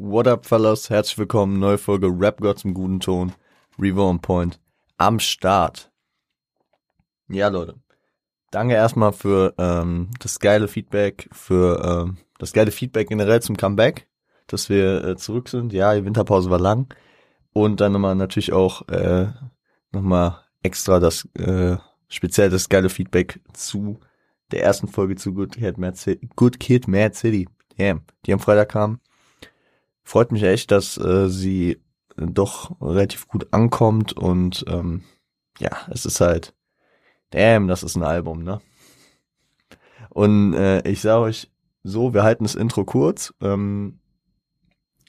What up, fellas? Herzlich willkommen. Neue Folge Rap Gott zum guten Ton. Revo on Point. Am Start. Ja, Leute. Danke erstmal für ähm, das geile Feedback, für ähm, das geile Feedback generell zum Comeback, dass wir äh, zurück sind. Ja, die Winterpause war lang. Und dann nochmal natürlich auch äh, nochmal extra das äh, speziell das geile Feedback zu der ersten Folge zu Good Kid Mad City. Good Kid Mad City. Damn, die am Freitag kam freut mich echt, dass äh, sie doch relativ gut ankommt und ähm, ja, es ist halt, damn, das ist ein Album, ne? Und äh, ich sage euch so, wir halten das Intro kurz. Ähm,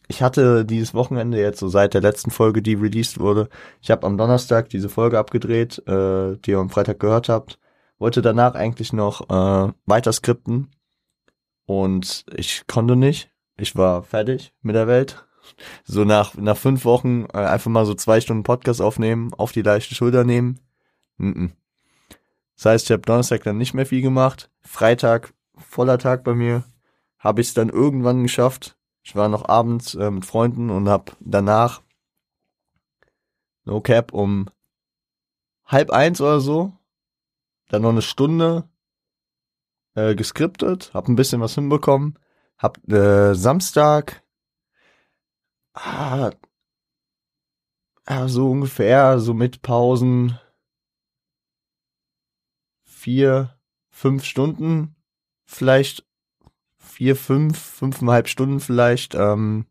ich hatte dieses Wochenende jetzt so seit der letzten Folge, die released wurde, ich habe am Donnerstag diese Folge abgedreht, äh, die ihr am Freitag gehört habt, wollte danach eigentlich noch äh, weiter skripten und ich konnte nicht, ich war fertig mit der Welt. So nach, nach fünf Wochen äh, einfach mal so zwei Stunden Podcast aufnehmen, auf die leichte Schulter nehmen. Mm -mm. Das heißt, ich habe Donnerstag dann nicht mehr viel gemacht. Freitag, voller Tag bei mir, habe ich es dann irgendwann geschafft. Ich war noch abends äh, mit Freunden und habe danach No Cap um halb eins oder so, dann noch eine Stunde äh, geskriptet, habe ein bisschen was hinbekommen hab äh, Samstag ah, so ungefähr, so mit Pausen vier, fünf Stunden, vielleicht vier, fünf, fünfeinhalb Stunden vielleicht ähm,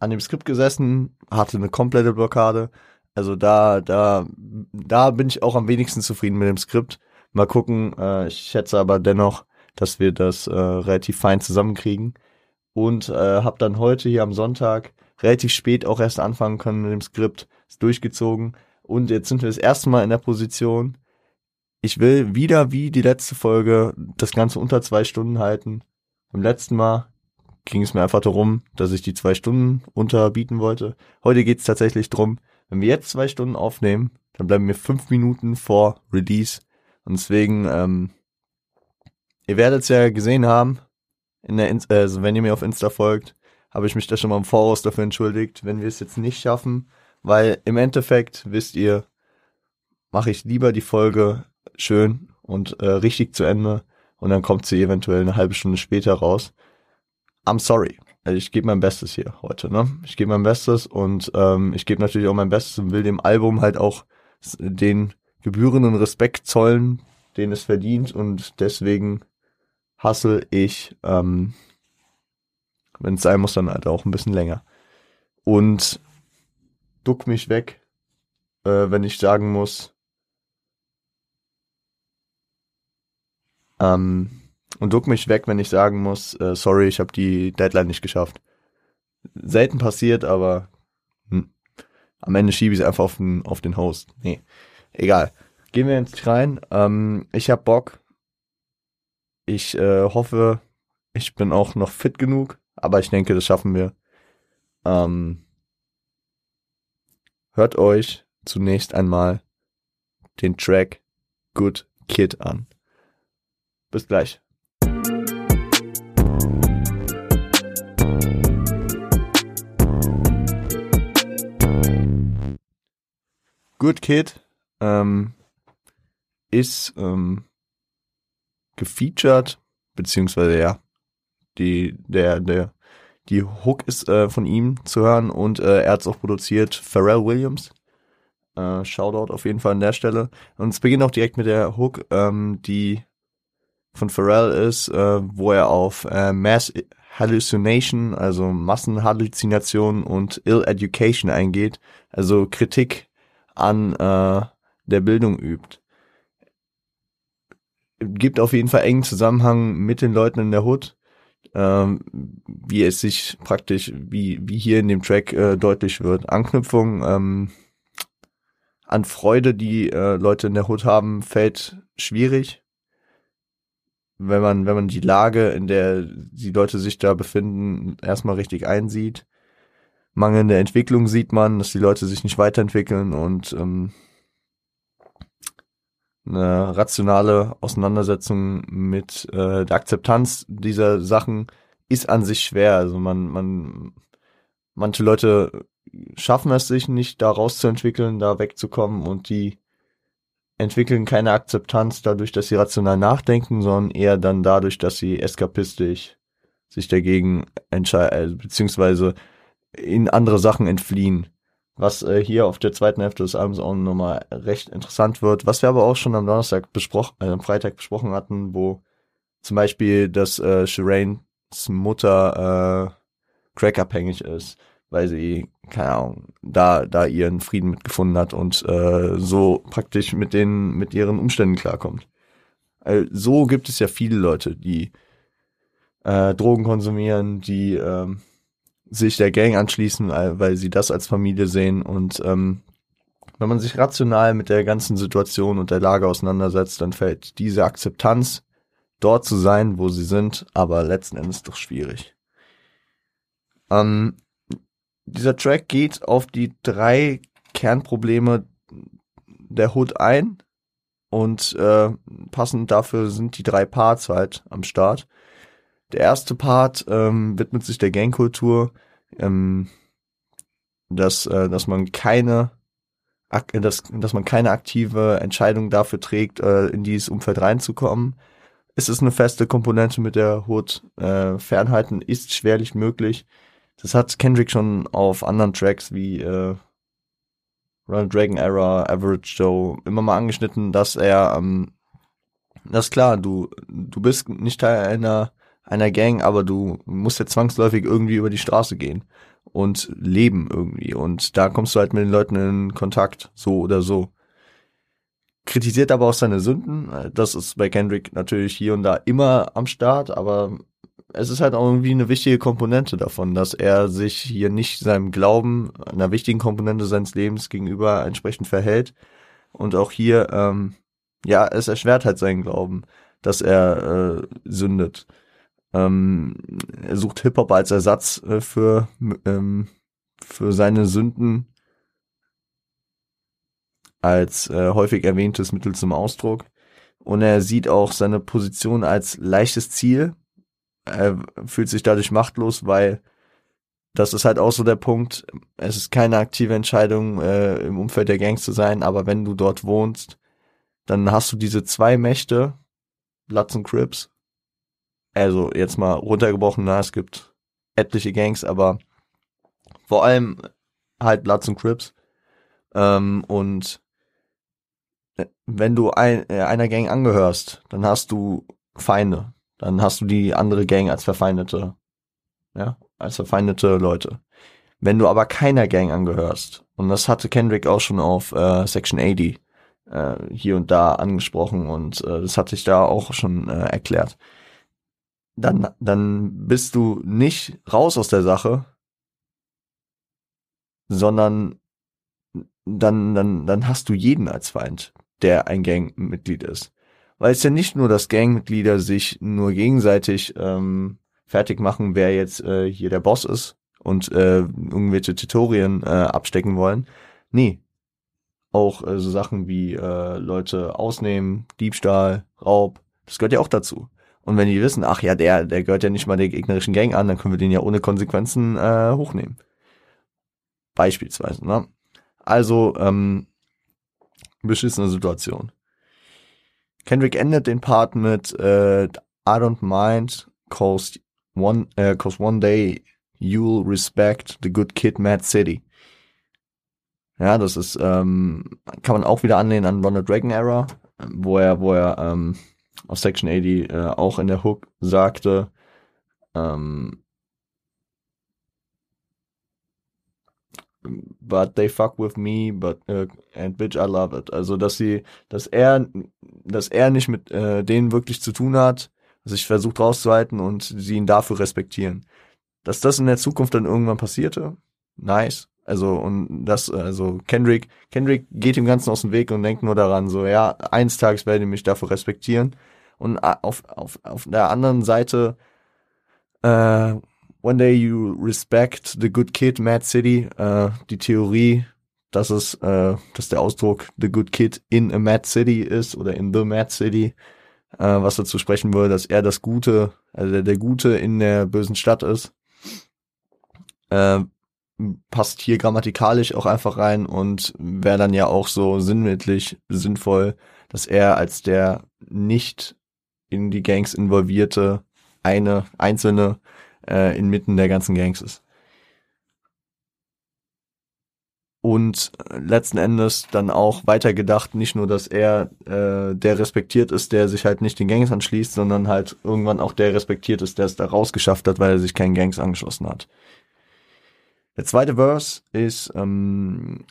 an dem Skript gesessen, hatte eine komplette Blockade. Also da, da, da bin ich auch am wenigsten zufrieden mit dem Skript. Mal gucken, äh, ich schätze aber dennoch, dass wir das äh, relativ fein zusammenkriegen. Und äh, habe dann heute hier am Sonntag relativ spät auch erst anfangen können mit dem Skript, ist durchgezogen. Und jetzt sind wir das erste Mal in der Position. Ich will wieder wie die letzte Folge das Ganze unter zwei Stunden halten. Beim letzten Mal ging es mir einfach darum, dass ich die zwei Stunden unterbieten wollte. Heute geht es tatsächlich drum, wenn wir jetzt zwei Stunden aufnehmen, dann bleiben wir fünf Minuten vor Release. Und deswegen ähm, Ihr werdet es ja gesehen haben, in der also wenn ihr mir auf Insta folgt, habe ich mich da schon mal im Voraus dafür entschuldigt, wenn wir es jetzt nicht schaffen, weil im Endeffekt, wisst ihr, mache ich lieber die Folge schön und äh, richtig zu Ende und dann kommt sie eventuell eine halbe Stunde später raus. I'm sorry. Also ich gebe mein Bestes hier heute, ne? Ich gebe mein Bestes und ähm, ich gebe natürlich auch mein Bestes und will dem Album halt auch den gebührenden Respekt zollen, den es verdient und deswegen hustle ich, ähm, wenn es sein muss, dann halt auch ein bisschen länger. Und duck mich weg, äh, wenn ich sagen muss, ähm, und duck mich weg, wenn ich sagen muss, äh, sorry, ich habe die Deadline nicht geschafft. Selten passiert, aber hm, am Ende schiebe ich es einfach auf den, auf den Host. Nee, egal. Gehen wir jetzt rein. Ähm, ich habe Bock, ich äh, hoffe, ich bin auch noch fit genug, aber ich denke, das schaffen wir. Ähm, hört euch zunächst einmal den Track Good Kid an. Bis gleich. Good Kid ähm, ist ähm, gefeatured, beziehungsweise ja, die, der, der, die Hook ist äh, von ihm zu hören und äh, er hat es auch produziert, Pharrell Williams. Äh, Shoutout auf jeden Fall an der Stelle. Und es beginnt auch direkt mit der Hook, ähm, die von Pharrell ist, äh, wo er auf äh, Mass Hallucination, also Massenhalluzination und Ill Education eingeht, also Kritik an äh, der Bildung übt gibt auf jeden Fall engen Zusammenhang mit den Leuten in der Hood, ähm, wie es sich praktisch, wie, wie hier in dem Track äh, deutlich wird. Anknüpfung ähm, an Freude, die äh, Leute in der Hood haben, fällt schwierig. Wenn man, wenn man die Lage, in der die Leute sich da befinden, erstmal richtig einsieht. Mangelnde Entwicklung sieht man, dass die Leute sich nicht weiterentwickeln und ähm, eine rationale Auseinandersetzung mit äh, der Akzeptanz dieser Sachen ist an sich schwer. Also man, man, manche Leute schaffen es sich nicht, da rauszuentwickeln, da wegzukommen und die entwickeln keine Akzeptanz dadurch, dass sie rational nachdenken, sondern eher dann dadurch, dass sie eskapistisch sich dagegen entscheiden, also beziehungsweise in andere Sachen entfliehen. Was äh, hier auf der zweiten Hälfte des Abends auch nochmal recht interessant wird, was wir aber auch schon am Donnerstag besprochen, äh, am Freitag besprochen hatten, wo zum Beispiel, dass äh, Shirains Mutter äh, crackabhängig ist, weil sie, keine Ahnung, da, da ihren Frieden mitgefunden hat und äh, so praktisch mit den, mit ihren Umständen klarkommt. Also, so gibt es ja viele Leute, die äh, Drogen konsumieren, die ähm, sich der Gang anschließen, weil sie das als Familie sehen. Und ähm, wenn man sich rational mit der ganzen Situation und der Lage auseinandersetzt, dann fällt diese Akzeptanz, dort zu sein, wo sie sind, aber letzten Endes doch schwierig. Ähm, dieser Track geht auf die drei Kernprobleme der Hood ein und äh, passend dafür sind die drei Parts halt am Start. Der erste Part ähm, widmet sich der Gangkultur, ähm, dass, äh, dass man keine dass, dass man keine aktive Entscheidung dafür trägt, äh, in dieses Umfeld reinzukommen. Es ist eine feste Komponente mit der Hood. Äh, Fernhalten ist schwerlich möglich. Das hat Kendrick schon auf anderen Tracks wie äh, Ronald Dragon Era, Average Joe immer mal angeschnitten, dass er, ähm, das ist klar, du, du bist nicht Teil einer einer Gang, aber du musst ja zwangsläufig irgendwie über die Straße gehen und leben irgendwie. Und da kommst du halt mit den Leuten in Kontakt, so oder so. Kritisiert aber auch seine Sünden. Das ist bei Kendrick natürlich hier und da immer am Start, aber es ist halt auch irgendwie eine wichtige Komponente davon, dass er sich hier nicht seinem Glauben, einer wichtigen Komponente seines Lebens gegenüber entsprechend verhält. Und auch hier, ähm, ja, es erschwert halt seinen Glauben, dass er äh, sündet. Ähm, er sucht Hip-Hop als Ersatz äh, für, ähm, für seine Sünden als äh, häufig erwähntes Mittel zum Ausdruck. Und er sieht auch seine Position als leichtes Ziel. Er fühlt sich dadurch machtlos, weil das ist halt auch so der Punkt. Es ist keine aktive Entscheidung, äh, im Umfeld der Gangs zu sein, aber wenn du dort wohnst, dann hast du diese zwei Mächte, Bloods und Crips, also jetzt mal runtergebrochen, na, es gibt etliche Gangs, aber vor allem halt Bloods und Crips. Ähm, und wenn du ein, äh, einer Gang angehörst, dann hast du Feinde. Dann hast du die andere Gang als verfeindete, ja, als verfeindete Leute. Wenn du aber keiner Gang angehörst, und das hatte Kendrick auch schon auf äh, Section 80 äh, hier und da angesprochen und äh, das hatte ich da auch schon äh, erklärt dann, dann bist du nicht raus aus der Sache, sondern dann, dann, dann hast du jeden als Feind, der ein Gangmitglied ist. Weil es ja nicht nur, dass Gangmitglieder sich nur gegenseitig ähm, fertig machen, wer jetzt äh, hier der Boss ist und äh, irgendwelche Tutorien äh, abstecken wollen. Nee. Auch äh, so Sachen wie äh, Leute ausnehmen, Diebstahl, Raub, das gehört ja auch dazu. Und wenn die wissen, ach ja, der, der gehört ja nicht mal der gegnerischen Gang an, dann können wir den ja ohne Konsequenzen äh, hochnehmen. Beispielsweise, ne? Also, ähm, beschissene Situation. Kendrick endet den Part mit äh, I don't mind, cause one, äh, cause one day you'll respect the good kid Mad City. Ja, das ist, ähm, kann man auch wieder anlehnen an Ronald Dragon Era, wo er, wo er, ähm, auf Section 80 äh, auch in der Hook sagte, ähm, but they fuck with me, but uh, and bitch I love it. Also dass sie, dass er, dass er nicht mit äh, denen wirklich zu tun hat, sich versucht rauszuhalten und sie ihn dafür respektieren. Dass das in der Zukunft dann irgendwann passierte, nice. Also und das, also Kendrick, Kendrick geht dem Ganzen aus dem Weg und denkt nur daran, so ja, eines Tages werde ich mich dafür respektieren. Und auf, auf, auf der anderen Seite, äh, One day you respect the good kid, Mad City, äh, die Theorie, dass es, äh, dass der Ausdruck the good kid in a Mad City ist oder in the Mad City, äh, was dazu sprechen würde, dass er das Gute, also der, der Gute in der bösen Stadt ist. Äh, passt hier grammatikalisch auch einfach rein und wäre dann ja auch so sinnbildlich sinnvoll, dass er als der nicht in die Gangs involvierte eine einzelne äh, inmitten der ganzen Gangs ist. Und letzten Endes dann auch weitergedacht, nicht nur, dass er äh, der respektiert ist, der sich halt nicht den Gangs anschließt, sondern halt irgendwann auch der respektiert ist, der es da rausgeschafft hat, weil er sich keinen Gangs angeschlossen hat. Der zweite Verse ist ähm,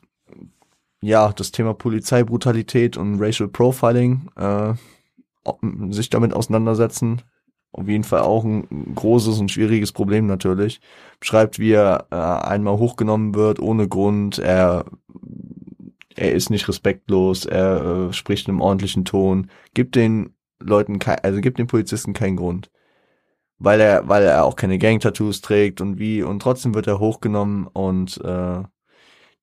ja das Thema Polizeibrutalität und Racial Profiling äh, sich damit auseinandersetzen. Auf jeden Fall auch ein großes und schwieriges Problem natürlich. Beschreibt, wie er äh, einmal hochgenommen wird ohne Grund. Er er ist nicht respektlos. Er äh, spricht in einem ordentlichen Ton. Gibt den Leuten kein, also gibt den Polizisten keinen Grund weil er, weil er auch keine Gang-Tattoos trägt und wie, und trotzdem wird er hochgenommen und äh,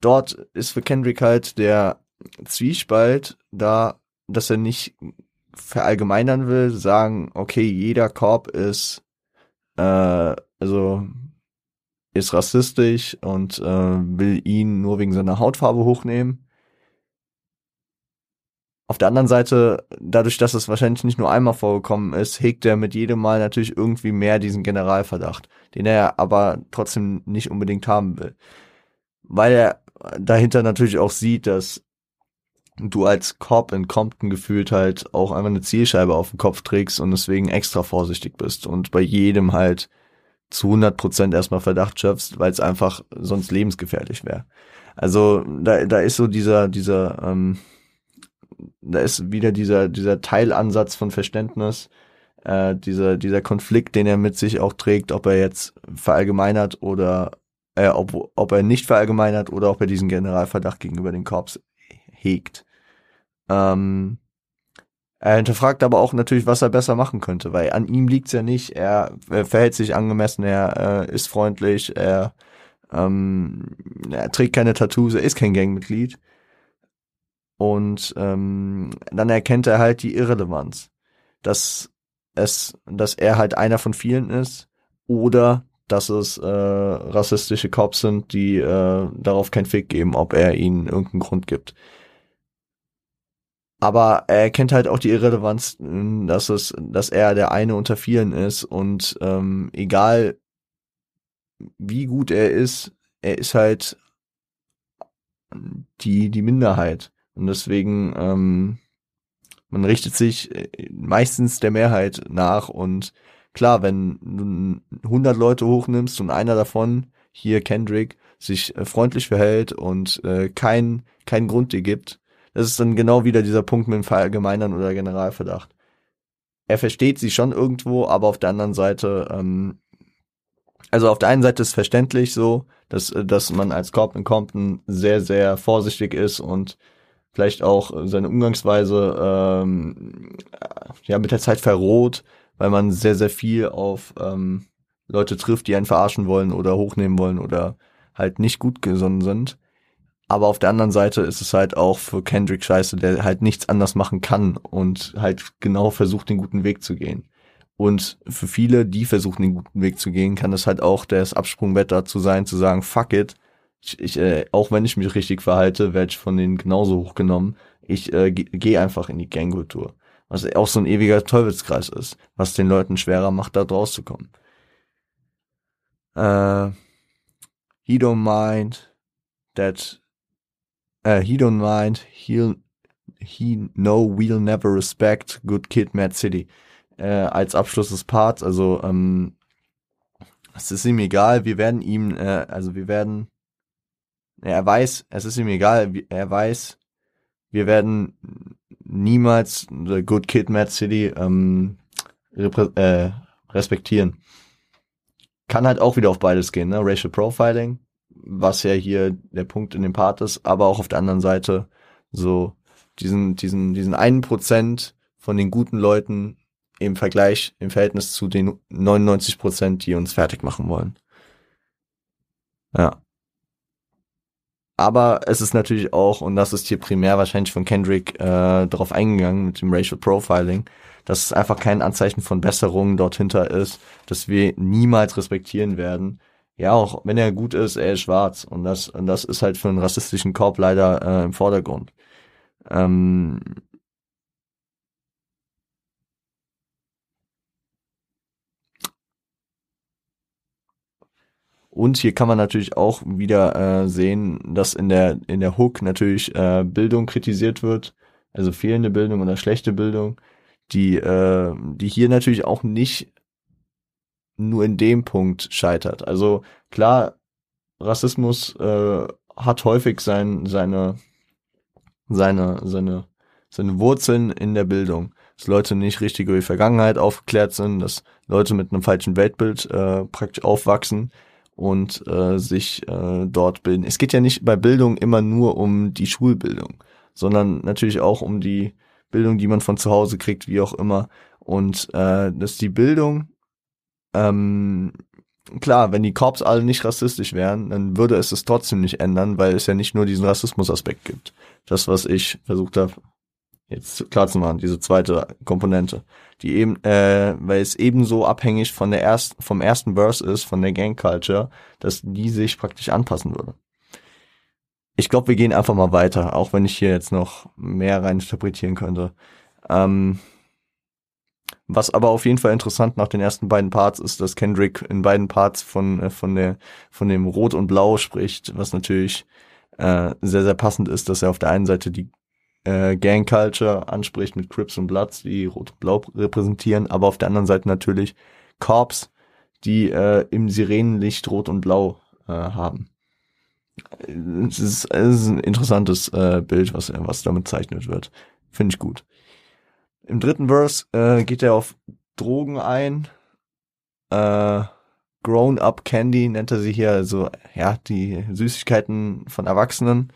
dort ist für Kendrick halt der Zwiespalt da, dass er nicht verallgemeinern will, sagen, okay, jeder Korb ist, äh, also ist rassistisch und äh, will ihn nur wegen seiner Hautfarbe hochnehmen. Auf der anderen Seite, dadurch, dass es wahrscheinlich nicht nur einmal vorgekommen ist, hegt er mit jedem Mal natürlich irgendwie mehr diesen Generalverdacht, den er aber trotzdem nicht unbedingt haben will. Weil er dahinter natürlich auch sieht, dass du als Cop in Compton gefühlt halt auch einfach eine Zielscheibe auf dem Kopf trägst und deswegen extra vorsichtig bist und bei jedem halt zu 100 Prozent erstmal Verdacht schöpfst, weil es einfach sonst lebensgefährlich wäre. Also da, da ist so dieser, dieser, ähm, da ist wieder dieser, dieser Teilansatz von Verständnis, äh, dieser, dieser Konflikt, den er mit sich auch trägt, ob er jetzt verallgemeinert oder äh, ob, ob er nicht verallgemeinert oder ob er diesen Generalverdacht gegenüber den Korps hegt. Ähm, er hinterfragt aber auch natürlich, was er besser machen könnte, weil an ihm liegt's ja nicht. Er, er verhält sich angemessen, er äh, ist freundlich, er, ähm, er trägt keine Tattoos, er ist kein Gangmitglied. Und ähm, dann erkennt er halt die Irrelevanz, dass es, dass er halt einer von vielen ist oder dass es äh, rassistische Cops sind, die äh, darauf keinen Fick geben, ob er ihnen irgendeinen Grund gibt. Aber er erkennt halt auch die Irrelevanz, dass es, dass er der eine unter vielen ist und ähm, egal wie gut er ist, er ist halt die die Minderheit. Und deswegen, ähm, man richtet sich äh, meistens der Mehrheit nach und klar, wenn du 100 Leute hochnimmst und einer davon, hier Kendrick, sich äh, freundlich verhält und äh, kein, keinen Grund dir gibt, das ist dann genau wieder dieser Punkt mit dem Verallgemeinern oder Generalverdacht. Er versteht sie schon irgendwo, aber auf der anderen Seite, ähm, also auf der einen Seite ist verständlich so, dass, äh, dass man als Corp in Compton sehr, sehr vorsichtig ist und vielleicht auch seine Umgangsweise ähm, ja mit der Zeit verroht, weil man sehr, sehr viel auf ähm, Leute trifft, die einen verarschen wollen oder hochnehmen wollen oder halt nicht gut gesonnen sind. Aber auf der anderen Seite ist es halt auch für Kendrick scheiße, der halt nichts anders machen kann und halt genau versucht, den guten Weg zu gehen. Und für viele, die versuchen, den guten Weg zu gehen, kann es halt auch das Absprungbett dazu sein, zu sagen, fuck it, ich, ich äh, auch wenn ich mich richtig verhalte, werde ich von denen genauso hochgenommen. Ich äh, gehe geh einfach in die Gangkultur. Was auch so ein ewiger Teufelskreis ist, was den Leuten schwerer macht, da draus zu kommen. Äh, he don't mind that uh, he don't mind he'll he know we'll never respect good kid Mad City äh, als Abschluss des Parts also ähm, es ist ihm egal wir werden ihm äh, also wir werden er weiß, es ist ihm egal, er weiß, wir werden niemals The Good Kid Mad City ähm, äh, respektieren. Kann halt auch wieder auf beides gehen, ne? Racial Profiling, was ja hier der Punkt in dem Part ist, aber auch auf der anderen Seite so diesen, diesen, diesen einen Prozent von den guten Leuten im Vergleich, im Verhältnis zu den 99 Prozent, die uns fertig machen wollen. Ja. Aber es ist natürlich auch, und das ist hier primär wahrscheinlich von Kendrick äh, darauf eingegangen mit dem Racial Profiling, dass es einfach kein Anzeichen von Besserung dort hinter ist, dass wir niemals respektieren werden. Ja, auch wenn er gut ist, er ist schwarz. Und das, und das ist halt für einen rassistischen Korb leider äh, im Vordergrund. Ähm, Und hier kann man natürlich auch wieder äh, sehen, dass in der in der Hook natürlich äh, Bildung kritisiert wird, also fehlende Bildung oder schlechte Bildung, die äh, die hier natürlich auch nicht nur in dem Punkt scheitert. Also klar, Rassismus äh, hat häufig sein seine seine seine seine Wurzeln in der Bildung, dass Leute nicht richtig über die Vergangenheit aufgeklärt sind, dass Leute mit einem falschen Weltbild äh, praktisch aufwachsen und äh, sich äh, dort bilden. Es geht ja nicht bei Bildung immer nur um die Schulbildung, sondern natürlich auch um die Bildung, die man von zu Hause kriegt, wie auch immer. Und äh, dass die Bildung, ähm, klar, wenn die Korps alle nicht rassistisch wären, dann würde es es trotzdem nicht ändern, weil es ja nicht nur diesen Rassismusaspekt gibt. Das, was ich versucht habe, jetzt klar zu machen, diese zweite Komponente, die eben, äh, weil es ebenso abhängig von der ersten, vom ersten Verse ist, von der Gang Culture, dass die sich praktisch anpassen würde. Ich glaube, wir gehen einfach mal weiter, auch wenn ich hier jetzt noch mehr rein interpretieren könnte. Ähm, was aber auf jeden Fall interessant nach den ersten beiden Parts ist, dass Kendrick in beiden Parts von, äh, von, der, von dem Rot und Blau spricht, was natürlich äh, sehr, sehr passend ist, dass er auf der einen Seite die äh, Gang Culture anspricht mit Crips und Bloods, die Rot und Blau repräsentieren, aber auf der anderen Seite natürlich Corps, die äh, im Sirenenlicht Rot und Blau äh, haben. Es ist, es ist ein interessantes äh, Bild, was, was damit zeichnet wird. Finde ich gut. Im dritten Verse äh, geht er auf Drogen ein. Äh, Grown-up Candy nennt er sie hier, also ja, die Süßigkeiten von Erwachsenen.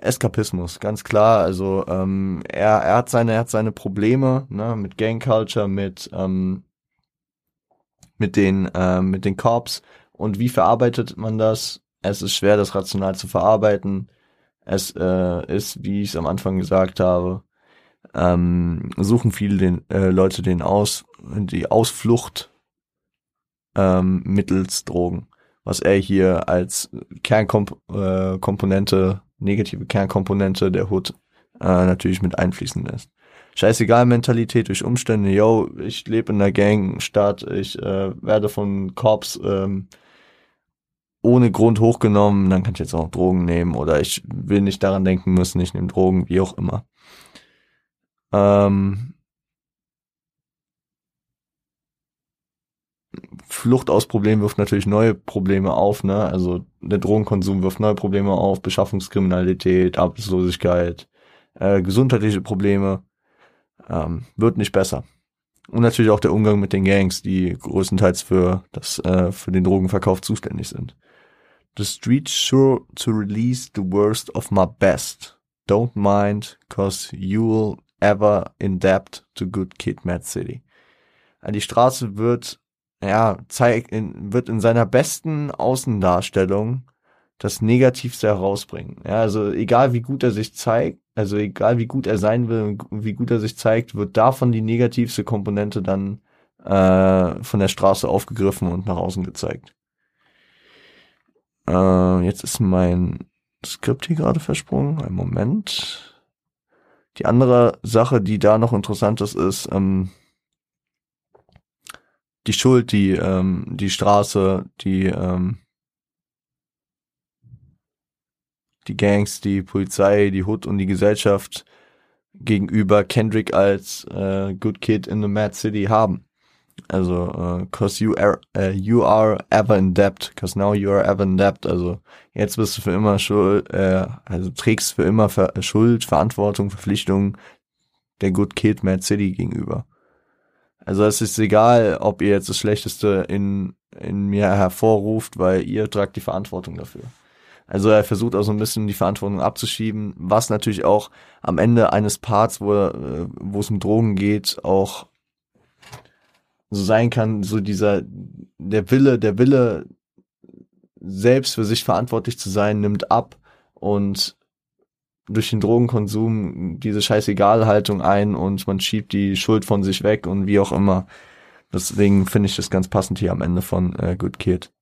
Eskapismus, ganz klar. Also ähm, er, er hat seine, er hat seine Probleme ne, mit Gang Culture, mit ähm, mit den äh, mit den Corps und wie verarbeitet man das? Es ist schwer, das rational zu verarbeiten. Es äh, ist, wie ich es am Anfang gesagt habe, ähm, suchen viele den, äh, Leute den aus, die Ausflucht ähm, mittels Drogen, was er hier als Kernkomponente negative Kernkomponente der Hood äh, natürlich mit einfließen lässt. Scheißegal Mentalität durch Umstände, yo, ich lebe in der Gangstadt, ich äh, werde von Cops ähm, ohne Grund hochgenommen, dann kann ich jetzt auch Drogen nehmen oder ich will nicht daran denken müssen, ich nehme Drogen, wie auch immer. Ähm, Flucht aus Problemen wirft natürlich neue Probleme auf, ne? Also der Drogenkonsum wirft neue Probleme auf, Beschaffungskriminalität, Arbeitslosigkeit, äh, gesundheitliche Probleme, ähm, wird nicht besser. Und natürlich auch der Umgang mit den Gangs, die größtenteils für das, äh, für den Drogenverkauf zuständig sind. The street's sure to release the worst of my best. Don't mind, cause you'll ever in debt to good kid Mad City. Die Straße wird ja, zeigt, in, wird in seiner besten Außendarstellung das Negativste herausbringen. Ja, also egal wie gut er sich zeigt, also egal wie gut er sein will, wie gut er sich zeigt, wird davon die negativste Komponente dann äh, von der Straße aufgegriffen und nach außen gezeigt. Äh, jetzt ist mein Skript hier gerade versprungen. Ein Moment. Die andere Sache, die da noch interessant ist, ist, ähm, die Schuld, die ähm, die Straße, die ähm, die Gangs, die Polizei, die Hood und die Gesellschaft gegenüber Kendrick als äh, Good Kid in the Mad City haben. Also, uh, cause you are, uh, you are ever in debt, cause now you are ever in debt. Also, jetzt bist du für immer schuld, äh, also trägst für immer Ver Schuld, Verantwortung, Verpflichtung der Good Kid Mad City gegenüber. Also es ist egal, ob ihr jetzt das Schlechteste in, in mir hervorruft, weil ihr tragt die Verantwortung dafür. Also er versucht auch so ein bisschen die Verantwortung abzuschieben, was natürlich auch am Ende eines Parts, wo, äh, wo es um Drogen geht, auch so sein kann, so dieser, der Wille, der Wille, selbst für sich verantwortlich zu sein, nimmt ab, und durch den Drogenkonsum diese Scheißegalhaltung ein und man schiebt die Schuld von sich weg und wie auch immer. Deswegen finde ich das ganz passend hier am Ende von äh, Good Kid,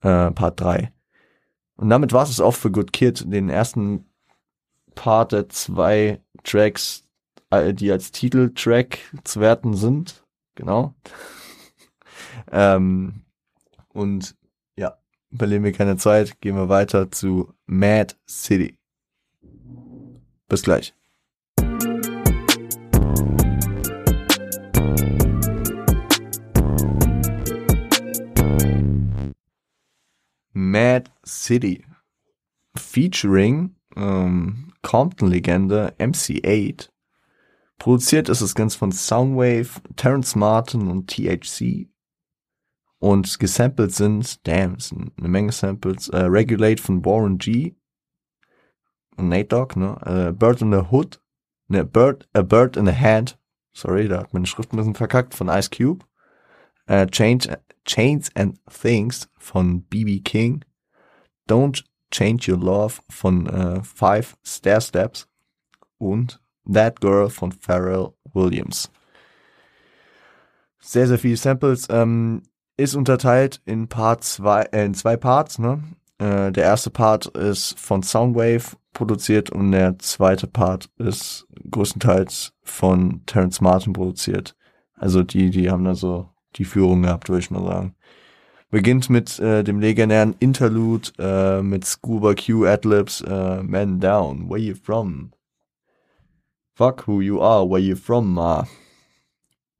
äh, Part 3. Und damit war es auch für Good Kid, den ersten Part der zwei Tracks, äh, die als Titeltrack zu werten sind. Genau. ähm, und ja, verlieren wir keine Zeit, gehen wir weiter zu Mad City. Bis gleich. Mad City featuring ähm, Compton-Legende MC8. Produziert ist das Ganze von Soundwave, Terrence Martin und THC. Und gesampelt sind, damn, sind eine Menge Samples, äh, Regulate von Warren G. Und Nate Dogg, ne? Äh, Bird in the Hood, ne, Bird, A Bird in the Hand, sorry, da hat meine Schrift ein bisschen verkackt, von Ice Cube. Äh, Change, Chains and Things von BB King. Don't Change Your Love von äh, Five Stair Steps und That Girl von Pharrell Williams. Sehr, sehr viele Samples. Ähm, ist unterteilt in Part zwei, äh, in zwei Parts, ne? Äh, der erste Part ist von Soundwave produziert und der zweite Part ist größtenteils von Terrence Martin produziert. Also die, die haben da so die Führung gehabt, würde ich mal sagen. Beginnt mit äh, dem legendären Interlude äh, mit Scuba Q Adlibs äh, Man Down, Where You From? Fuck who you are, where you from, ma.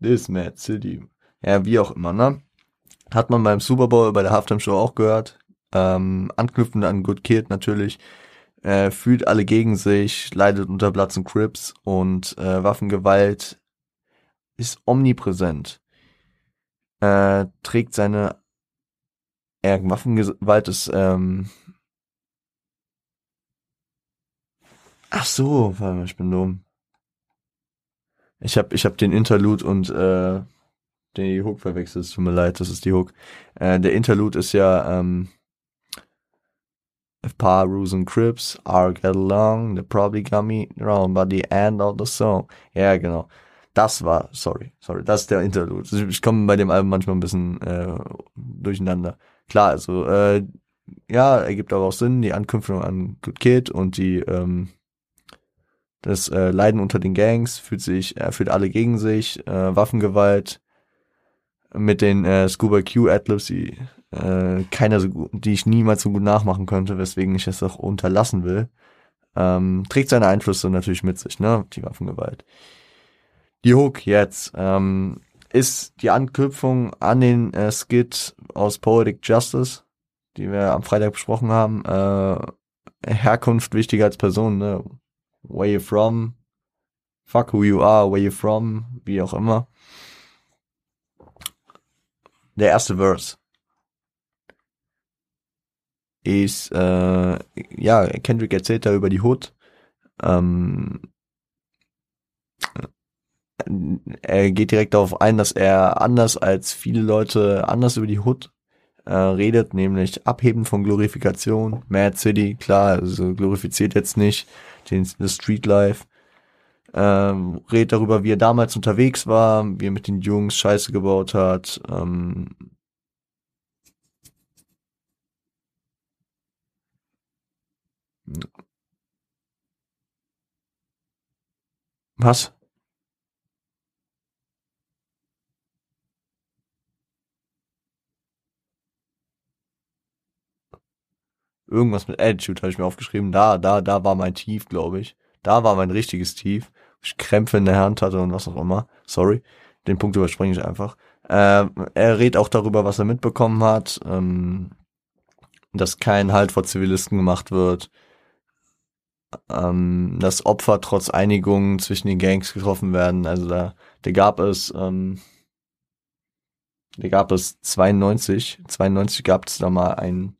This Mad City. Ja, wie auch immer, ne? Hat man beim Super Bowl bei der Halftime Show auch gehört. Ähm, anknüpfend an Good Kid natürlich. Äh, fühlt alle gegen sich, leidet unter Platz und Crips und äh, Waffengewalt ist omnipräsent. Äh, trägt seine ja, Waffengewalt ist, ähm Ach so, warte mal, ich bin dumm. Ich hab, ich hab den Interlude und äh, den Hook verwechselt, es tut mir leid, das ist die Hook. Äh, der Interlude ist ja ähm, If Pa, Ruse and Crips are get along, they probably got me wrong, but the end of the song. Ja, genau. Das war, sorry, sorry, das ist der Interlude. Ich komme bei dem Album manchmal ein bisschen äh, durcheinander klar, also äh, ja, ergibt aber auch Sinn, die Anknüpfung an Good Kid und die ähm, das äh, Leiden unter den Gangs fühlt sich, er fühlt alle gegen sich, äh, Waffengewalt mit den äh, Scuba Q Adlibs, die äh, keiner so gut, die ich niemals so gut nachmachen könnte, weswegen ich es auch unterlassen will, ähm, trägt seine Einflüsse natürlich mit sich, ne, die Waffengewalt. Die Hook jetzt, ähm, ist die Anknüpfung an den äh, Skit aus Poetic Justice, die wir am Freitag besprochen haben. Äh, Herkunft wichtiger als Person, ne? Where you from? Fuck who you are, where you from? Wie auch immer. Der erste Verse ist, äh, ja, Kendrick erzählt da über die Hood. Ähm, er geht direkt darauf ein, dass er anders als viele Leute anders über die Hood äh, redet, nämlich abheben von Glorifikation. Mad City, klar, also glorifiziert jetzt nicht den Street Life. Ähm, redet darüber, wie er damals unterwegs war, wie er mit den Jungs Scheiße gebaut hat. Ähm, was? Irgendwas mit Attitude habe ich mir aufgeschrieben. Da, da, da war mein Tief, glaube ich. Da war mein richtiges Tief. Ich Krämpfe in der Hand hatte und was auch immer. Sorry. Den Punkt überspringe ich einfach. Ähm, er redet auch darüber, was er mitbekommen hat. Ähm, dass kein Halt vor Zivilisten gemacht wird. Ähm, dass Opfer trotz Einigungen zwischen den Gangs getroffen werden. Also da, da gab es, ähm, da gab es 92, 92 gab es da mal ein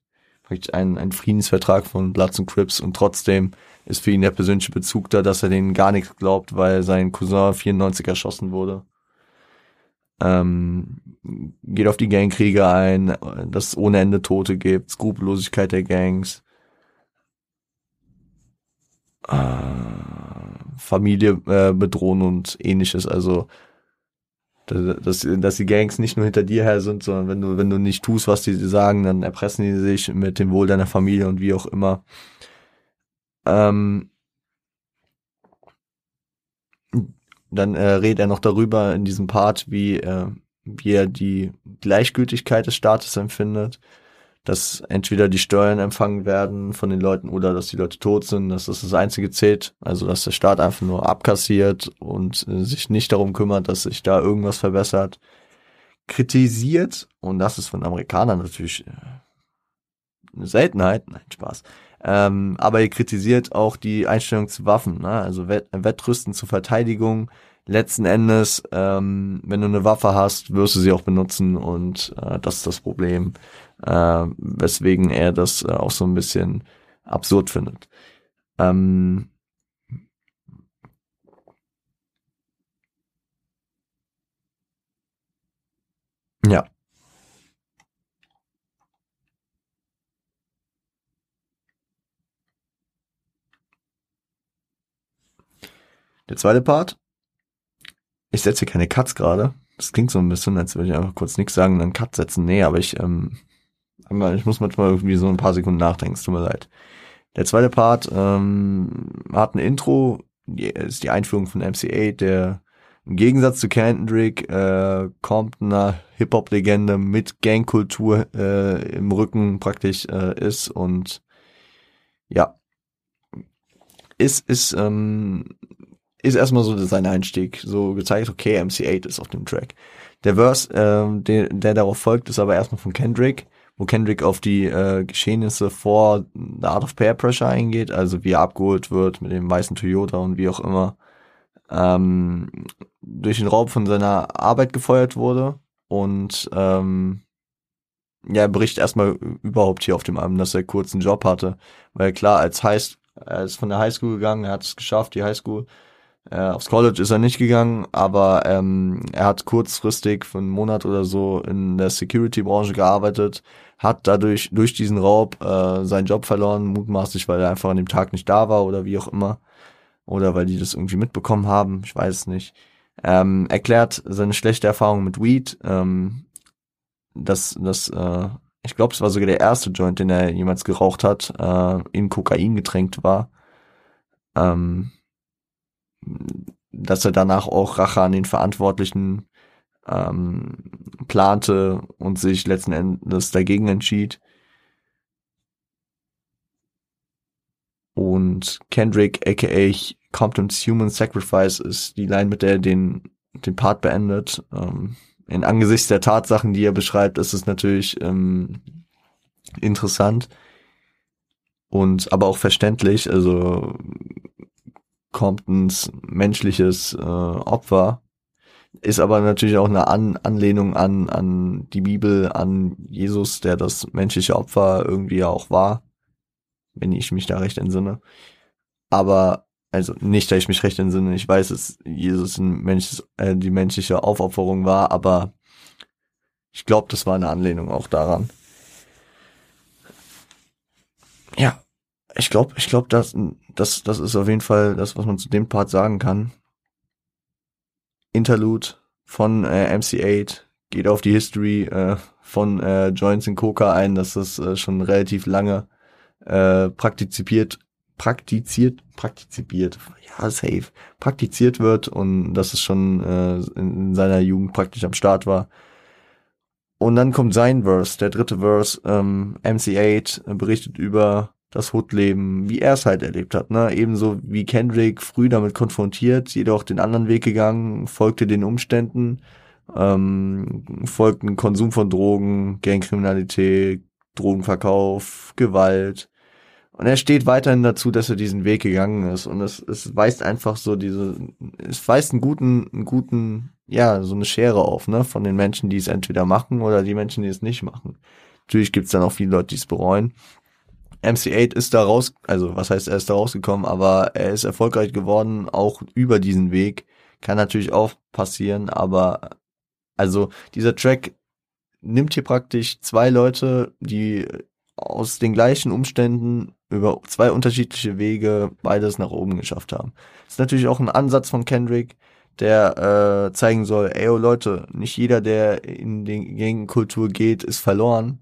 ein, ein Friedensvertrag von Bloods und Crips und trotzdem ist für ihn der persönliche Bezug da, dass er denen gar nichts glaubt, weil sein Cousin 94 erschossen wurde. Ähm, geht auf die Gangkriege ein, dass es ohne Ende Tote gibt, Skrupellosigkeit der Gangs. äh, Familie äh, bedrohen und ähnliches. Also dass, dass die Gangs nicht nur hinter dir her sind, sondern wenn du, wenn du nicht tust, was die sagen, dann erpressen die sich mit dem Wohl deiner Familie und wie auch immer. Ähm, dann äh, redet er noch darüber in diesem Part, wie, äh, wie er die Gleichgültigkeit des Staates empfindet dass entweder die Steuern empfangen werden von den Leuten oder dass die Leute tot sind, dass das das einzige zählt. Also dass der Staat einfach nur abkassiert und äh, sich nicht darum kümmert, dass sich da irgendwas verbessert. Kritisiert, und das ist von Amerikanern natürlich äh, eine Seltenheit, nein, Spaß. Ähm, aber er kritisiert auch die Einstellung zu Waffen, ne? also Wett Wettrüsten zur Verteidigung. Letzten Endes, ähm, wenn du eine Waffe hast, wirst du sie auch benutzen und äh, das ist das Problem äh, weswegen er das äh, auch so ein bisschen absurd findet. Ähm, ja. Der zweite Part. Ich setze hier keine Cuts gerade. Das klingt so ein bisschen, als würde ich einfach kurz nichts sagen und dann Cut setzen. Nee, aber ich ähm, ich muss manchmal irgendwie so ein paar Sekunden nachdenken, es tut mir leid. Der zweite Part ähm, hat ein Intro, ist die Einführung von MC8, der im Gegensatz zu Kendrick äh, Comptoner Hip-Hop-Legende mit Gangkultur äh, im Rücken praktisch äh, ist und ja, ist, ist, ähm, ist erstmal so sein Einstieg, so gezeigt, okay, MC8 ist auf dem Track. Der Verse, ähm, der, der darauf folgt, ist aber erstmal von Kendrick wo Kendrick auf die äh, Geschehnisse vor The Art of Peer Pressure eingeht, also wie er abgeholt wird mit dem weißen Toyota und wie auch immer, ähm, durch den Raub von seiner Arbeit gefeuert wurde. Und ähm, ja, er bricht erstmal überhaupt hier auf dem Album, dass er kurz einen Job hatte, weil klar, als High, er ist von der Highschool gegangen, er hat es geschafft, die Highschool, äh, aufs College ist er nicht gegangen, aber ähm, er hat kurzfristig für einen Monat oder so in der Security-Branche gearbeitet, hat dadurch durch diesen Raub äh, seinen Job verloren, mutmaßlich, weil er einfach an dem Tag nicht da war oder wie auch immer. Oder weil die das irgendwie mitbekommen haben, ich weiß es nicht. Ähm, erklärt seine schlechte Erfahrung mit Weed, ähm, dass das, äh, ich glaube, es war sogar der erste Joint, den er jemals geraucht hat, äh, in Kokain getränkt war. Ähm, dass er danach auch Rache an den Verantwortlichen ähm, plante und sich letzten Endes dagegen entschied. Und Kendrick, aka Compton's Human Sacrifice, ist die Line, mit der er den, den Part beendet. Ähm, in angesichts der Tatsachen, die er beschreibt, ist es natürlich ähm, interessant und aber auch verständlich. Also Comptons menschliches äh, Opfer ist aber natürlich auch eine An Anlehnung an, an die Bibel, an Jesus, der das menschliche Opfer irgendwie auch war, wenn ich mich da recht entsinne. Aber, also nicht, dass ich mich recht entsinne, ich weiß, dass Jesus ein Mensch, äh, die menschliche Aufopferung war, aber ich glaube, das war eine Anlehnung auch daran. Ja, ich glaube, ich glaube, das, das, das ist auf jeden Fall das, was man zu dem Part sagen kann. Interlude von äh, MC8 geht auf die History äh, von äh, Joints in Coca ein, dass das äh, schon relativ lange äh, praktiziert, praktiziert, praktiziert, ja, safe, praktiziert wird und dass es schon äh, in, in seiner Jugend praktisch am Start war. Und dann kommt sein Verse, der dritte Verse, ähm, MC8 berichtet über das Hood-Leben, wie er es halt erlebt hat, ne? Ebenso wie Kendrick früh damit konfrontiert, jedoch den anderen Weg gegangen, folgte den Umständen, ähm, folgten Konsum von Drogen, Gangkriminalität, Drogenverkauf, Gewalt. Und er steht weiterhin dazu, dass er diesen Weg gegangen ist. Und es, es weist einfach so diese, es weist einen guten, einen guten, ja, so eine Schere auf, ne, von den Menschen, die es entweder machen oder die Menschen, die es nicht machen. Natürlich gibt's dann auch viele Leute, die es bereuen. MC8 ist da raus, also was heißt, er ist da rausgekommen, aber er ist erfolgreich geworden, auch über diesen Weg. Kann natürlich auch passieren, aber also dieser Track nimmt hier praktisch zwei Leute, die aus den gleichen Umständen über zwei unterschiedliche Wege beides nach oben geschafft haben. Das ist natürlich auch ein Ansatz von Kendrick, der äh, zeigen soll, ey oh Leute, nicht jeder, der in die Gangkultur geht, ist verloren.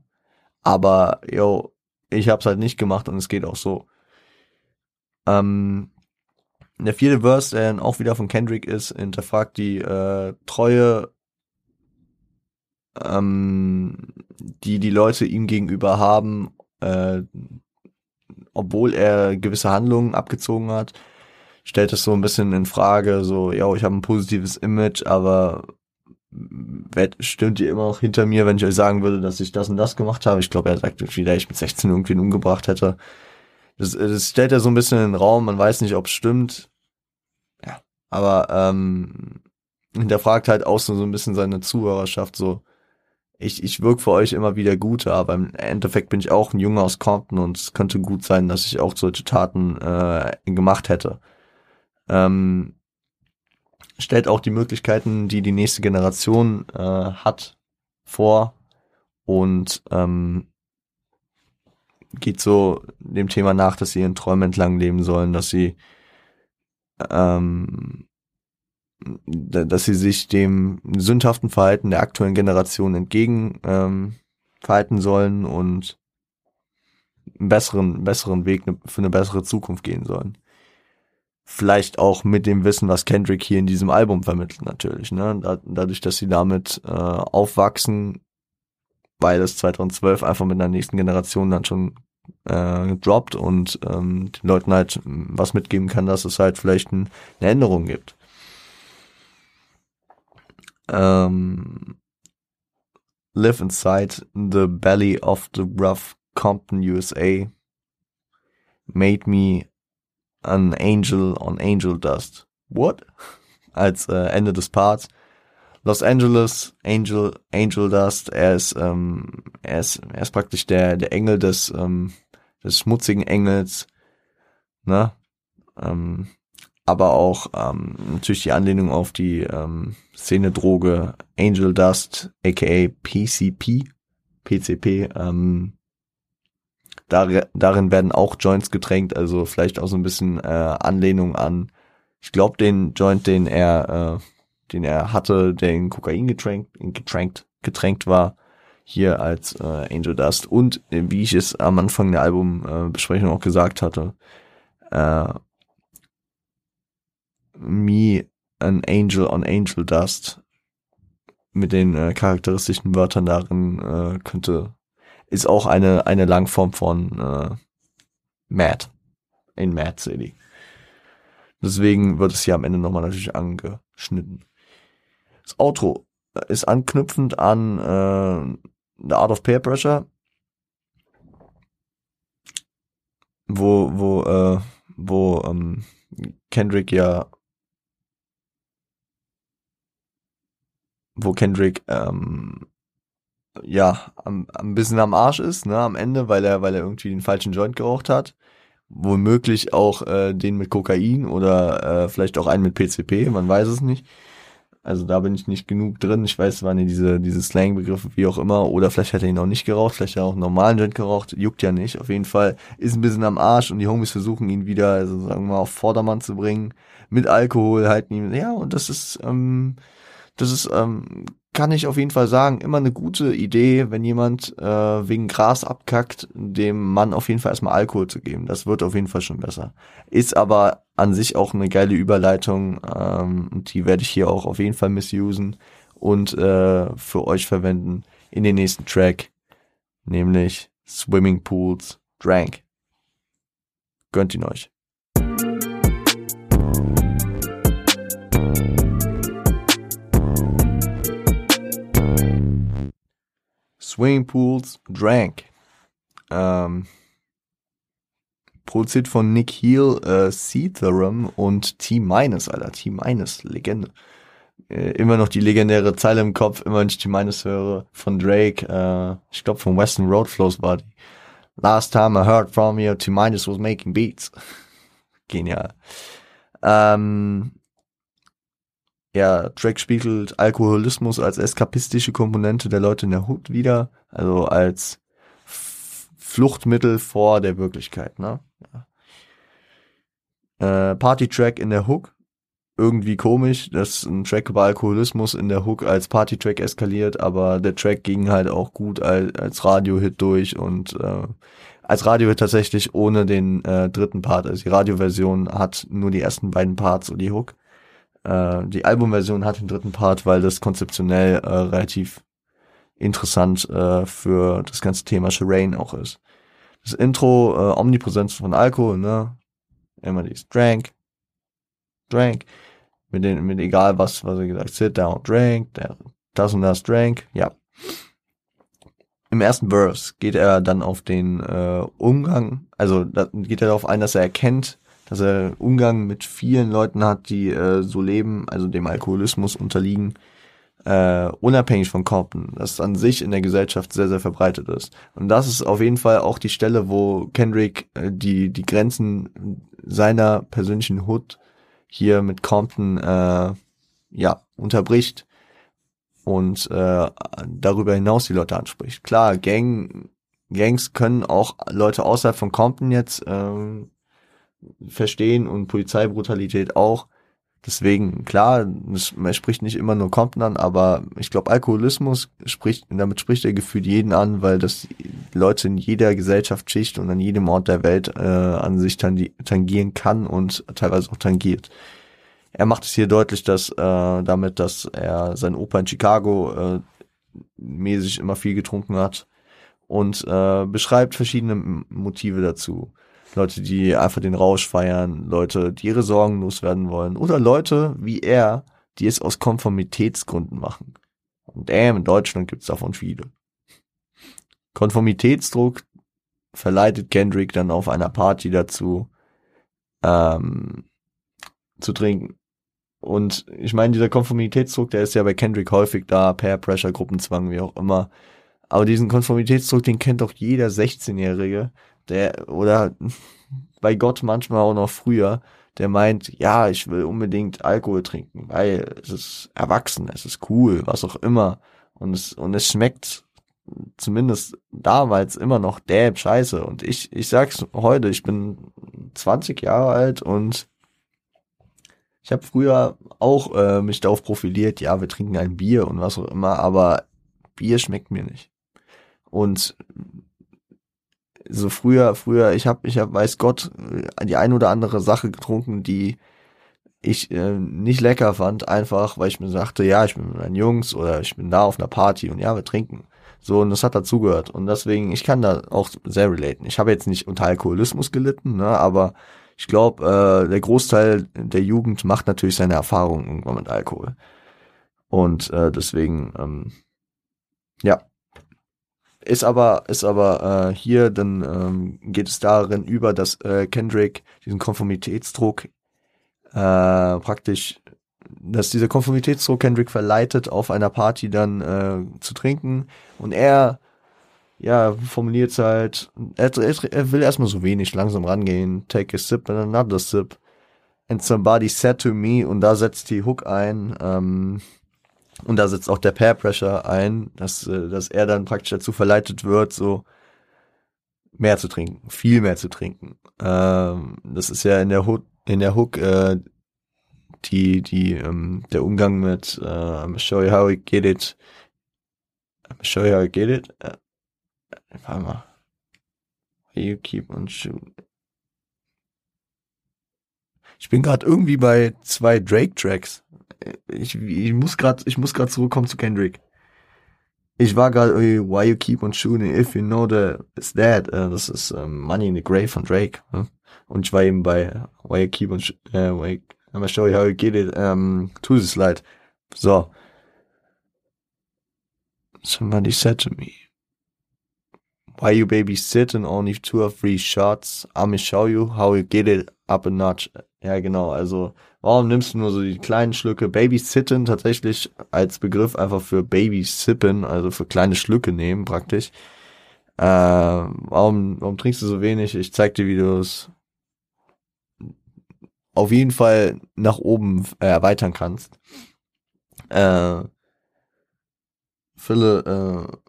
Aber yo, ich hab's halt nicht gemacht und es geht auch so. Ähm, der vierte Verse, der dann auch wieder von Kendrick ist, hinterfragt die äh, Treue, ähm, die die Leute ihm gegenüber haben, äh, obwohl er gewisse Handlungen abgezogen hat, stellt es so ein bisschen in Frage, so, ja, ich habe ein positives Image, aber stimmt ihr immer noch hinter mir, wenn ich euch sagen würde, dass ich das und das gemacht habe. Ich glaube, er sagt wieder, ich mit 16 irgendwen umgebracht hätte. Das, das stellt er so ein bisschen in den Raum, man weiß nicht, ob es stimmt. Ja. Aber ähm, hinterfragt halt auch so, so ein bisschen seine Zuhörerschaft, so, ich, ich wirke für euch immer wieder Gute, aber im Endeffekt bin ich auch ein Junge aus Compton und es könnte gut sein, dass ich auch solche Taten äh, gemacht hätte. Ähm, stellt auch die Möglichkeiten, die die nächste Generation äh, hat, vor und ähm, geht so dem Thema nach, dass sie ihren Träumen entlang leben sollen, dass sie ähm, dass sie sich dem sündhaften Verhalten der aktuellen Generation entgegen ähm, verhalten sollen und einen besseren, besseren Weg ne, für eine bessere Zukunft gehen sollen. Vielleicht auch mit dem Wissen, was Kendrick hier in diesem Album vermittelt, natürlich. Ne? Da, dadurch, dass sie damit äh, aufwachsen, weil es 2012 einfach mit der nächsten Generation dann schon äh, droppt und ähm, den Leuten halt was mitgeben kann, dass es halt vielleicht ein, eine Änderung gibt. Um, live inside the belly of the rough Compton, USA. Made me an angel on angel dust. What? Als äh, Ende des Parts. Los Angeles, Angel, Angel Dust. Er ist, ähm, er ist, er ist praktisch der, der Engel des, ähm, des schmutzigen Engels. Ne? Ähm, aber auch ähm, natürlich die Anlehnung auf die ähm, Szene-Droge Angel Dust, aka PCP, PCP. Ähm, dar darin werden auch Joints getränkt, also vielleicht auch so ein bisschen äh, Anlehnung an, ich glaube, den Joint, den er, äh, den er hatte, der in Kokain getränkt, getränkt, getränkt war, hier als äh, Angel Dust. Und äh, wie ich es am Anfang der Albumbesprechung auch gesagt hatte, äh, Me an Angel on Angel Dust mit den äh, charakteristischen Wörtern darin äh, könnte ist auch eine eine Langform von äh, Mad in Mad City. Deswegen wird es hier am Ende nochmal natürlich angeschnitten. Das Outro ist anknüpfend an äh, The Art of Peer Pressure, wo wo äh, wo ähm, Kendrick ja wo Kendrick ähm, ja am, ein bisschen am Arsch ist, ne, am Ende, weil er, weil er irgendwie den falschen Joint geraucht hat. Womöglich auch äh, den mit Kokain oder äh, vielleicht auch einen mit PCP, man weiß es nicht. Also da bin ich nicht genug drin. Ich weiß, waren ja diese, diese Slang-Begriffe, wie auch immer. Oder vielleicht hat er ihn auch nicht geraucht, vielleicht hat er auch einen normalen Joint geraucht. Juckt ja nicht. Auf jeden Fall ist ein bisschen am Arsch und die Homies versuchen ihn wieder, also sagen wir mal, auf Vordermann zu bringen. Mit Alkohol halten ihn. Ja, und das ist, ähm, das ist, ähm, kann ich auf jeden Fall sagen, immer eine gute Idee, wenn jemand äh, wegen Gras abkackt, dem Mann auf jeden Fall erstmal Alkohol zu geben. Das wird auf jeden Fall schon besser. Ist aber an sich auch eine geile Überleitung, ähm, die werde ich hier auch auf jeden Fall missusen und äh, für euch verwenden in den nächsten Track, nämlich Swimming Pools Drank. Gönnt ihn euch. Swimmingpools Drank. Ähm, produziert von Nick Heel, äh, Theorem und T-Minus, Alter. T-Minus, Legende. Äh, immer noch die legendäre Zeile im Kopf, immer wenn ich T-Minus höre, von Drake, äh, ich glaube von Western Road Flows die. Last time I heard from you, T-Minus was making beats. Genial. Ähm, ja, Drake spiegelt Alkoholismus als eskapistische Komponente der Leute in der Hood wieder, also als Fluchtmittel vor der Wirklichkeit, ne? Ja. Äh, Party-Track in der Hook. Irgendwie komisch, dass ein Track über Alkoholismus in der Hook als Party-Track eskaliert, aber der Track ging halt auch gut als, als Radio-Hit durch und äh, als Radio-Hit tatsächlich ohne den äh, dritten Part. Also die Radioversion hat nur die ersten beiden Parts und die Hook. Äh, die Albumversion hat den dritten Part, weil das konzeptionell äh, relativ interessant äh, für das ganze Thema Shireen auch ist. Das Intro, äh, Omnipräsenz von Alkohol, ne? Immer dies Drank, Drank, mit den, mit egal was, was er gesagt, sit down, drank, das und das, drank, ja. Im ersten Verse geht er dann auf den äh, Umgang, also da geht er darauf ein, dass er erkennt, dass er Umgang mit vielen Leuten hat, die äh, so leben, also dem Alkoholismus unterliegen, äh, unabhängig von Compton, das an sich in der Gesellschaft sehr, sehr verbreitet ist. Und das ist auf jeden Fall auch die Stelle, wo Kendrick äh, die, die Grenzen seiner persönlichen Hood hier mit Compton äh, ja, unterbricht und äh, darüber hinaus die Leute anspricht. Klar, Gang, Gangs können auch Leute außerhalb von Compton jetzt äh, verstehen und Polizeibrutalität auch, Deswegen, klar, man spricht nicht immer nur Compton an, aber ich glaube, Alkoholismus spricht, damit spricht er gefühlt jeden an, weil das Leute in jeder Gesellschaftsschicht und an jedem Ort der Welt äh, an sich tangieren kann und teilweise auch tangiert. Er macht es hier deutlich, dass äh, damit, dass er sein Opa in Chicago äh, mäßig immer viel getrunken hat und äh, beschreibt verschiedene Motive dazu. Leute, die einfach den Rausch feiern, Leute, die ihre Sorgen loswerden wollen oder Leute wie er, die es aus Konformitätsgründen machen. Und damn, in Deutschland gibt's davon viele. Konformitätsdruck verleitet Kendrick dann auf einer Party dazu, ähm, zu trinken. Und ich meine, dieser Konformitätsdruck, der ist ja bei Kendrick häufig da, per Pressure, Gruppenzwang, wie auch immer. Aber diesen Konformitätsdruck, den kennt doch jeder 16-Jährige, der, oder bei Gott manchmal auch noch früher, der meint, ja, ich will unbedingt Alkohol trinken, weil es ist erwachsen, es ist cool, was auch immer. Und es, und es schmeckt zumindest damals immer noch derb scheiße. Und ich, ich sag's heute, ich bin 20 Jahre alt und ich habe früher auch äh, mich darauf profiliert, ja, wir trinken ein Bier und was auch immer, aber Bier schmeckt mir nicht. Und so früher, früher, ich habe, ich hab, weiß Gott, die ein oder andere Sache getrunken, die ich äh, nicht lecker fand, einfach weil ich mir sagte, ja, ich bin mit meinen Jungs oder ich bin da auf einer Party und ja, wir trinken. So, und das hat dazugehört. Und deswegen, ich kann da auch sehr relaten. Ich habe jetzt nicht unter Alkoholismus gelitten, ne, aber ich glaube, äh, der Großteil der Jugend macht natürlich seine Erfahrungen irgendwann mit Alkohol. Und äh, deswegen, ähm, ja, ist aber, ist aber äh, hier, dann ähm, geht es darin über, dass äh, Kendrick diesen Konformitätsdruck äh, praktisch, dass dieser Konformitätsdruck Kendrick verleitet, auf einer Party dann äh, zu trinken. Und er, ja, formuliert halt, er, er will erstmal so wenig langsam rangehen, take a sip and another sip. And somebody said to me, und da setzt die Hook ein, ähm, und da setzt auch der Pair Pressure ein, dass, äh, dass er dann praktisch dazu verleitet wird, so mehr zu trinken, viel mehr zu trinken. Ähm, das ist ja in der Hook, in der Hook äh, die, die, ähm, der Umgang mit äh, I'm show you how I get it. I'm show you how I get it. Äh, warte mal. You keep on shooting. Ich bin gerade irgendwie bei zwei Drake-Tracks ich, ich muss gerade, ich muss gerade zurückkommen zu Kendrick. Ich war gerade, why you keep on shooting if you know that it's that. Uh, das ist um, Money in the Grave von Drake. Ne? Und ich war eben bei why you keep on, uh, why, I'm gonna show you how you get it um, to the slide. So. Somebody said to me, why you baby sitting only two or three shots? I'm gonna show you how you get it up a notch. Ja, genau. Also, warum nimmst du nur so die kleinen Schlücke? Babysitten tatsächlich als Begriff einfach für Babysippen, also für kleine Schlücke nehmen praktisch. Äh, warum, warum trinkst du so wenig? Ich zeig dir, wie du es auf jeden Fall nach oben äh, erweitern kannst. Äh, Phille, äh,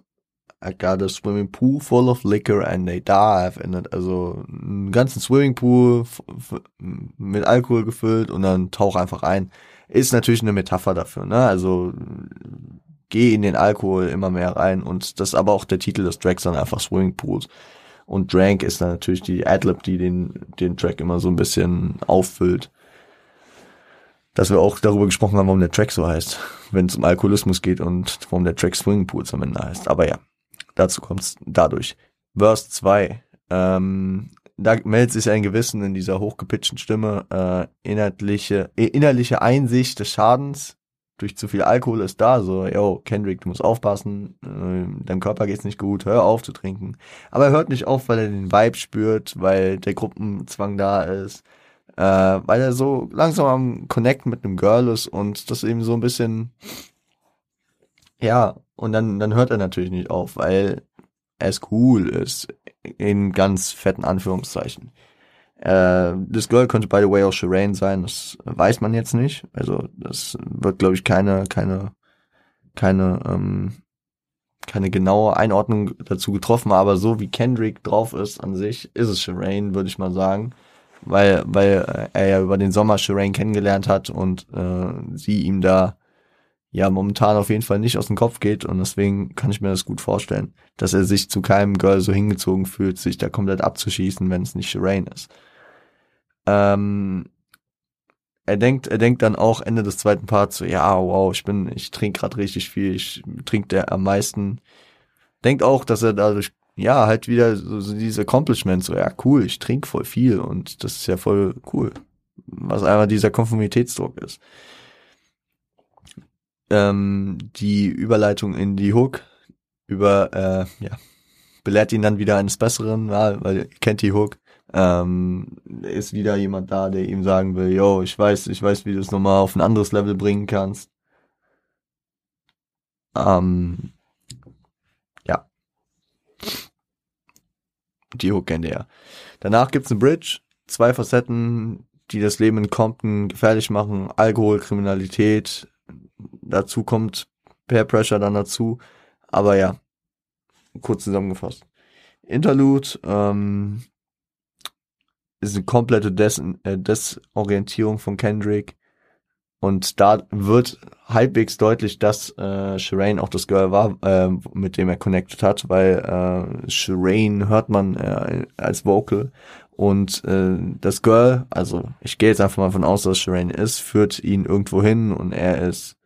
I got a swimming pool full of liquor and they dive it. Also einen ganzen Swimmingpool mit Alkohol gefüllt und dann tauch einfach ein. Ist natürlich eine Metapher dafür, ne? Also geh in den Alkohol immer mehr rein und das ist aber auch der Titel des Tracks dann einfach Swimmingpools. Und Drank ist dann natürlich die Adlib, die den, den Track immer so ein bisschen auffüllt. Dass wir auch darüber gesprochen haben, warum der Track so heißt, wenn es um Alkoholismus geht und warum der Track Swimmingpools am Ende heißt. Aber ja, dazu kommt's dadurch. Verse 2. Ähm, da meldet sich ein Gewissen in dieser hochgepitchten Stimme, äh, inhaltliche, innerliche Einsicht des Schadens durch zu viel Alkohol ist da, so, yo, Kendrick, du musst aufpassen, äh, deinem Körper geht's nicht gut, hör auf zu trinken. Aber er hört nicht auf, weil er den Vibe spürt, weil der Gruppenzwang da ist, äh, weil er so langsam am Connecten mit einem Girl ist und das eben so ein bisschen, ja, und dann, dann hört er natürlich nicht auf, weil es cool ist, in ganz fetten Anführungszeichen. Äh, das Girl könnte by the way auch Shireen sein, das weiß man jetzt nicht. Also das wird, glaube ich, keine, keine, keine, ähm, keine genaue Einordnung dazu getroffen, aber so wie Kendrick drauf ist an sich, ist es Shireen, würde ich mal sagen. Weil, weil er ja über den Sommer Shireen kennengelernt hat und äh, sie ihm da ja momentan auf jeden Fall nicht aus dem Kopf geht und deswegen kann ich mir das gut vorstellen, dass er sich zu keinem Girl so hingezogen fühlt, sich da komplett abzuschießen, wenn es nicht Shireen ist. Ähm, er denkt, er denkt dann auch Ende des zweiten Parts so, ja, wow, ich bin, ich trinke gerade richtig viel, ich trinke der am meisten. Denkt auch, dass er dadurch, ja, halt wieder so, so diese Accomplishment, so, ja, cool, ich trinke voll viel und das ist ja voll cool. Was einfach dieser Konformitätsdruck ist. Ähm, die Überleitung in die Hook über, äh, ja, belehrt ihn dann wieder eines Besseren, ja, weil ihr kennt die Hook ähm, ist wieder jemand da, der ihm sagen will, yo, ich weiß, ich weiß, wie du es nochmal auf ein anderes Level bringen kannst. Ähm, ja. Die Hook kennt er. Danach gibt's eine Bridge, zwei Facetten, die das Leben in Compton gefährlich machen, Alkohol, Kriminalität, dazu kommt Peer Pressure dann dazu, aber ja, kurz zusammengefasst. Interlude, ähm, ist eine komplette Des äh, Desorientierung von Kendrick. Und da wird halbwegs deutlich, dass äh, Shireen auch das Girl war, äh, mit dem er connected hat, weil äh, Shireen hört man äh, als Vocal und äh, das Girl, also ich gehe jetzt einfach mal von aus, dass Shireen ist, führt ihn irgendwo hin und er ist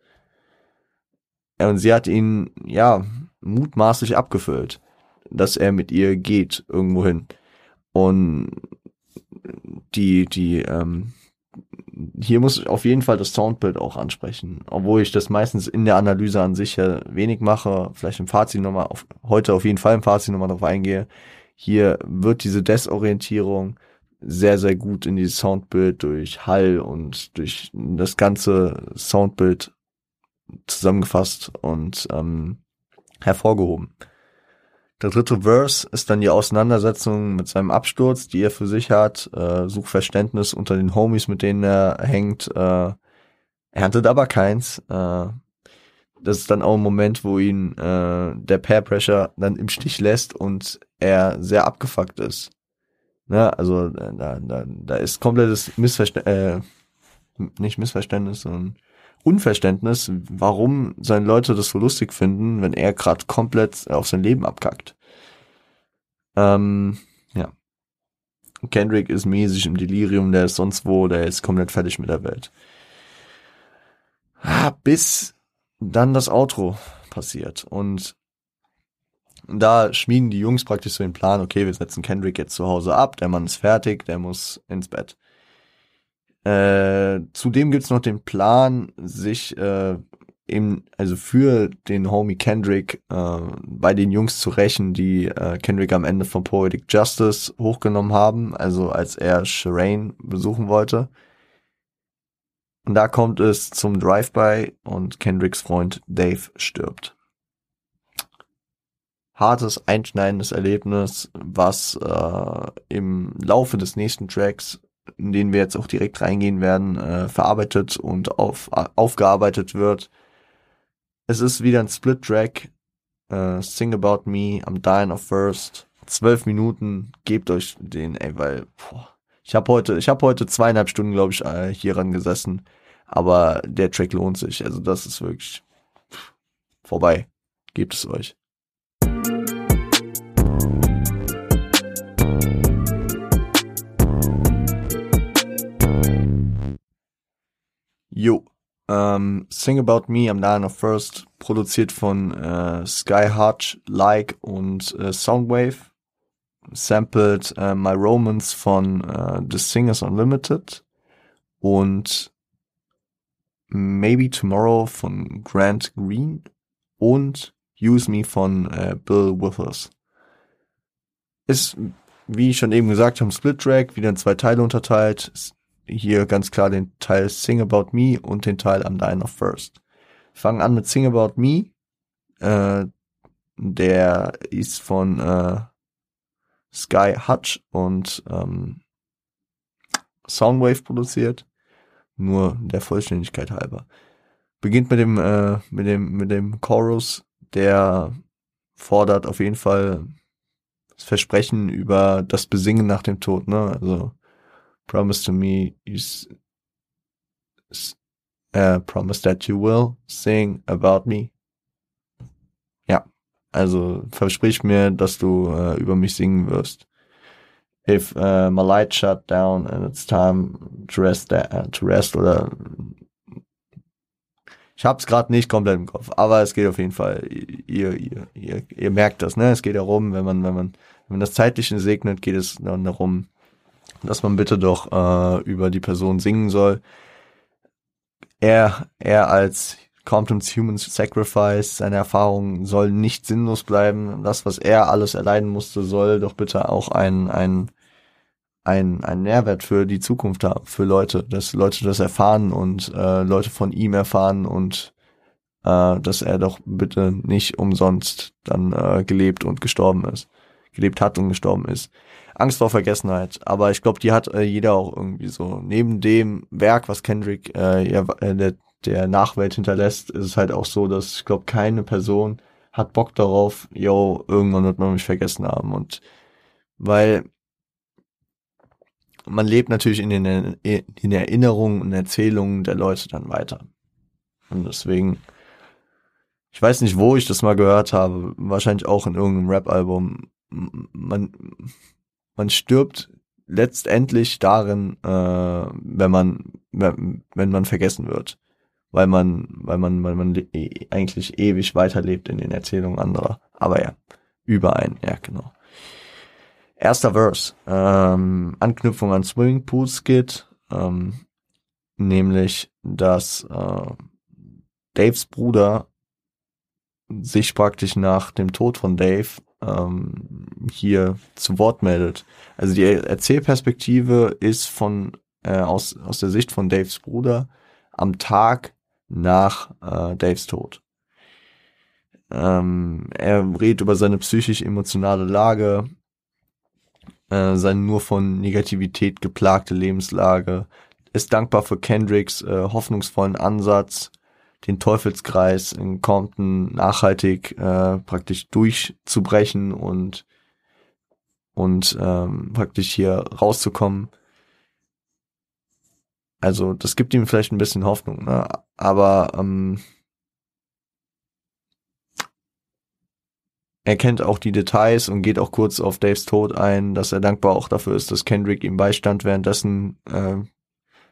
und sie hat ihn ja mutmaßlich abgefüllt, dass er mit ihr geht irgendwo hin. Und die, die, ähm, hier muss ich auf jeden Fall das Soundbild auch ansprechen, obwohl ich das meistens in der Analyse an sich ja wenig mache, vielleicht im Fazit nochmal, auf, heute auf jeden Fall im Fazit nochmal drauf eingehe. Hier wird diese Desorientierung sehr, sehr gut in dieses Soundbild durch Hall und durch das ganze Soundbild zusammengefasst und ähm, hervorgehoben. Der dritte Verse ist dann die Auseinandersetzung mit seinem Absturz, die er für sich hat, äh, sucht Verständnis unter den Homies, mit denen er hängt, äh, erntet aber keins. Äh, das ist dann auch ein Moment, wo ihn äh, der Pair Pressure dann im Stich lässt und er sehr abgefuckt ist. Ne? Also da, da, da ist komplettes Missverständnis, äh, nicht Missverständnis, sondern Unverständnis, warum seine Leute das so lustig finden, wenn er gerade komplett auf sein Leben abkackt. Ähm, ja. Kendrick ist mäßig im Delirium, der ist sonst wo, der ist komplett fertig mit der Welt. Ah, bis dann das Outro passiert und da schmieden die Jungs praktisch so den Plan, okay, wir setzen Kendrick jetzt zu Hause ab, der Mann ist fertig, der muss ins Bett. Äh, zudem gibt's noch den Plan, sich äh, eben, also für den Homie Kendrick äh, bei den Jungs zu rächen, die äh, Kendrick am Ende von Poetic Justice hochgenommen haben, also als er Shireen besuchen wollte. Und da kommt es zum Drive-by und Kendricks Freund Dave stirbt. Hartes, einschneidendes Erlebnis, was äh, im Laufe des nächsten Tracks in den wir jetzt auch direkt reingehen werden, äh, verarbeitet und auf, aufgearbeitet wird. Es ist wieder ein Split-Track. Äh, Sing About Me, I'm Dying of First. Zwölf Minuten, gebt euch den, ey, weil, boah, ich habe heute, ich habe heute zweieinhalb Stunden, glaube ich, äh, hier ran gesessen. Aber der Track lohnt sich. Also das ist wirklich vorbei. Gebt es euch. Jo. Ähm, Sing About Me, I'm Dying of First, produziert von äh, Sky Hutch, Like und äh, Soundwave. Sampled äh, My Romance von äh, The Singers Unlimited und Maybe Tomorrow von Grant Green und Use Me von äh, Bill Withers. Ist, wie ich schon eben gesagt habe, Split-Track, wieder in zwei Teile unterteilt. Ist hier ganz klar den Teil Sing About Me und den Teil I'm Dying of First. fangen an mit Sing About Me. Äh, der ist von äh, Sky Hutch und ähm, Soundwave produziert. Nur der Vollständigkeit halber. Beginnt mit dem, äh, mit dem, mit dem Chorus, der fordert auf jeden Fall das Versprechen über das Besingen nach dem Tod, ne? Also promise to me you uh, promise that you will sing about me. Ja, also versprich mir, dass du äh, über mich singen wirst. If uh, my light shut down and it's time to rest, uh, to rest oder ich hab's gerade nicht komplett im Kopf, aber es geht auf jeden Fall, ihr, ihr, ihr, ihr merkt das, ne? Es geht darum, wenn man, wenn man, wenn man das Zeitliche segnet, geht es darum, dass man bitte doch äh, über die Person singen soll. Er, er als Compton's Human Sacrifice, seine Erfahrungen sollen nicht sinnlos bleiben. Das, was er alles erleiden musste, soll doch bitte auch ein, ein, ein, ein Nährwert für die Zukunft haben, für Leute, dass Leute das erfahren und äh, Leute von ihm erfahren und äh, dass er doch bitte nicht umsonst dann äh, gelebt und gestorben ist, gelebt hat und gestorben ist. Angst vor Vergessenheit. Aber ich glaube, die hat äh, jeder auch irgendwie so. Neben dem Werk, was Kendrick äh, ja, äh, der, der Nachwelt hinterlässt, ist es halt auch so, dass ich glaube, keine Person hat Bock darauf, yo, irgendwann wird man mich vergessen haben. Und weil man lebt natürlich in den, in den Erinnerungen und Erzählungen der Leute dann weiter. Und deswegen, ich weiß nicht, wo ich das mal gehört habe, wahrscheinlich auch in irgendeinem Rap-Album. Man, man stirbt letztendlich darin, äh, wenn man, wenn, man vergessen wird. Weil man, weil man, weil man eigentlich ewig weiterlebt in den Erzählungen anderer. Aber ja, überein, ja, genau. Erster Verse, ähm, Anknüpfung an Swimming Pool Skit, ähm, nämlich, dass äh, Daves Bruder sich praktisch nach dem Tod von Dave ähm, hier zu Wort meldet. Also die Erzählperspektive ist von äh, aus, aus der Sicht von Daves Bruder am Tag nach äh, Daves Tod. Ähm, er redet über seine psychisch-emotionale Lage, äh, seine nur von Negativität geplagte Lebenslage, ist dankbar für Kendricks äh, hoffnungsvollen Ansatz, den Teufelskreis in Compton nachhaltig äh, praktisch durchzubrechen und und ähm, praktisch hier rauszukommen. Also das gibt ihm vielleicht ein bisschen Hoffnung, ne? aber ähm, er kennt auch die Details und geht auch kurz auf Daves Tod ein, dass er dankbar auch dafür ist, dass Kendrick ihm Beistand währenddessen äh,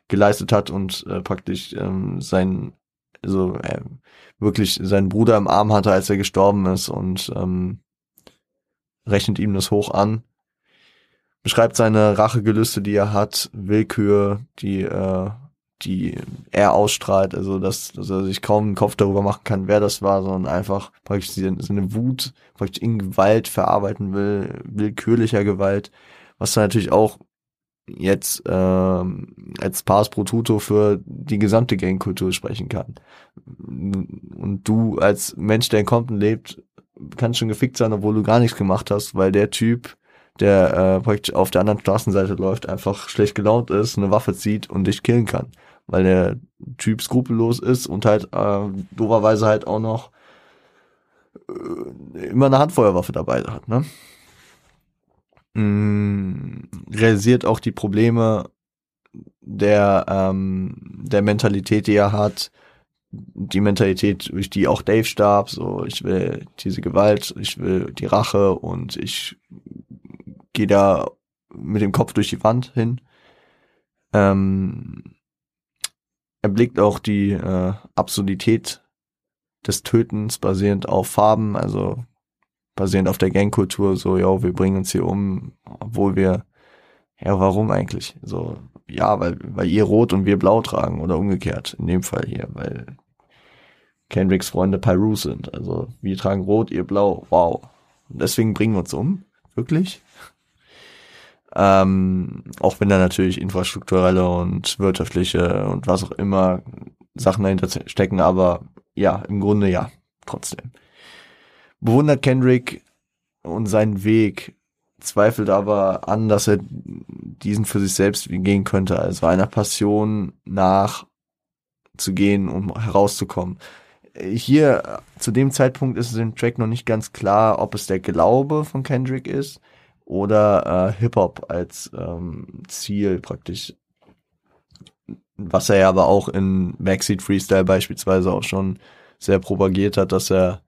geleistet hat und äh, praktisch ähm, sein also äh, wirklich seinen Bruder im Arm hatte, als er gestorben ist und ähm, rechnet ihm das hoch an. Beschreibt seine Rachegelüste, die er hat, Willkür, die, äh, die er ausstrahlt, also dass, dass er sich kaum einen Kopf darüber machen kann, wer das war, sondern einfach praktisch seine Wut praktisch in Gewalt verarbeiten will, willkürlicher Gewalt, was dann natürlich auch jetzt ähm, als Pars pro Tuto für die gesamte Gangkultur sprechen kann. Und du als Mensch, der in Compton lebt, kannst schon gefickt sein, obwohl du gar nichts gemacht hast, weil der Typ, der äh, praktisch auf der anderen Straßenseite läuft, einfach schlecht gelaunt ist, eine Waffe zieht und dich killen kann. Weil der Typ skrupellos ist und halt äh, doverweise halt auch noch äh, immer eine Handfeuerwaffe dabei hat, ne? Mm, realisiert auch die Probleme der, ähm, der Mentalität, die er hat, die Mentalität, durch die auch Dave starb, so ich will diese Gewalt, ich will die Rache und ich gehe da mit dem Kopf durch die Wand hin. Ähm, er blickt auch die äh, Absurdität des Tötens basierend auf Farben, also basierend auf der Gangkultur, so, ja, wir bringen uns hier um, obwohl wir, ja, warum eigentlich? So, ja, weil, weil ihr rot und wir blau tragen oder umgekehrt, in dem Fall hier, weil Kendricks Freunde Pyru sind. Also, wir tragen rot, ihr blau, wow. Und deswegen bringen wir uns um? Wirklich? Ähm, auch wenn da natürlich infrastrukturelle und wirtschaftliche und was auch immer Sachen dahinter stecken, aber ja, im Grunde ja, trotzdem. Bewundert Kendrick und seinen Weg, zweifelt aber an, dass er diesen für sich selbst gehen könnte, also einer Passion nach zu gehen, um herauszukommen. Hier, zu dem Zeitpunkt ist es im Track noch nicht ganz klar, ob es der Glaube von Kendrick ist oder äh, Hip-Hop als ähm, Ziel praktisch. Was er ja aber auch in Backseat Freestyle beispielsweise auch schon sehr propagiert hat, dass er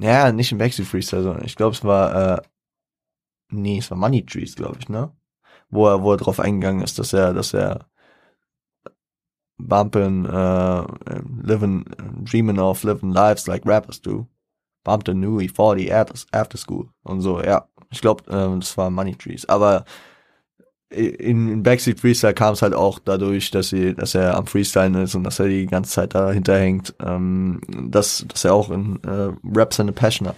ja, nicht in Backseat Freestyle, sondern ich glaube, es war äh, nee, es war Money Trees, glaube ich, ne? Wo er, wo er drauf eingegangen ist, dass er, dass er bumping, uh, living, dreaming of living lives like rappers do. Bump the new E40 after school und so, ja. Ich glaube, ähm, das war Money Trees. Aber in, Backseat Freestyle kam es halt auch dadurch, dass sie, dass er am Freestylen ist und dass er die ganze Zeit dahinter hängt, ähm, dass, dass er auch in äh, Rap seine Passion hat.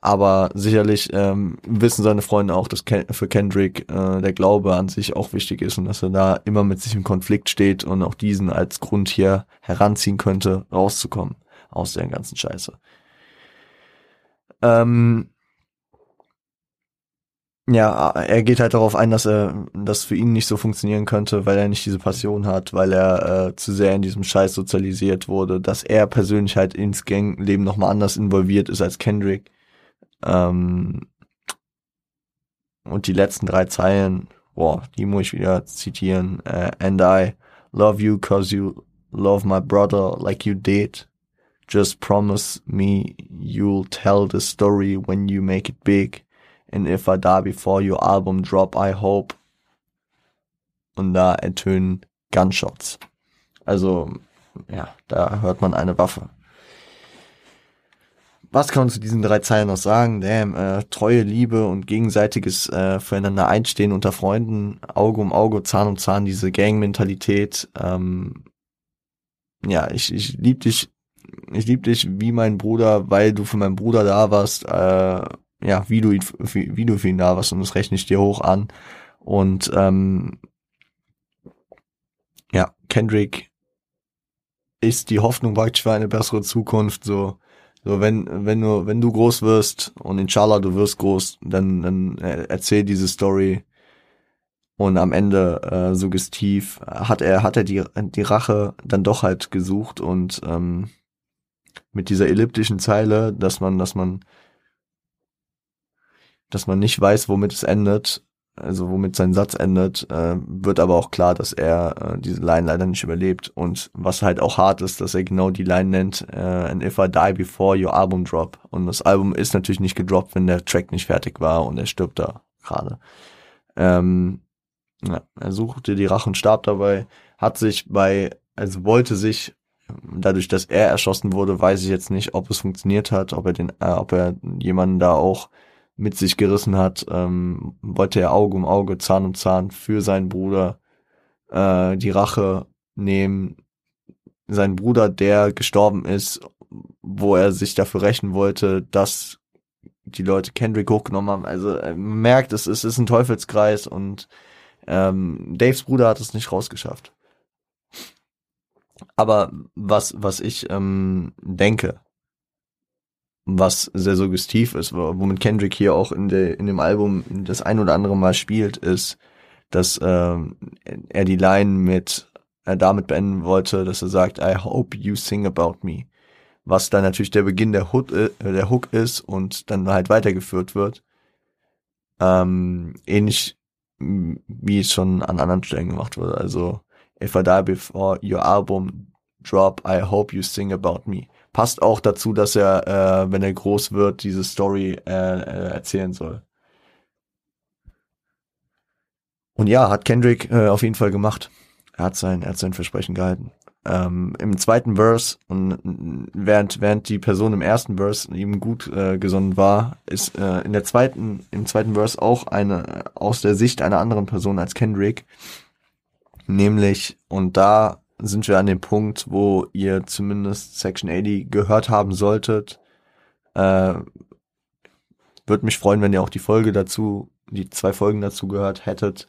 Aber sicherlich ähm, wissen seine Freunde auch, dass Ken für Kendrick äh, der Glaube an sich auch wichtig ist und dass er da immer mit sich im Konflikt steht und auch diesen als Grund hier heranziehen könnte, rauszukommen aus der ganzen Scheiße. Ähm, ja, er geht halt darauf ein, dass er das für ihn nicht so funktionieren könnte, weil er nicht diese Passion hat, weil er äh, zu sehr in diesem Scheiß sozialisiert wurde, dass er persönlich halt ins Gangleben nochmal anders involviert ist als Kendrick. Ähm, und die letzten drei Zeilen, boah, die muss ich wieder zitieren. Uh, and I love you cause you love my brother like you did. Just promise me you'll tell the story when you make it big. And if I die before your album drop, I hope. Und da ertönen Gunshots. Also, ja, da hört man eine Waffe. Was kann man zu diesen drei Zeilen noch sagen? Damn, äh, treue Liebe und gegenseitiges äh, füreinander einstehen unter Freunden, Auge um Auge, Zahn um Zahn, diese Gang-Mentalität. Ähm, ja, ich, ich lieb dich, ich lieb dich wie mein Bruder, weil du für meinen Bruder da warst. Äh, ja, wie du ihn, wie, wie du für ihn da warst und das rechne ich dir hoch an. Und ähm, ja, Kendrick ist die Hoffnung praktisch für eine bessere Zukunft. So, so wenn wenn du wenn du groß wirst und inshallah du wirst groß, dann dann erzähl diese Story. Und am Ende äh, suggestiv hat er hat er die die Rache dann doch halt gesucht und ähm, mit dieser elliptischen Zeile, dass man dass man dass man nicht weiß, womit es endet, also womit sein Satz endet, äh, wird aber auch klar, dass er äh, diese Line leider nicht überlebt. Und was halt auch hart ist, dass er genau die Line nennt, äh, and if I die before your album drop. Und das Album ist natürlich nicht gedroppt, wenn der Track nicht fertig war und er stirbt da gerade. Ähm, ja, er suchte die Rache und starb dabei, hat sich bei, also wollte sich dadurch, dass er erschossen wurde, weiß ich jetzt nicht, ob es funktioniert hat, ob er den, äh, ob er jemanden da auch mit sich gerissen hat, ähm, wollte er Auge um Auge, Zahn um Zahn für seinen Bruder äh, die Rache nehmen. Sein Bruder, der gestorben ist, wo er sich dafür rächen wollte, dass die Leute Kendrick hochgenommen haben. Also er merkt, es ist, es ist ein Teufelskreis und ähm, Daves Bruder hat es nicht rausgeschafft. Aber was, was ich ähm, denke, was sehr suggestiv ist, womit Kendrick hier auch in, der in dem Album das ein oder andere Mal spielt, ist, dass ähm, er die Line mit er damit beenden wollte, dass er sagt, I hope you sing about me. was dann natürlich der Beginn der Hook, äh, der Hook ist und dann halt weitergeführt wird. Ähm, ähnlich wie es schon an anderen Stellen gemacht wurde. Also, if I die before your album drop, I hope you sing about me. Passt auch dazu, dass er, äh, wenn er groß wird, diese Story äh, äh, erzählen soll. Und ja, hat Kendrick äh, auf jeden Fall gemacht. Er hat sein, er hat sein Versprechen gehalten. Ähm, Im zweiten Verse und während während die Person im ersten Verse ihm gut äh, gesonnen war, ist äh, in der zweiten im zweiten Verse auch eine aus der Sicht einer anderen Person als Kendrick, nämlich und da sind wir an dem Punkt, wo ihr zumindest Section 80 gehört haben solltet. Äh, Würde mich freuen, wenn ihr auch die Folge dazu, die zwei Folgen dazu gehört hättet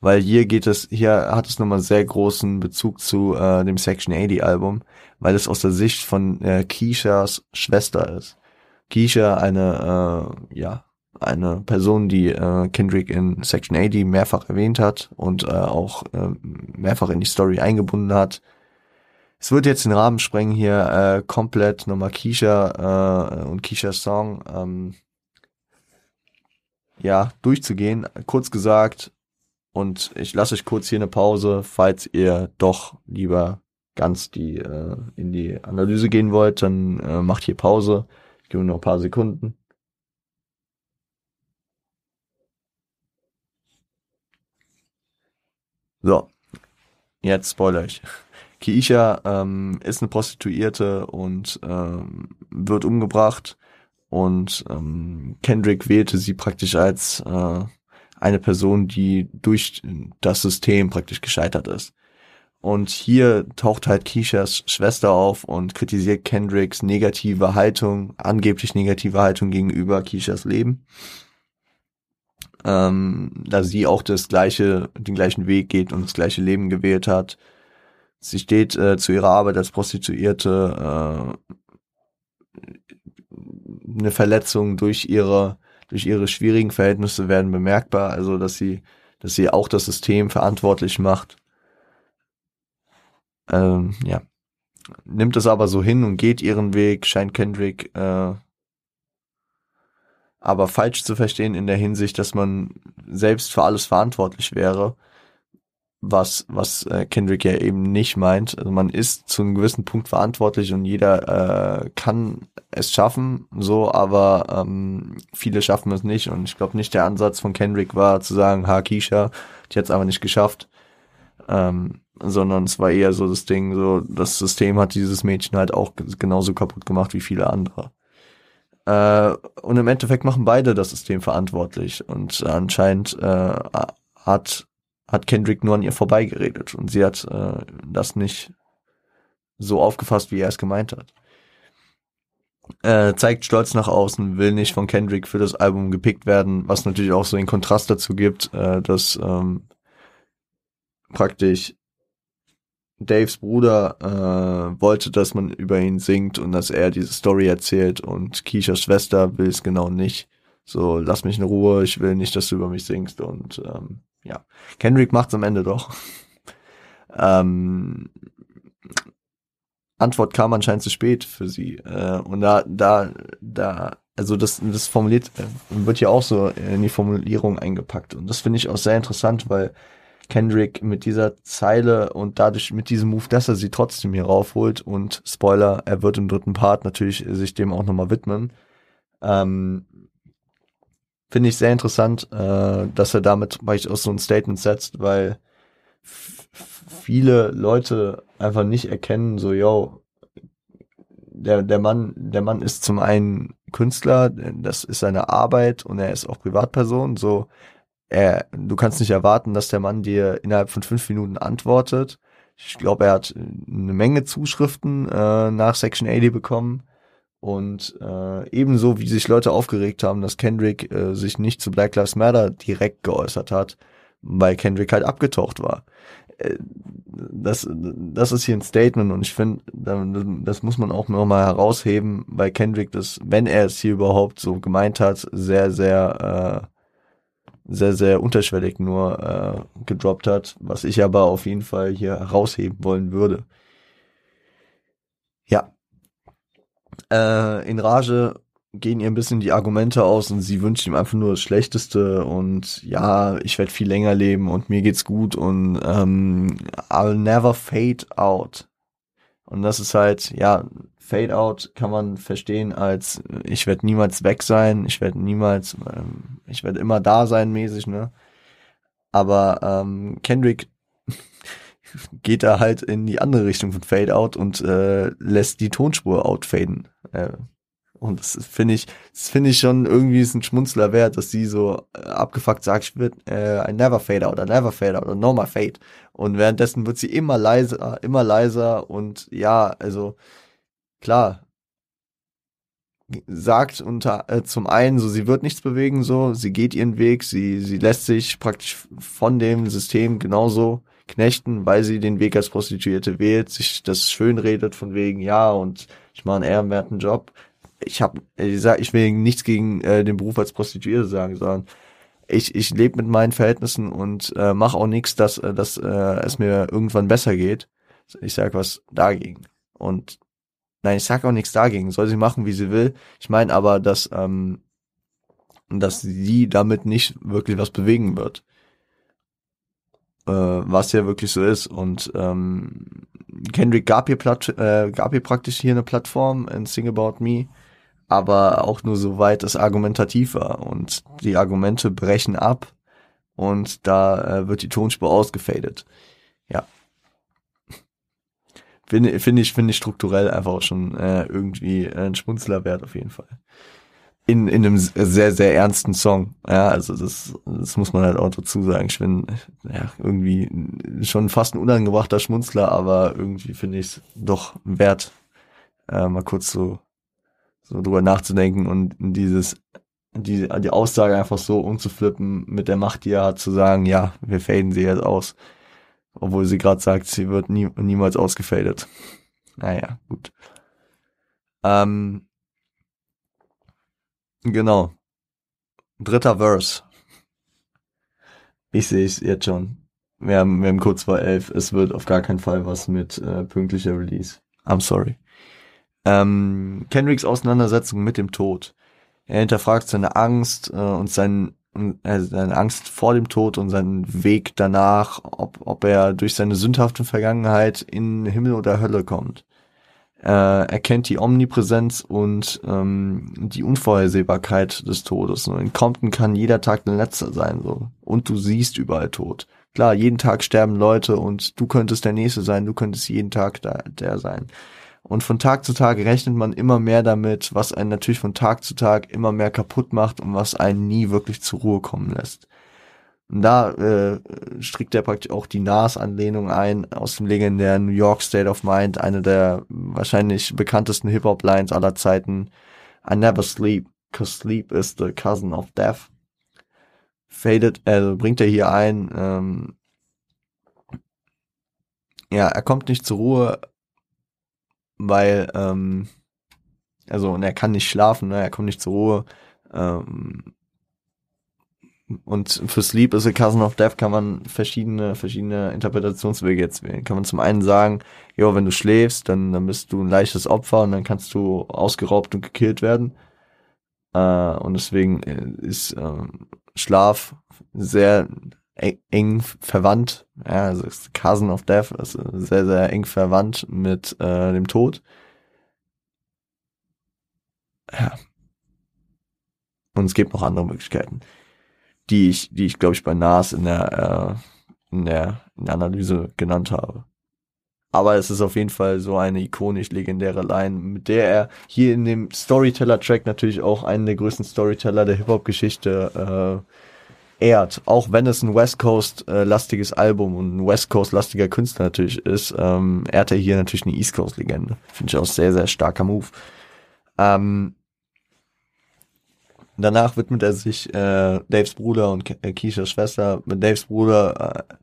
weil hier geht es, hier hat es nochmal sehr großen Bezug zu äh, dem Section 80 Album, weil es aus der Sicht von äh, Keishas Schwester ist. Keisha, eine, äh, ja, eine Person, die äh, Kendrick in Section 80 mehrfach erwähnt hat und äh, auch äh, mehrfach in die Story eingebunden hat. Es wird jetzt den Rahmen sprengen hier äh, komplett nochmal Keisha äh, und Keishas Song ähm, ja durchzugehen. Kurz gesagt, und ich lasse euch kurz hier eine Pause, falls ihr doch lieber ganz die äh, in die Analyse gehen wollt, dann äh, macht hier Pause. Ich gebe nur ein paar Sekunden. So, jetzt spoiler ich. Kiisha ähm, ist eine Prostituierte und ähm, wird umgebracht und ähm, Kendrick wählte sie praktisch als äh, eine Person, die durch das System praktisch gescheitert ist. Und hier taucht halt Keishas Schwester auf und kritisiert Kendricks negative Haltung, angeblich negative Haltung gegenüber Keishas Leben. Ähm, da sie auch das gleiche, den gleichen Weg geht und das gleiche Leben gewählt hat. Sie steht äh, zu ihrer Arbeit als Prostituierte äh, eine Verletzung durch ihre durch ihre schwierigen Verhältnisse werden bemerkbar, also dass sie, dass sie auch das System verantwortlich macht. Ähm, ja. Nimmt es aber so hin und geht ihren Weg, scheint Kendrick äh, aber falsch zu verstehen in der Hinsicht, dass man selbst für alles verantwortlich wäre was, was äh, Kendrick ja eben nicht meint. Also man ist zu einem gewissen Punkt verantwortlich und jeder äh, kann es schaffen, so, aber ähm, viele schaffen es nicht. Und ich glaube nicht der Ansatz von Kendrick war zu sagen, ha, Keisha, die hat es aber nicht geschafft. Ähm, sondern es war eher so das Ding, so das System hat dieses Mädchen halt auch genauso kaputt gemacht wie viele andere. Äh, und im Endeffekt machen beide das System verantwortlich. Und anscheinend äh, hat hat Kendrick nur an ihr vorbeigeredet und sie hat äh, das nicht so aufgefasst, wie er es gemeint hat. Äh, zeigt Stolz nach außen, will nicht von Kendrick für das Album gepickt werden, was natürlich auch so den Kontrast dazu gibt, äh, dass ähm, praktisch Daves Bruder äh, wollte, dass man über ihn singt und dass er diese Story erzählt und Keishas Schwester will es genau nicht. So, lass mich in Ruhe, ich will nicht, dass du über mich singst und ähm, ja, Kendrick macht's am Ende doch. ähm, Antwort kam anscheinend zu spät für sie. Äh, und da, da, da, also das, das formuliert, äh, wird ja auch so in die Formulierung eingepackt. Und das finde ich auch sehr interessant, weil Kendrick mit dieser Zeile und dadurch mit diesem Move, dass er sie trotzdem hier raufholt und Spoiler, er wird im dritten Part natürlich sich dem auch nochmal widmen. Ähm, finde ich sehr interessant, äh, dass er damit auch so ein Statement setzt, weil viele Leute einfach nicht erkennen, so, yo, der, der Mann, der Mann ist zum einen Künstler, das ist seine Arbeit und er ist auch Privatperson, so, er, du kannst nicht erwarten, dass der Mann dir innerhalb von fünf Minuten antwortet. Ich glaube, er hat eine Menge Zuschriften äh, nach Section 80 bekommen und äh, ebenso wie sich Leute aufgeregt haben, dass Kendrick äh, sich nicht zu Black Lives Matter direkt geäußert hat, weil Kendrick halt abgetaucht war. Äh, das, das ist hier ein Statement und ich finde, das muss man auch nochmal herausheben, weil Kendrick das, wenn er es hier überhaupt so gemeint hat, sehr, sehr, äh, sehr, sehr unterschwellig nur äh, gedroppt hat, was ich aber auf jeden Fall hier herausheben wollen würde. Ja, Äh, in Rage gehen ihr ein bisschen die Argumente aus und sie wünscht ihm einfach nur das Schlechteste und ja, ich werde viel länger leben und mir geht's gut und ähm, I'll never fade out. Und das ist halt, ja, Fade out kann man verstehen als ich werde niemals weg sein, ich werde niemals, ähm, ich werde immer da sein mäßig, ne? Aber ähm, Kendrick geht da halt in die andere Richtung von Fade out und äh, lässt die Tonspur outfaden. Äh, und das finde ich, das finde ich schon irgendwie ist ein Schmunzler wert, dass sie so äh, abgefuckt sagt, ich wird äh, I never fade out, I never fade out, no more fade. Und währenddessen wird sie immer leiser, immer leiser und ja, also klar, sagt unter äh, zum einen so sie wird nichts bewegen so sie geht ihren Weg sie sie lässt sich praktisch von dem System genauso knechten weil sie den Weg als Prostituierte wählt sich das schön redet von wegen ja und ich mache einen ehrenwerten Job ich habe, ich sag, ich will nichts gegen äh, den Beruf als Prostituierte sagen, sondern ich, ich lebe mit meinen Verhältnissen und äh, mache auch nichts, dass, äh, dass äh, es mir irgendwann besser geht. Ich sag was dagegen. Und nein, ich sag auch nichts dagegen. Soll sie machen, wie sie will. Ich meine aber, dass, ähm, dass sie damit nicht wirklich was bewegen wird. Äh, was ja wirklich so ist. Und ähm, Kendrick gab hier, Platt, äh, gab hier praktisch hier eine Plattform in Sing About Me aber auch nur so weit es argumentativ war. Und die Argumente brechen ab und da äh, wird die Tonspur ausgefadet. Ja. Finde find ich, finde ich strukturell einfach auch schon äh, irgendwie ein Schmunzler wert auf jeden Fall. In, in einem sehr, sehr ernsten Song. Ja, also das, das muss man halt auch dazu sagen. Ich bin ja, irgendwie schon fast ein unangebrachter Schmunzler, aber irgendwie finde ich es doch wert, äh, mal kurz so so drüber nachzudenken und dieses die, die Aussage einfach so umzuflippen mit der Macht, die er hat, zu sagen, ja, wir faden sie jetzt aus. Obwohl sie gerade sagt, sie wird nie, niemals ausgefadet. Naja, gut. Ähm, genau. Dritter Verse. Ich sehe es jetzt schon. Wir haben, wir haben kurz vor elf. Es wird auf gar keinen Fall was mit äh, pünktlicher Release. I'm sorry. Ähm, Kendricks Auseinandersetzung mit dem Tod. Er hinterfragt seine Angst äh, und sein, seine Angst vor dem Tod und seinen Weg danach, ob, ob er durch seine sündhafte Vergangenheit in Himmel oder Hölle kommt. Äh, er kennt die Omnipräsenz und ähm, die Unvorhersehbarkeit des Todes. Und in Compton kann jeder Tag der letzte sein. so Und du siehst überall Tod. Klar, jeden Tag sterben Leute und du könntest der Nächste sein, du könntest jeden Tag da, der sein. Und von Tag zu Tag rechnet man immer mehr damit, was einen natürlich von Tag zu Tag immer mehr kaputt macht und was einen nie wirklich zur Ruhe kommen lässt. Und da äh, strickt er praktisch auch die Nas-Anlehnung ein aus dem legendären New York State of Mind, eine der wahrscheinlich bekanntesten Hip-Hop-Lines aller Zeiten. I never sleep, cause sleep is the cousin of death. Faded, also bringt er hier ein, ähm, ja, er kommt nicht zur Ruhe, weil, ähm, also, und er kann nicht schlafen, ne? er kommt nicht zur Ruhe. Ähm, und für Sleep is a Cousin of Death kann man verschiedene, verschiedene Interpretationswege jetzt wählen. Kann man zum einen sagen, ja, wenn du schläfst, dann, dann bist du ein leichtes Opfer und dann kannst du ausgeraubt und gekillt werden. Äh, und deswegen ist äh, Schlaf sehr eng verwandt, ja, also Cousin of Death, ist sehr, sehr eng verwandt mit äh, dem Tod. Ja. Und es gibt noch andere Möglichkeiten, die ich, die ich glaube ich bei Nas in der, äh, in der, in der Analyse genannt habe. Aber es ist auf jeden Fall so eine ikonisch legendäre Line, mit der er hier in dem Storyteller-Track natürlich auch einen der größten Storyteller der Hip-Hop-Geschichte äh, ehrt, auch wenn es ein West Coast äh, Album und ein West Coast lastiger Künstler natürlich ist, ähm, ehrt er hier natürlich eine East Coast Legende. Finde ich auch sehr, sehr starker Move. Ähm, danach widmet er sich äh, Daves Bruder und Ke äh, Keishas Schwester. Mit Daves Bruder äh,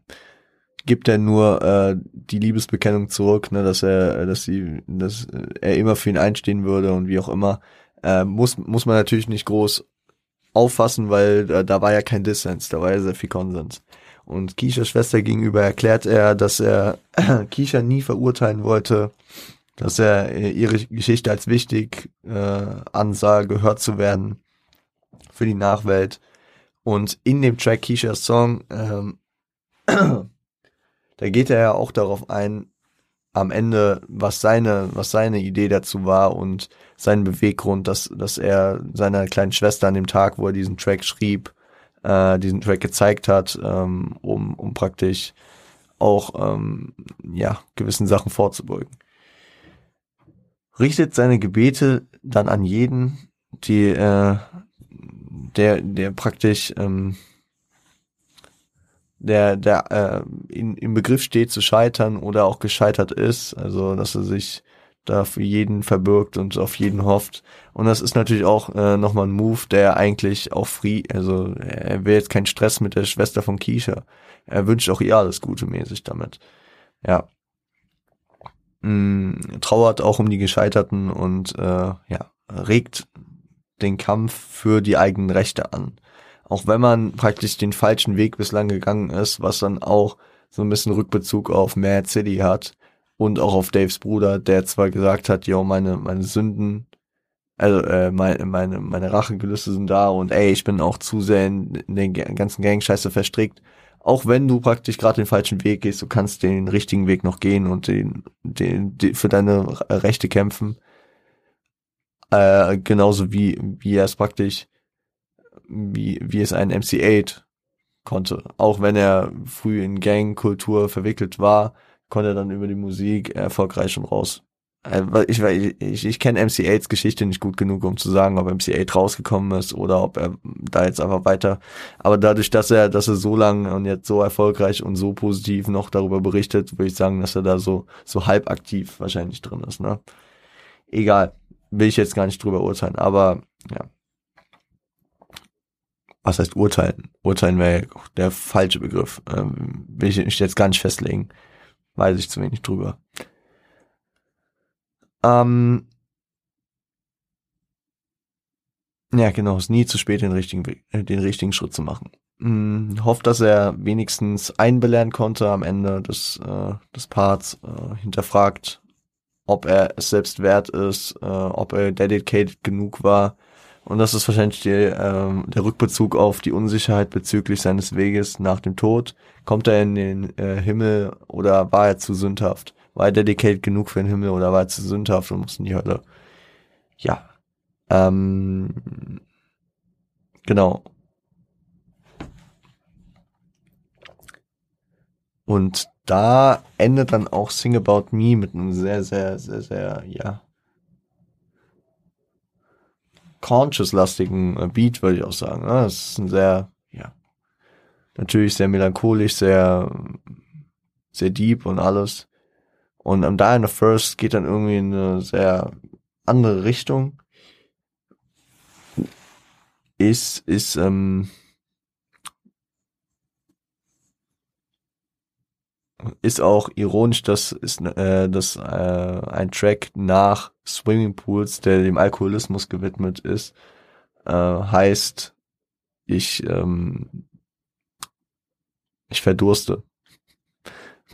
gibt er nur äh, die Liebesbekennung zurück, ne, dass er, dass sie, dass er immer für ihn einstehen würde und wie auch immer. Äh, muss muss man natürlich nicht groß auffassen, weil äh, da war ja kein Dissens, da war ja sehr viel Konsens. Und Kishas Schwester gegenüber erklärt er, dass er Kisha nie verurteilen wollte dass er äh, ihre Geschichte als wichtig äh, ansah, gehört zu werden für die Nachwelt. Und in dem Track Keisha's Song, ähm, da geht er ja auch darauf ein, am Ende, was seine, was seine Idee dazu war und sein Beweggrund, dass, dass er seiner kleinen Schwester an dem Tag, wo er diesen Track schrieb, äh, diesen Track gezeigt hat, ähm, um, um praktisch auch ähm, ja, gewissen Sachen vorzubeugen. Richtet seine Gebete dann an jeden, die äh, der, der praktisch ähm, der, der äh, in, im Begriff steht zu scheitern oder auch gescheitert ist, also dass er sich da für jeden verbirgt und auf jeden hofft. Und das ist natürlich auch äh, nochmal ein Move, der eigentlich auch free, also er will jetzt keinen Stress mit der Schwester von Keisha. Er wünscht auch ihr alles Gute mäßig damit. Ja. Mm, trauert auch um die Gescheiterten und äh, ja, regt den Kampf für die eigenen Rechte an. Auch wenn man praktisch den falschen Weg bislang gegangen ist, was dann auch so ein bisschen Rückbezug auf Mad City hat und auch auf Daves Bruder, der zwar gesagt hat, yo, meine, meine Sünden, also äh, meine, meine, meine Rachegelüste sind da und ey, ich bin auch zu sehr in, in den ganzen Gang-Scheiße verstrickt. Auch wenn du praktisch gerade den falschen Weg gehst, du kannst den richtigen Weg noch gehen und den, den, den für deine Rechte kämpfen. Äh, genauso wie, wie er es praktisch, wie, wie es ein MC8 konnte. Auch wenn er früh in Gangkultur verwickelt war, konnte er dann über die Musik erfolgreich schon raus. Äh, ich, ich, ich kenne MC8s Geschichte nicht gut genug, um zu sagen, ob MC8 rausgekommen ist oder ob er da jetzt einfach weiter. Aber dadurch, dass er, dass er so lang und jetzt so erfolgreich und so positiv noch darüber berichtet, würde ich sagen, dass er da so, so halb aktiv wahrscheinlich drin ist, ne? Egal will ich jetzt gar nicht drüber urteilen, aber ja. Was heißt urteilen? Urteilen wäre der falsche Begriff. Ähm, will ich jetzt gar nicht festlegen. Weiß ich zu wenig drüber. Ähm, ja, genau, ist nie zu spät, den richtigen, äh, den richtigen Schritt zu machen. Hm, hofft, dass er wenigstens einbelehren konnte am Ende des, äh, des Parts, äh, hinterfragt, ob er es selbst wert ist, äh, ob er dedicated genug war. Und das ist wahrscheinlich die, ähm, der Rückbezug auf die Unsicherheit bezüglich seines Weges nach dem Tod. Kommt er in den äh, Himmel oder war er zu sündhaft? War er dedicated genug für den Himmel oder war er zu sündhaft und muss in die Hölle? Ja. Ähm, genau. Und da endet dann auch Sing About Me mit einem sehr, sehr, sehr, sehr, ja, conscious-lastigen äh, Beat, würde ich auch sagen. Ne? Das ist ein sehr, ja, natürlich sehr melancholisch, sehr, sehr deep und alles. Und am Die in the First geht dann irgendwie in eine sehr andere Richtung. Ist, ist, ähm, ist auch ironisch, dass ist äh, dass äh, ein Track nach Swimmingpools, der dem Alkoholismus gewidmet ist, äh, heißt ich ähm, ich verdurste.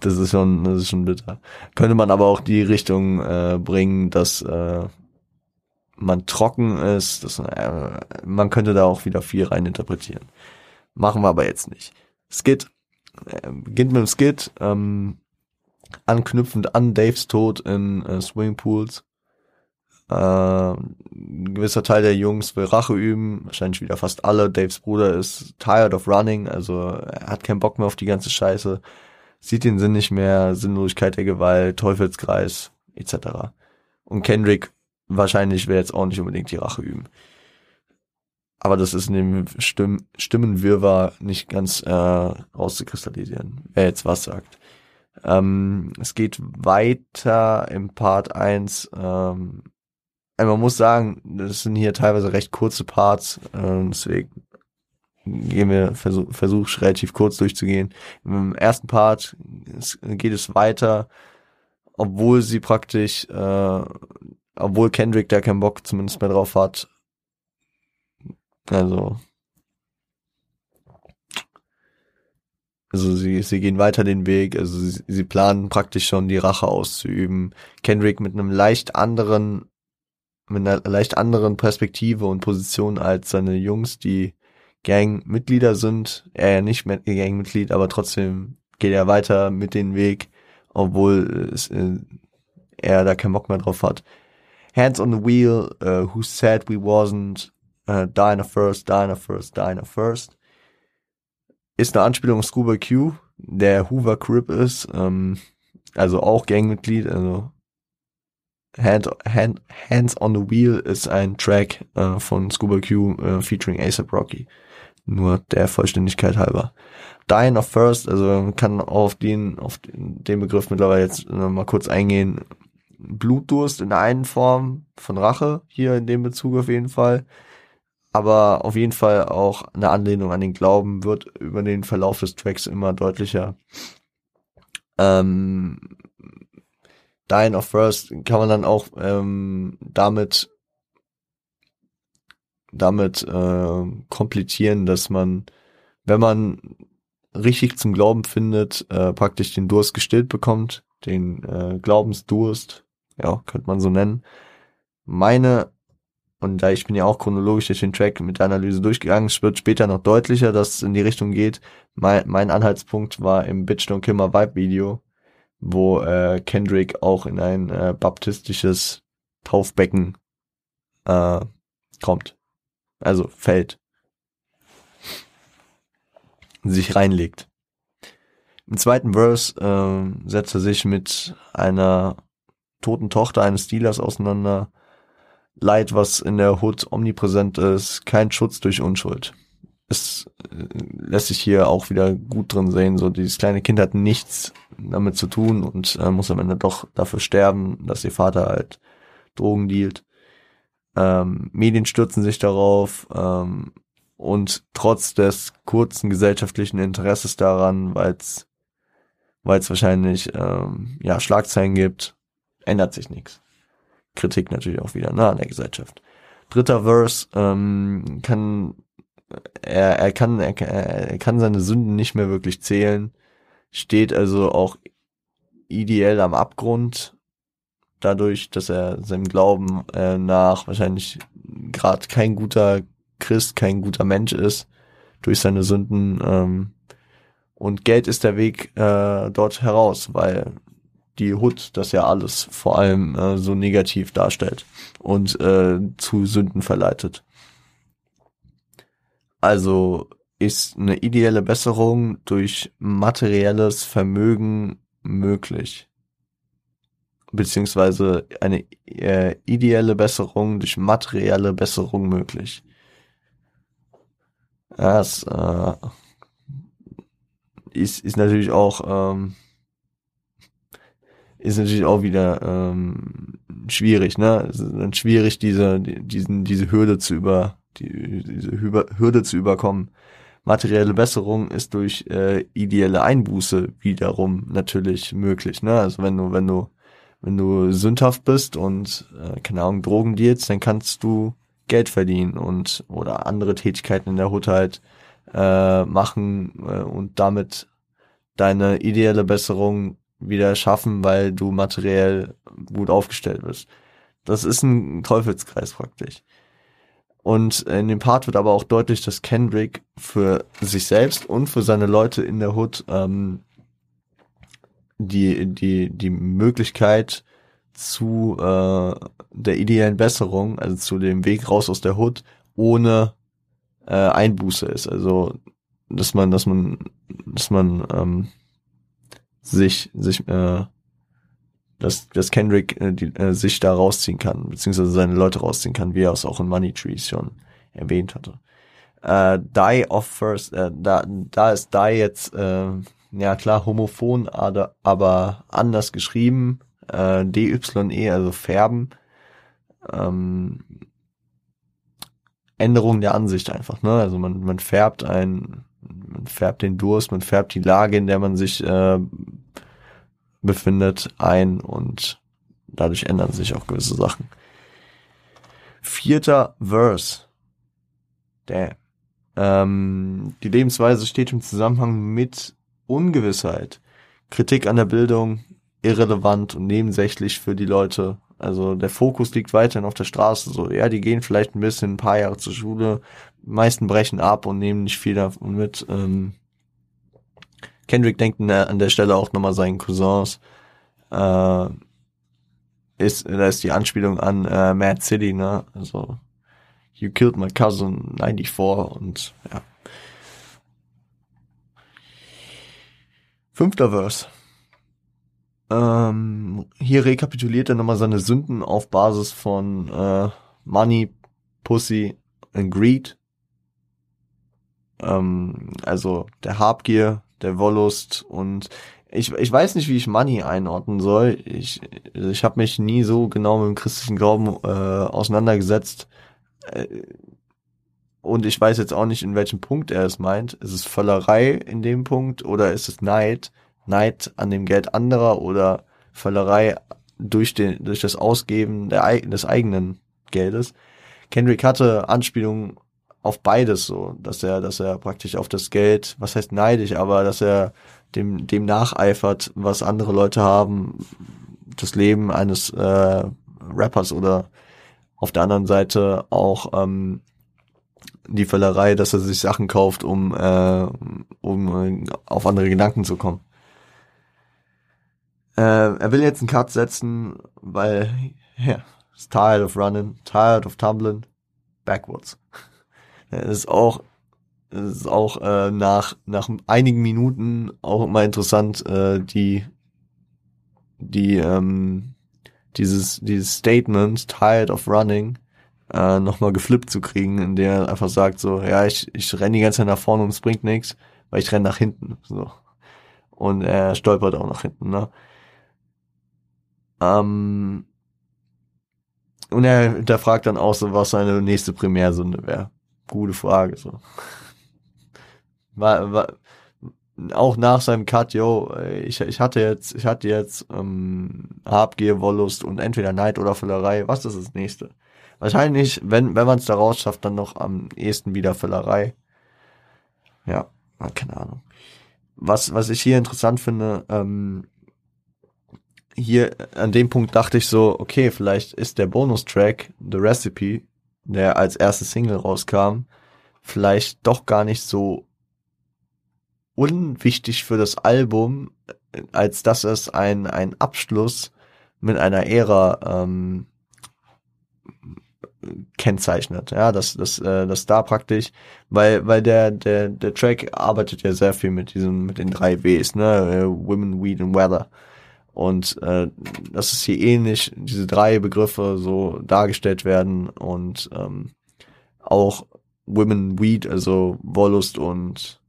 Das ist schon das ist schon bitter. Könnte man aber auch die Richtung äh, bringen, dass äh, man trocken ist, dass äh, man könnte da auch wieder viel rein interpretieren. Machen wir aber jetzt nicht. Skit äh, beginnt mit dem Skit, ähm, anknüpfend an Daves Tod in äh, Swimmingpools. Äh, ein gewisser Teil der Jungs will Rache üben, wahrscheinlich wieder fast alle. Daves Bruder ist tired of running, also er hat keinen Bock mehr auf die ganze Scheiße, sieht den Sinn nicht mehr, Sinnlosigkeit der Gewalt, Teufelskreis, etc. Und Kendrick wahrscheinlich will jetzt auch nicht unbedingt die Rache üben aber das ist in dem Stimm Stimmenwirrwarr nicht ganz äh, rauszukristallisieren, wer jetzt was sagt. Ähm, es geht weiter im Part 1. Ähm, also man muss sagen, das sind hier teilweise recht kurze Parts, äh, deswegen gehen wir, versuch, versuch relativ kurz durchzugehen. Im ersten Part geht es weiter, obwohl sie praktisch, äh, obwohl Kendrick da keinen Bock zumindest mehr drauf hat, also Also sie, sie gehen weiter den Weg, also sie, sie planen praktisch schon die Rache auszuüben. Kendrick mit einem leicht anderen, mit einer leicht anderen Perspektive und Position als seine Jungs, die Gangmitglieder sind. Er ja nicht mehr Gangmitglied, aber trotzdem geht er weiter mit den Weg, obwohl es, äh, er da keinen Bock mehr drauf hat. Hands on the wheel, uh, who said we wasn't, uh, Diner first, Diner first, Diner first. Ist eine Anspielung auf Scuba Q, der Hoover Crip ist, ähm, also auch Gangmitglied, also Hand, Hand, Hands on the Wheel ist ein Track äh, von Scuba Q äh, featuring ASAP Rocky. Nur der Vollständigkeit halber. Dying of First, also kann auf den, auf den Begriff mittlerweile jetzt äh, mal kurz eingehen. Blutdurst in der einen Form von Rache, hier in dem Bezug auf jeden Fall. Aber auf jeden Fall auch eine Anlehnung an den Glauben wird über den Verlauf des Tracks immer deutlicher. Ähm, Dying of First kann man dann auch ähm, damit damit äh, komplettieren, dass man, wenn man richtig zum Glauben findet, äh, praktisch den Durst gestillt bekommt, den äh, Glaubensdurst, ja, könnte man so nennen. Meine, und da ich bin ja auch chronologisch durch den Track mit der Analyse durchgegangen, es wird später noch deutlicher, dass es in die Richtung geht. Mein, mein Anhaltspunkt war im Bitch Don't Kill My Vibe Video, wo äh, Kendrick auch in ein äh, baptistisches Taufbecken äh, kommt. Also fällt. Sich reinlegt. Im zweiten Verse äh, setzt er sich mit einer toten Tochter eines Dealers auseinander. Leid, was in der Hood omnipräsent ist, kein Schutz durch Unschuld. Es äh, lässt sich hier auch wieder gut drin sehen, so dieses kleine Kind hat nichts damit zu tun und äh, muss am Ende doch dafür sterben, dass ihr Vater halt Drogen dealt. Ähm, Medien stürzen sich darauf ähm, und trotz des kurzen gesellschaftlichen Interesses daran, weil es wahrscheinlich ähm, ja Schlagzeilen gibt, ändert sich nichts. Kritik natürlich auch wieder ne, an der Gesellschaft. Dritter Verse ähm, kann er, er kann er, er kann seine Sünden nicht mehr wirklich zählen, steht also auch ideell am Abgrund, dadurch, dass er seinem Glauben äh, nach wahrscheinlich gerade kein guter Christ, kein guter Mensch ist, durch seine Sünden. Ähm, und Geld ist der Weg äh, dort heraus, weil die Hut das ja alles vor allem äh, so negativ darstellt und äh, zu Sünden verleitet. Also ist eine ideelle Besserung durch materielles Vermögen möglich beziehungsweise eine äh, ideelle Besserung durch materielle Besserung möglich. Das äh, ist, ist natürlich auch ähm, ist natürlich auch wieder ähm, schwierig, ne? Es ist dann schwierig, diese, diesen, diese Hürde zu über, die, diese Hürde zu überkommen. Materielle Besserung ist durch äh, ideelle Einbuße wiederum natürlich möglich, ne? Also wenn du, wenn du wenn du sündhaft bist und, äh, keine Ahnung, Drogen dealst, dann kannst du Geld verdienen und oder andere Tätigkeiten in der Hut halt äh, machen äh, und damit deine ideelle Besserung wieder schaffen, weil du materiell gut aufgestellt bist. Das ist ein Teufelskreis praktisch. Und in dem Part wird aber auch deutlich, dass Kendrick für sich selbst und für seine Leute in der Hood ähm, die, die, die Möglichkeit zu äh, der ideellen Besserung, also zu dem Weg raus aus der Hut, ohne äh, Einbuße ist. Also dass man, dass man, dass man ähm, sich, sich, äh, dass, dass Kendrick äh, die, äh, sich da rausziehen kann, beziehungsweise seine Leute rausziehen kann, wie er es auch in Money Trees schon erwähnt hatte. Äh, Die of First, äh, da, da ist Die jetzt äh, ja klar, homophon, aber anders geschrieben. Äh, DYE, also färben. Ähm, Änderung der Ansicht einfach, ne? Also man, man färbt ein, man färbt den Durst, man färbt die Lage, in der man sich äh, befindet, ein und dadurch ändern sich auch gewisse Sachen. Vierter Verse. Damn. Ähm, die Lebensweise steht im Zusammenhang mit Ungewissheit, Kritik an der Bildung, irrelevant und nebensächlich für die Leute. Also der Fokus liegt weiterhin auf der Straße. So, ja, die gehen vielleicht ein bisschen ein paar Jahre zur Schule, die meisten brechen ab und nehmen nicht viel davon mit. Ähm, Kendrick denkt an der Stelle auch nochmal seinen Cousins. Äh, ist, da ist die Anspielung an äh, Mad City, ne? Also You killed my cousin 94 und ja. Fünfter Verse. Ähm, hier rekapituliert er nochmal seine Sünden auf Basis von äh, Money, Pussy and Greed. Ähm, also der Habgier, der Wollust und ich, ich weiß nicht, wie ich Money einordnen soll. Ich, ich habe mich nie so genau mit dem christlichen Glauben äh, auseinandergesetzt. Äh, und ich weiß jetzt auch nicht, in welchem Punkt er es meint. Ist es Völlerei in dem Punkt oder ist es Neid? Neid an dem Geld anderer oder Völlerei durch, den, durch das Ausgeben der, des eigenen Geldes? Kendrick hatte Anspielungen auf beides so, dass er, dass er praktisch auf das Geld, was heißt neidisch, aber dass er dem, dem nacheifert, was andere Leute haben, das Leben eines äh, Rappers oder auf der anderen Seite auch ähm, die Völlerei, dass er sich Sachen kauft, um, äh, um auf andere Gedanken zu kommen. Äh, er will jetzt einen Cut setzen, weil, ja, yeah, tired of running, tired of tumbling, backwards. Das ist auch, das ist auch äh, nach, nach einigen Minuten auch immer interessant, äh, die, die, ähm, dieses, dieses Statement, tired of running, äh, nochmal geflippt zu kriegen, in der er einfach sagt so, ja, ich, ich renne die ganze Zeit nach vorne und es bringt nichts, weil ich renne nach hinten. So. Und er stolpert auch nach hinten, ne? Ähm, und er der fragt dann auch so, was seine nächste Primärsünde wäre. Gute Frage, so. War, war, auch nach seinem Cut, yo, ich, ich hatte jetzt, ich hatte jetzt ähm, Habgier, Wollust und entweder Neid oder Füllerei. Was ist das nächste? Wahrscheinlich, wenn, wenn man es daraus schafft, dann noch am ehesten wieder Füllerei. Ja, keine Ahnung. Was, was ich hier interessant finde, ähm, hier an dem Punkt dachte ich so, okay, vielleicht ist der Bonustrack, The Recipe, der als erste Single rauskam, vielleicht doch gar nicht so unwichtig für das Album, als dass es ein, ein Abschluss mit einer Ära ähm, kennzeichnet. Ja, dass dass äh, dass da praktisch, weil weil der der der Track arbeitet ja sehr viel mit diesem mit den drei Ws, ne, äh, Women, Weed and Weather. Und äh, das ist hier ähnlich, diese drei Begriffe so dargestellt werden und ähm, auch Women, Weed, also Wollust und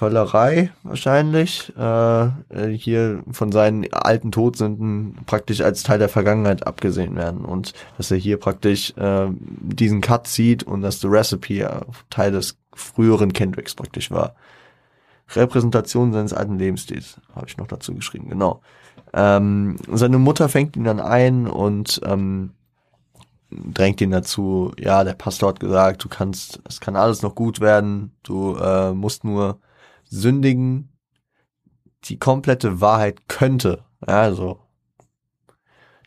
Völlerei wahrscheinlich, äh, hier von seinen alten Todsünden praktisch als Teil der Vergangenheit abgesehen werden und dass er hier praktisch äh, diesen Cut sieht und dass The Recipe äh, Teil des früheren Kendricks praktisch war. Repräsentation seines alten Lebensstils, habe ich noch dazu geschrieben, genau. Ähm, seine Mutter fängt ihn dann ein und ähm, drängt ihn dazu, ja, der Pastor hat gesagt, du kannst, es kann alles noch gut werden, du äh, musst nur sündigen, die komplette Wahrheit könnte, also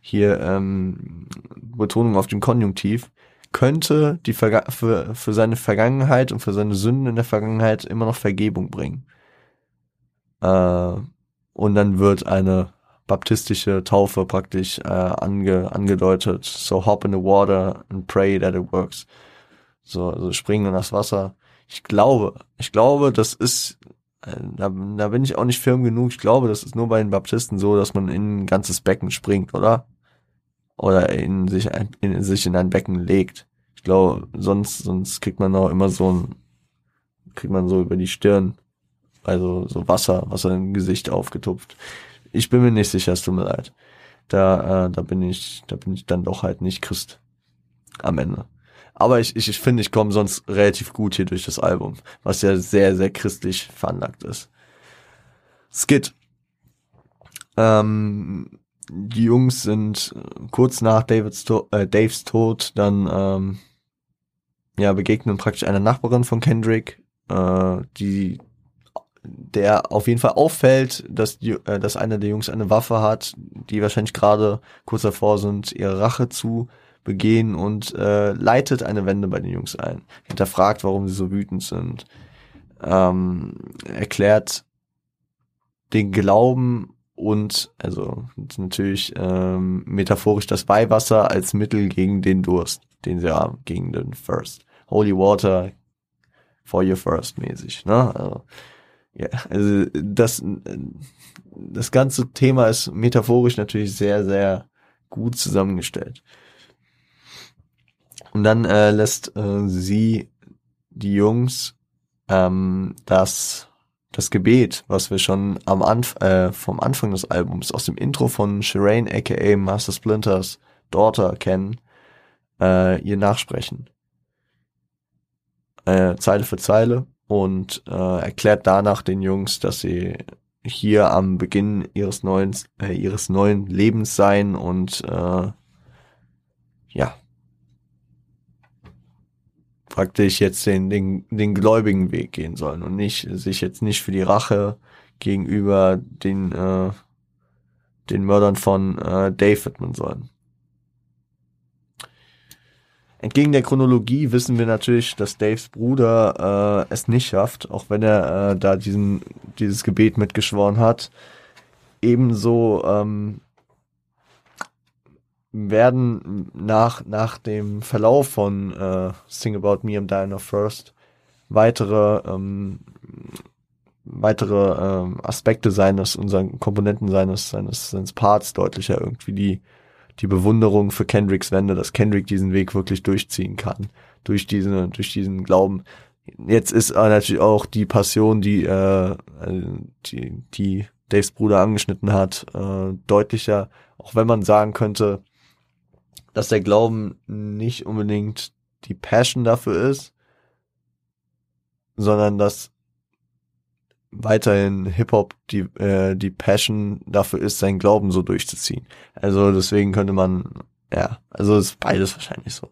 hier ähm, Betonung auf dem Konjunktiv, könnte die Verga für, für seine Vergangenheit und für seine Sünden in der Vergangenheit immer noch Vergebung bringen. Äh, und dann wird eine baptistische Taufe praktisch äh, ange, angedeutet. So hop in the water and pray that it works. So, also springen in das Wasser. Ich glaube, ich glaube, das ist äh, da, da bin ich auch nicht firm genug. Ich glaube, das ist nur bei den Baptisten so, dass man in ein ganzes Becken springt, oder? Oder in sich, in sich in ein Becken legt. Ich glaube, sonst, sonst kriegt man auch immer so ein, kriegt man so über die Stirn, also so Wasser, Wasser im Gesicht aufgetupft. Ich bin mir nicht sicher, es tut mir leid. Da, äh, da bin ich, da bin ich dann doch halt nicht Christ am Ende. Aber ich, ich, ich finde, ich komme sonst relativ gut hier durch das Album, was ja sehr, sehr christlich veranlagt ist. Skit. Ähm, die Jungs sind kurz nach Davids to äh, Daves Tod dann ähm, ja begegnen praktisch einer Nachbarin von Kendrick, äh, die der auf jeden Fall auffällt, dass, die, äh, dass einer der Jungs eine Waffe hat, die wahrscheinlich gerade kurz davor sind, ihre Rache zu begehen und äh, leitet eine Wende bei den Jungs ein. Hinterfragt, warum sie so wütend sind. Ähm, erklärt den Glauben und also natürlich ähm, metaphorisch das Weihwasser als Mittel gegen den Durst, den sie haben, gegen den Thirst. Holy Water for your first mäßig. Ne? Also, ja, also das, das ganze Thema ist metaphorisch natürlich sehr, sehr gut zusammengestellt. Und dann äh, lässt äh, sie die Jungs ähm, das das Gebet, was wir schon am Anf äh, vom Anfang des Albums aus dem Intro von Shireen aka Master Splinters Daughter kennen, äh, ihr nachsprechen. Äh, Zeile für Zeile und äh, erklärt danach den Jungs, dass sie hier am Beginn ihres neuen äh, ihres neuen Lebens sein und äh, ja praktisch jetzt den, den, den gläubigen Weg gehen sollen und nicht sich jetzt nicht für die Rache gegenüber den äh, den Mördern von äh, Dave widmen sollen. Entgegen der Chronologie wissen wir natürlich, dass Daves Bruder äh, es nicht schafft, auch wenn er äh, da diesen, dieses Gebet mitgeschworen hat. Ebenso ähm, werden nach, nach dem Verlauf von äh, Sing About Me, I'm Dying of First weitere ähm, weitere ähm, Aspekte seines, unseren Komponenten seines, seines, seines Parts deutlicher irgendwie die die Bewunderung für Kendricks Wende, dass Kendrick diesen Weg wirklich durchziehen kann, durch diese, durch diesen Glauben. Jetzt ist natürlich auch die Passion, die, äh, die, die Daves Bruder angeschnitten hat, äh, deutlicher, auch wenn man sagen könnte, dass der Glauben nicht unbedingt die Passion dafür ist, sondern dass weiterhin Hip-Hop die, äh, die Passion dafür ist, seinen Glauben so durchzuziehen. Also deswegen könnte man, ja, also ist beides wahrscheinlich so.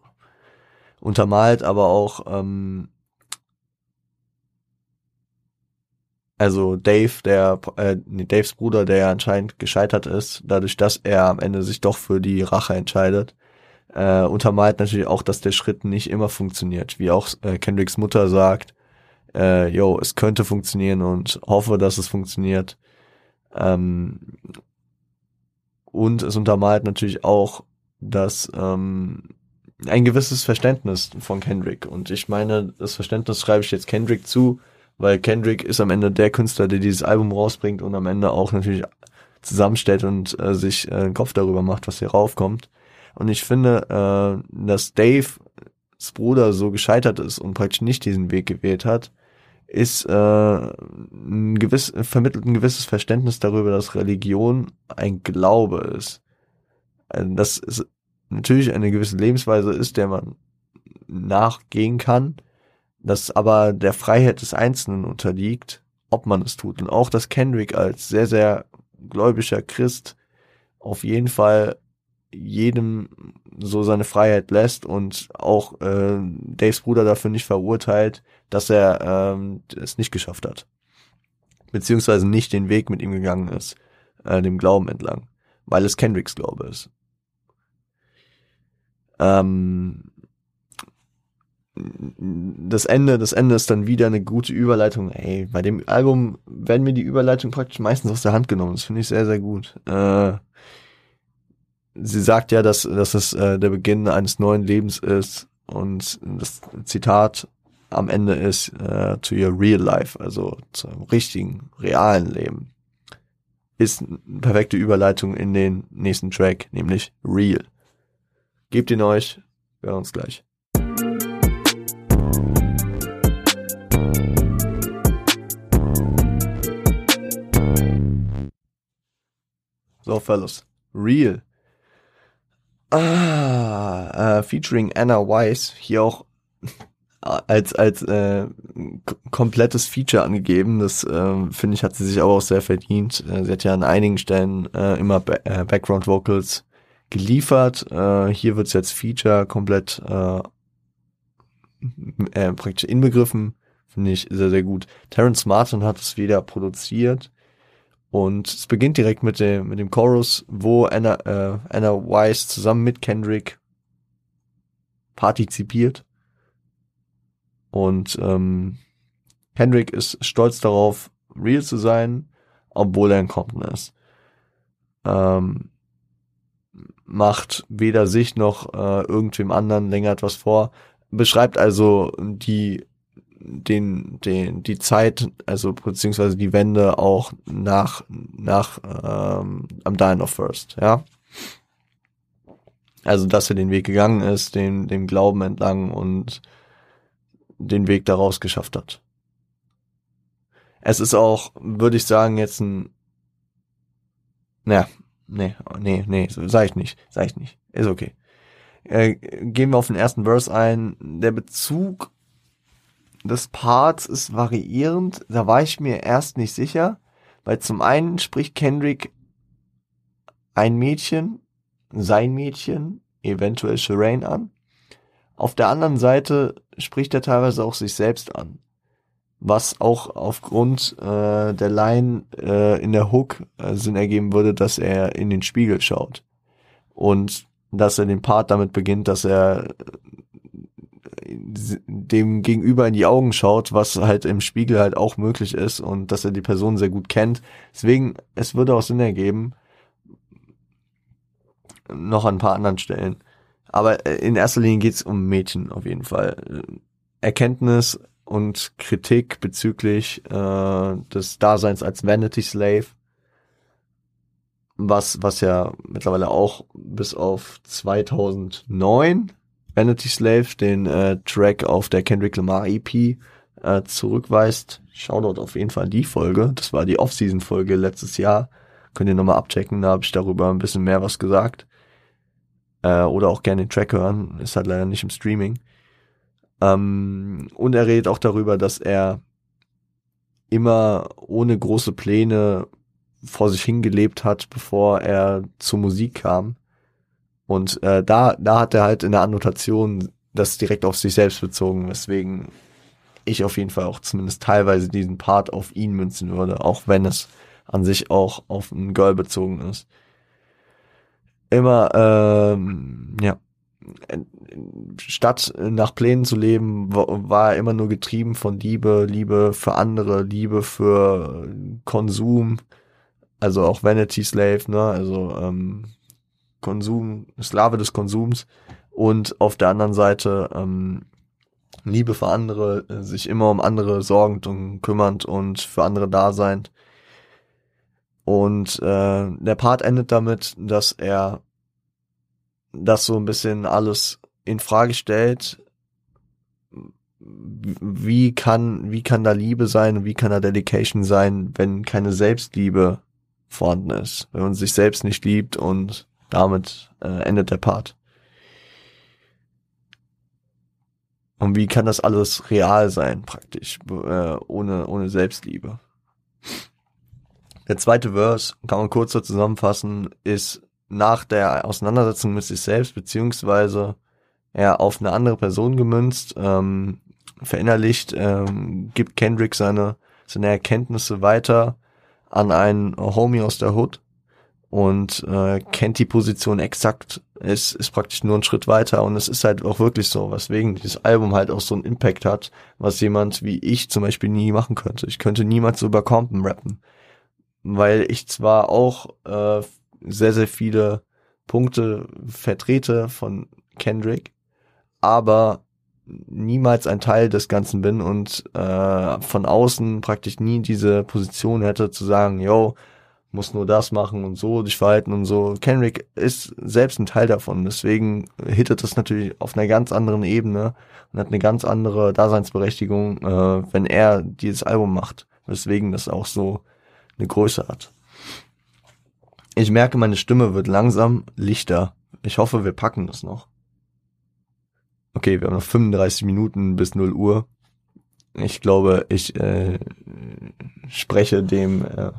Untermalt, aber auch, ähm, also Dave, der, äh, nee, Daves Bruder, der ja anscheinend gescheitert ist, dadurch, dass er am Ende sich doch für die Rache entscheidet, äh, untermalt natürlich auch, dass der Schritt nicht immer funktioniert. Wie auch äh, Kendricks Mutter sagt, äh, yo, es könnte funktionieren und hoffe, dass es funktioniert. Ähm, und es untermalt natürlich auch, dass ähm, ein gewisses Verständnis von Kendrick. Und ich meine, das Verständnis schreibe ich jetzt Kendrick zu, weil Kendrick ist am Ende der Künstler, der dieses Album rausbringt und am Ende auch natürlich zusammenstellt und äh, sich äh, einen Kopf darüber macht, was hier raufkommt. Und ich finde, äh, dass Daves Bruder so gescheitert ist und praktisch nicht diesen Weg gewählt hat, ist äh, ein gewiss, vermittelt ein gewisses Verständnis darüber, dass Religion ein Glaube ist. Also das ist natürlich eine gewisse Lebensweise ist, der man nachgehen kann, das aber der Freiheit des Einzelnen unterliegt, ob man es tut. Und auch, dass Kendrick als sehr, sehr gläubiger Christ auf jeden Fall jedem so seine Freiheit lässt und auch äh, Daves Bruder dafür nicht verurteilt, dass er ähm, es nicht geschafft hat. Beziehungsweise nicht den Weg mit ihm gegangen ist, äh, dem Glauben entlang, weil es Kendricks Glaube ist. Ähm, das Ende, das Ende ist dann wieder eine gute Überleitung. Ey, bei dem Album werden mir die Überleitung praktisch meistens aus der Hand genommen. Das finde ich sehr, sehr gut. Äh, sie sagt ja, dass, dass es äh, der Beginn eines neuen Lebens ist und das Zitat am Ende ist äh, to your real life, also zum richtigen, realen Leben. Ist eine perfekte Überleitung in den nächsten Track, nämlich Real. Gebt ihn euch, wir hören uns gleich. So, Fellas. Real. Ah, äh, featuring Anna Weiss, hier auch als als äh, komplettes Feature angegeben. Das äh, finde ich hat sie sich aber auch sehr verdient. Äh, sie hat ja an einigen Stellen äh, immer ba äh, Background Vocals geliefert. Äh, hier wird's jetzt Feature komplett äh, äh, praktisch inbegriffen Finde ich sehr, sehr gut. Terrence Martin hat es wieder produziert. Und es beginnt direkt mit dem, mit dem Chorus, wo Anna, äh, Anna Weiss zusammen mit Kendrick partizipiert. Und ähm, Kendrick ist stolz darauf, real zu sein, obwohl er ein Compton ist. Ähm, macht weder sich noch äh, irgendwem anderen länger etwas vor. Beschreibt also die den, den, die Zeit, also beziehungsweise die Wende auch nach, nach ähm, am Dying of First, ja. Also, dass er den Weg gegangen ist, den, dem Glauben entlang und den Weg daraus geschafft hat. Es ist auch, würde ich sagen, jetzt ein, naja, nee, nee, nee, sag ich nicht, sag ich nicht, ist okay. Äh, gehen wir auf den ersten Verse ein. Der Bezug des Parts ist variierend. Da war ich mir erst nicht sicher, weil zum einen spricht Kendrick ein Mädchen, sein Mädchen, eventuell Shireen an. Auf der anderen Seite spricht er teilweise auch sich selbst an. Was auch aufgrund äh, der Line äh, in der Hook äh, Sinn ergeben würde, dass er in den Spiegel schaut. Und dass er den Part damit beginnt, dass er dem Gegenüber in die Augen schaut, was halt im Spiegel halt auch möglich ist und dass er die Person sehr gut kennt. Deswegen, es würde auch Sinn ergeben, noch an ein paar anderen Stellen. Aber äh, in erster Linie geht's um Mädchen auf jeden Fall. Erkenntnis und Kritik bezüglich äh, des Daseins als Vanity Slave, was was ja mittlerweile auch bis auf 2009 Vanity Slave, den äh, Track auf der Kendrick Lamar EP äh, zurückweist. Shoutout auf jeden Fall die Folge. Das war die Off-Season-Folge letztes Jahr. Könnt ihr nochmal abchecken, da habe ich darüber ein bisschen mehr was gesagt. Äh, oder auch gerne den Track hören. Ist halt leider nicht im Streaming. Ähm, und er redet auch darüber, dass er immer ohne große Pläne vor sich hingelebt hat, bevor er zur Musik kam und äh, da, da hat er halt in der Annotation das direkt auf sich selbst bezogen, weswegen ich auf jeden Fall auch zumindest teilweise diesen Part auf ihn münzen würde, auch wenn es an sich auch auf ein Girl bezogen ist. Immer, ähm, ja, statt nach Plänen zu leben, war er immer nur getrieben von Liebe, Liebe für andere, Liebe für Konsum, also auch Vanity Slave, ne, also ähm, Konsum, Sklave des Konsums und auf der anderen Seite ähm, Liebe für andere, sich immer um andere sorgend und kümmernd und für andere da sein. Und äh, der Part endet damit, dass er das so ein bisschen alles in Frage stellt. Wie kann, wie kann da Liebe sein und wie kann da Dedication sein, wenn keine Selbstliebe vorhanden ist, wenn man sich selbst nicht liebt und damit äh, endet der Part. Und wie kann das alles real sein, praktisch, äh, ohne, ohne Selbstliebe? Der zweite Verse, kann man kurz so zusammenfassen, ist nach der Auseinandersetzung mit sich selbst, beziehungsweise er auf eine andere Person gemünzt, ähm, verinnerlicht, ähm, gibt Kendrick seine, seine Erkenntnisse weiter an einen Homie aus der Hood, und äh, kennt die Position exakt, ist, ist praktisch nur ein Schritt weiter. Und es ist halt auch wirklich so, weswegen dieses Album halt auch so einen Impact hat, was jemand wie ich zum Beispiel nie machen könnte. Ich könnte niemals so über Compton rappen, weil ich zwar auch äh, sehr, sehr viele Punkte vertrete von Kendrick, aber niemals ein Teil des Ganzen bin und äh, von außen praktisch nie diese Position hätte zu sagen, yo, muss nur das machen und so dich verhalten und so. Kendrick ist selbst ein Teil davon, deswegen hittet das natürlich auf einer ganz anderen Ebene und hat eine ganz andere Daseinsberechtigung, äh, wenn er dieses Album macht, weswegen das auch so eine Größe hat. Ich merke, meine Stimme wird langsam lichter. Ich hoffe, wir packen das noch. Okay, wir haben noch 35 Minuten bis 0 Uhr. Ich glaube, ich äh, spreche dem äh,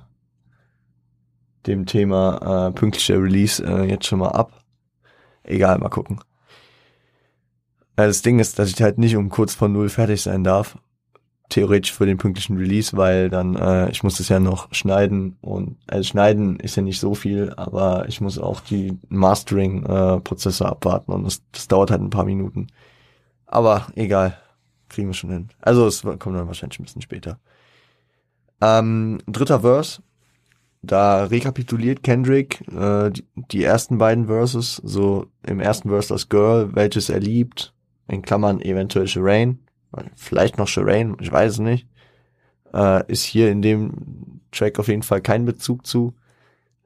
dem Thema äh, pünktlicher Release äh, jetzt schon mal ab. Egal, mal gucken. Äh, das Ding ist, dass ich halt nicht um kurz vor null fertig sein darf. Theoretisch für den pünktlichen Release, weil dann, äh, ich muss das ja noch schneiden und, also schneiden ist ja nicht so viel, aber ich muss auch die Mastering-Prozesse äh, abwarten und das, das dauert halt ein paar Minuten. Aber egal, kriegen wir schon hin. Also es kommt dann wahrscheinlich ein bisschen später. Ähm, dritter Verse, da rekapituliert Kendrick äh, die, die ersten beiden Verses, so im ersten Verse das Girl, welches er liebt, in Klammern eventuell Shireen, vielleicht noch Shireen, ich weiß es nicht, äh, ist hier in dem Track auf jeden Fall kein Bezug zu.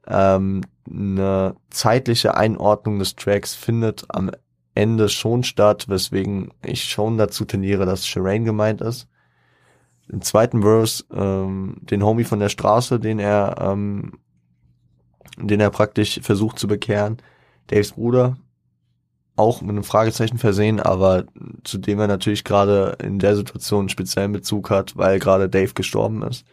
Ähm, eine zeitliche Einordnung des Tracks findet am Ende schon statt, weswegen ich schon dazu tendiere, dass Shireen gemeint ist im zweiten Verse ähm, den Homie von der Straße, den er, ähm, den er praktisch versucht zu bekehren, Daves Bruder, auch mit einem Fragezeichen versehen, aber zu dem er natürlich gerade in der Situation einen speziellen Bezug hat, weil gerade Dave gestorben ist.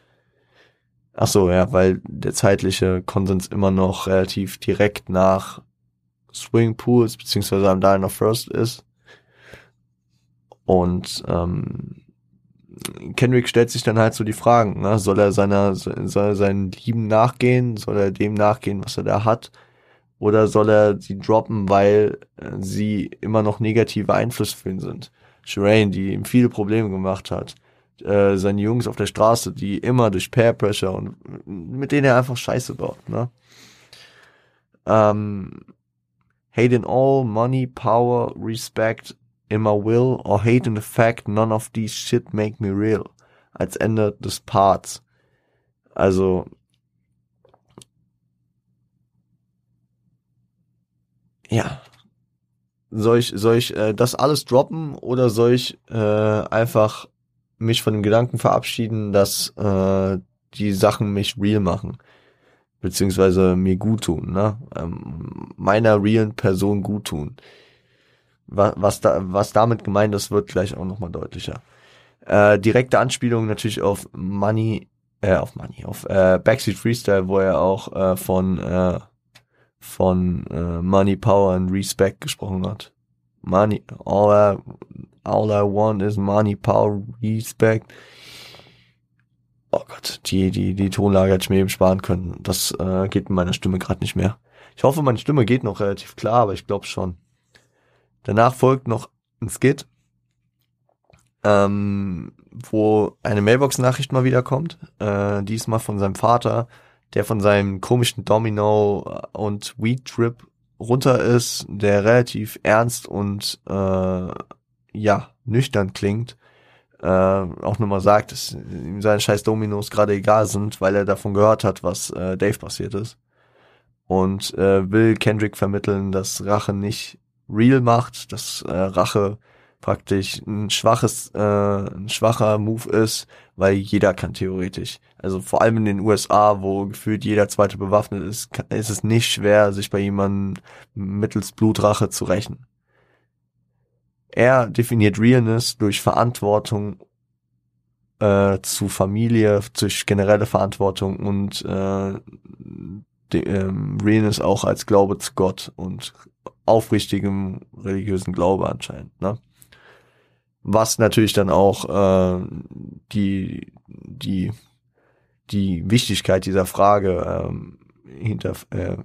Ach so, ja, weil der zeitliche Konsens immer noch relativ direkt nach Swing Pools beziehungsweise am Diner First ist. Und ähm, Kendrick stellt sich dann halt so die Fragen, ne? soll er seiner, soll er seinen Lieben nachgehen, soll er dem nachgehen, was er da hat, oder soll er sie droppen, weil äh, sie immer noch negative Einfluss für ihn sind. Shireen, die ihm viele Probleme gemacht hat, äh, seine Jungs auf der Straße, die immer durch Peer Pressure und mit denen er einfach Scheiße baut, ne? Ähm, hate in all, money, power, respect, my will or hate in the fact none of these shit make me real als Ende des Parts. Also ja, soll ich soll ich äh, das alles droppen oder soll ich äh, einfach mich von dem Gedanken verabschieden, dass äh, die Sachen mich real machen beziehungsweise mir gut tun, ne? Ähm, meiner realen Person gut tun was, was, da, was damit gemeint ist, wird gleich auch nochmal deutlicher. Äh, direkte Anspielung natürlich auf Money, äh, auf Money, auf äh, Backseat Freestyle, wo er auch äh, von, äh, von äh, Money, Power and Respect gesprochen hat. Money, all I, all I want is Money, Power, Respect. Oh Gott, die, die, die Tonlage hätte ich mir eben sparen können. Das äh, geht in meiner Stimme gerade nicht mehr. Ich hoffe, meine Stimme geht noch relativ klar, aber ich glaube schon. Danach folgt noch ein Skit, ähm, wo eine Mailbox-Nachricht mal wieder kommt, äh, diesmal von seinem Vater, der von seinem komischen Domino und Weed Trip runter ist, der relativ ernst und äh, ja, nüchtern klingt. Äh, auch nur mal sagt, dass ihm seine scheiß Dominos gerade egal sind, weil er davon gehört hat, was äh, Dave passiert ist. Und äh, will Kendrick vermitteln, dass Rache nicht real macht, dass äh, Rache praktisch ein schwaches, äh, ein schwacher Move ist, weil jeder kann theoretisch. Also vor allem in den USA, wo gefühlt jeder zweite bewaffnet ist, ist es nicht schwer, sich bei jemandem mittels Blutrache zu rächen. Er definiert Realness durch Verantwortung äh, zu Familie, durch generelle Verantwortung und äh, de, ähm, Realness auch als Glaube zu Gott und aufrichtigem religiösen Glaube anscheinend. Ne? Was natürlich dann auch äh, die die die Wichtigkeit dieser Frage ähm, hinter äh,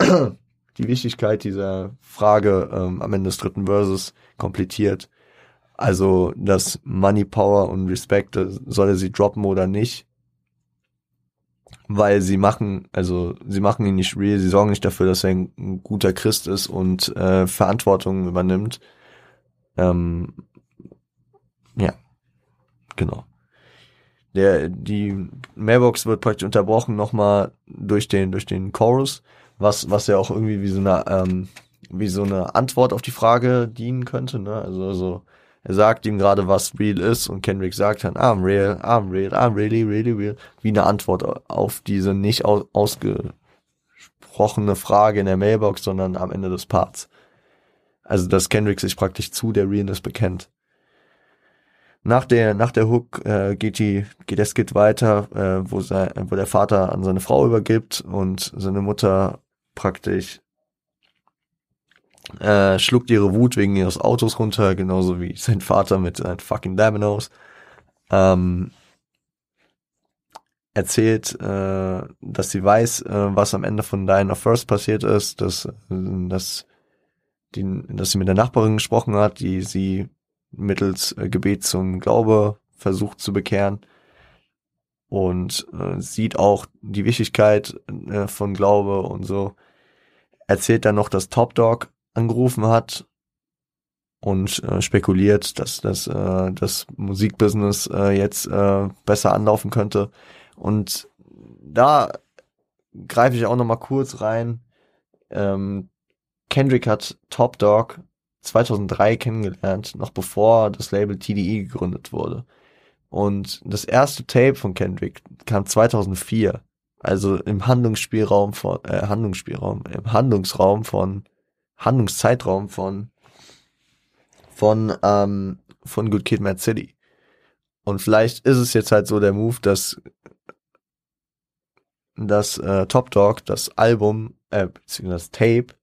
die Wichtigkeit dieser Frage ähm, am Ende des dritten Verses komplettiert. Also das Money, Power und Respect, soll er sie droppen oder nicht, weil sie machen, also sie machen ihn nicht real, sie sorgen nicht dafür, dass er ein, ein guter Christ ist und äh, Verantwortung übernimmt. Ähm, ja, genau. Der, die Mailbox wird praktisch unterbrochen nochmal durch den, durch den Chorus, was, was ja auch irgendwie wie so eine, ähm, wie so eine Antwort auf die Frage dienen könnte, ne? Also, so, er sagt ihm gerade, was real ist und Kendrick sagt dann, I'm real, I'm real, I'm really, really real. Wie eine Antwort auf diese nicht ausgesprochene Frage in der Mailbox, sondern am Ende des Parts. Also, dass Kendrick sich praktisch zu der Realness bekennt. Nach der, nach der Hook äh, geht, die, geht der Skit weiter, äh, wo, sein, wo der Vater an seine Frau übergibt und seine Mutter praktisch äh, schluckt ihre Wut wegen ihres Autos runter, genauso wie sein Vater mit seinen fucking Dominoes. ähm, erzählt, äh, dass sie weiß, äh, was am Ende von Diana First passiert ist, dass, dass, die, dass sie mit der Nachbarin gesprochen hat, die sie mittels äh, Gebet zum Glaube versucht zu bekehren und äh, sieht auch die Wichtigkeit äh, von Glaube und so. Erzählt dann noch, dass Top Dog angerufen hat und äh, spekuliert, dass dass äh, das Musikbusiness äh, jetzt äh, besser anlaufen könnte. Und da greife ich auch noch mal kurz rein. Ähm, Kendrick hat Top Dog 2003 kennengelernt, noch bevor das Label TDE gegründet wurde. Und das erste Tape von Kendrick kam 2004. Also im Handlungsspielraum von, äh, Handlungsspielraum, im Handlungsraum von, Handlungszeitraum von, von, ähm, von Good Kid Mad City. Und vielleicht ist es jetzt halt so der Move, dass, dass äh, Top Dog das Album, äh, beziehungsweise das Tape,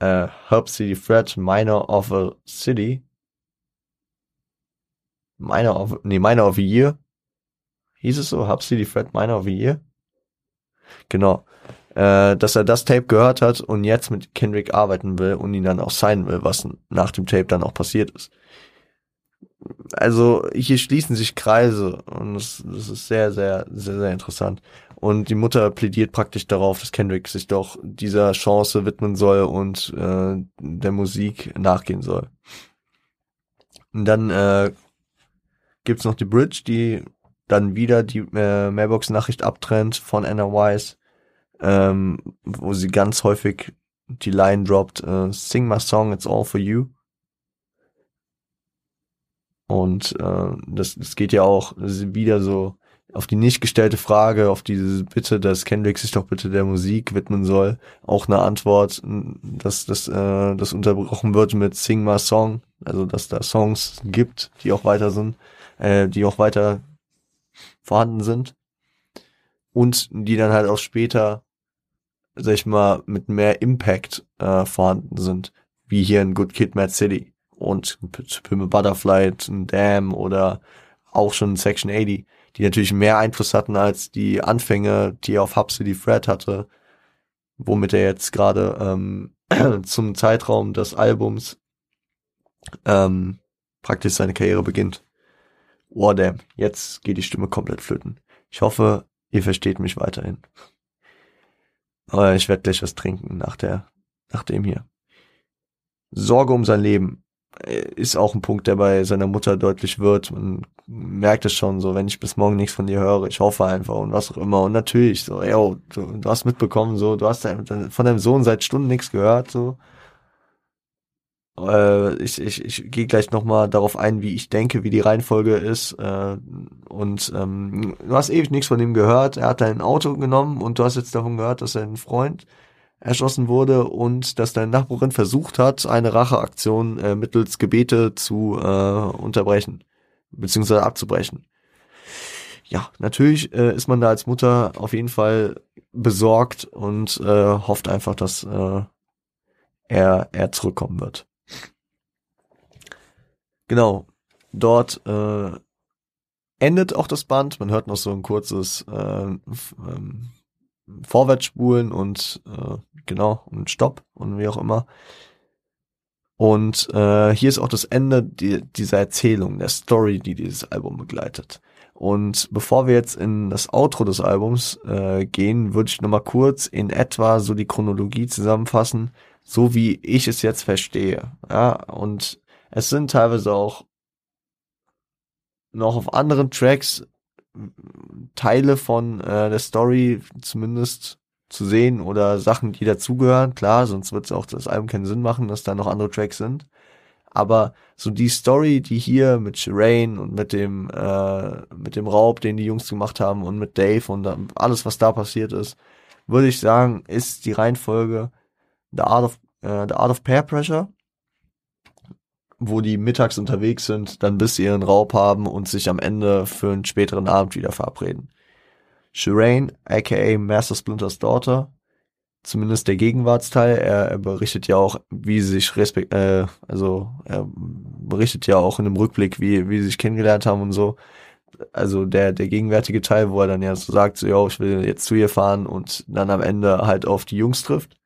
äh, Herb City Fred Minor of a City, Minor of, nee, Minor of a Year. Hieß es so? Hub City Fred Minor of a Year? Genau. Äh, dass er das Tape gehört hat und jetzt mit Kendrick arbeiten will und ihn dann auch sein will, was nach dem Tape dann auch passiert ist. Also hier schließen sich Kreise und das, das ist sehr, sehr, sehr, sehr interessant. Und die Mutter plädiert praktisch darauf, dass Kendrick sich doch dieser Chance widmen soll und äh, der Musik nachgehen soll. Und dann äh, gibt's noch die Bridge, die dann wieder die äh, Mailbox-Nachricht abtrennt von Anna Wise, ähm, wo sie ganz häufig die Line droppt, äh, Sing my song, it's all for you. Und äh, das, das geht ja auch wieder so auf die nicht gestellte Frage, auf diese Bitte, dass Kendrick sich doch bitte der Musik widmen soll, auch eine Antwort, dass das, äh, das unterbrochen wird mit Sing My Song, also dass da Songs gibt, die auch weiter sind äh, die auch weiter vorhanden sind. Und die dann halt auch später, sag ich mal, mit mehr Impact äh, vorhanden sind, wie hier in Good Kid, Mad City und Pimple Butterfly, Damn oder auch schon Section 80, die natürlich mehr Einfluss hatten als die Anfänge, die er auf Hub City Fred hatte, womit er jetzt gerade ähm, zum Zeitraum des Albums ähm, praktisch seine Karriere beginnt. Oh damn, jetzt geht die Stimme komplett flöten. Ich hoffe, ihr versteht mich weiterhin. Aber ich werde gleich was trinken nach der, nach dem hier. Sorge um sein Leben äh, ist auch ein Punkt, der bei seiner Mutter deutlich wird. Man merkt es schon so, wenn ich bis morgen nichts von dir höre, ich hoffe einfach und was auch immer. Und natürlich so, ey, du, du hast mitbekommen, so, du hast von deinem Sohn seit Stunden nichts gehört, so. Äh, ich ich, ich gehe gleich nochmal darauf ein, wie ich denke, wie die Reihenfolge ist. Äh, und ähm, du hast ewig nichts von ihm gehört. Er hat dein Auto genommen und du hast jetzt davon gehört, dass sein Freund erschossen wurde und dass deine Nachbarin versucht hat, eine Racheaktion äh, mittels Gebete zu äh, unterbrechen, beziehungsweise abzubrechen. Ja, natürlich äh, ist man da als Mutter auf jeden Fall besorgt und äh, hofft einfach, dass äh, er, er zurückkommen wird. Genau, dort äh, endet auch das Band. Man hört noch so ein kurzes äh, ähm, Vorwärtsspulen und äh, genau und Stopp und wie auch immer. Und äh, hier ist auch das Ende die, dieser Erzählung, der Story, die dieses Album begleitet. Und bevor wir jetzt in das Outro des Albums äh, gehen, würde ich nochmal kurz in etwa so die Chronologie zusammenfassen, so wie ich es jetzt verstehe. Ja, und es sind teilweise auch noch auf anderen Tracks Teile von äh, der Story zumindest zu sehen oder Sachen, die dazugehören. Klar, sonst wird es auch das Album keinen Sinn machen, dass da noch andere Tracks sind. Aber so die Story, die hier mit Shireen und mit dem äh, mit dem Raub, den die Jungs gemacht haben und mit Dave und alles, was da passiert ist, würde ich sagen, ist die Reihenfolge The Art of äh, The Art of Peer Pressure, wo die mittags unterwegs sind, dann bis sie ihren Raub haben und sich am Ende für einen späteren Abend wieder verabreden. Shireen, aka Master Splinters Daughter, zumindest der Gegenwartsteil. Er, er berichtet ja auch, wie sie sich respekt, äh, also er berichtet ja auch in einem Rückblick, wie, wie sie sich kennengelernt haben und so. Also der, der gegenwärtige Teil, wo er dann ja so sagt, so, yo, ich will jetzt zu ihr fahren und dann am Ende halt auf die Jungs trifft.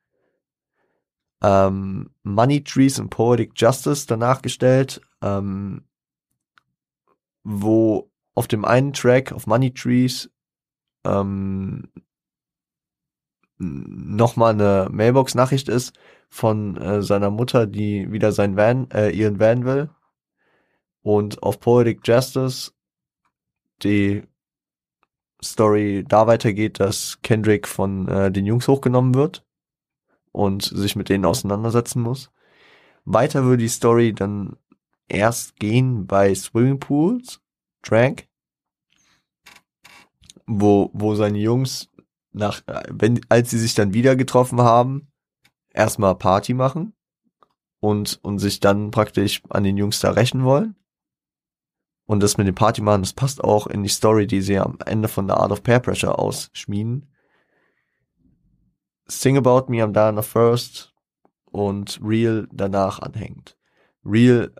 Ähm, Money Trees and Poetic Justice danach gestellt, ähm, wo auf dem einen Track, auf Money Trees, ähm, nochmal eine Mailbox-Nachricht ist von äh, seiner Mutter, die wieder sein Van, äh, ihren Van will. Und auf Poetic Justice die Story da weitergeht, dass Kendrick von äh, den Jungs hochgenommen wird und sich mit denen auseinandersetzen muss. Weiter würde die Story dann erst gehen bei Swimmingpools, Trank, wo, wo seine Jungs nach, wenn, als sie sich dann wieder getroffen haben, erstmal Party machen und, und sich dann praktisch an den Jungs da rächen wollen. Und das mit dem Party machen, das passt auch in die Story, die sie am Ende von The Art of Peer Pressure ausschmieden. Sing About Me am Diana First und Real danach anhängt. Real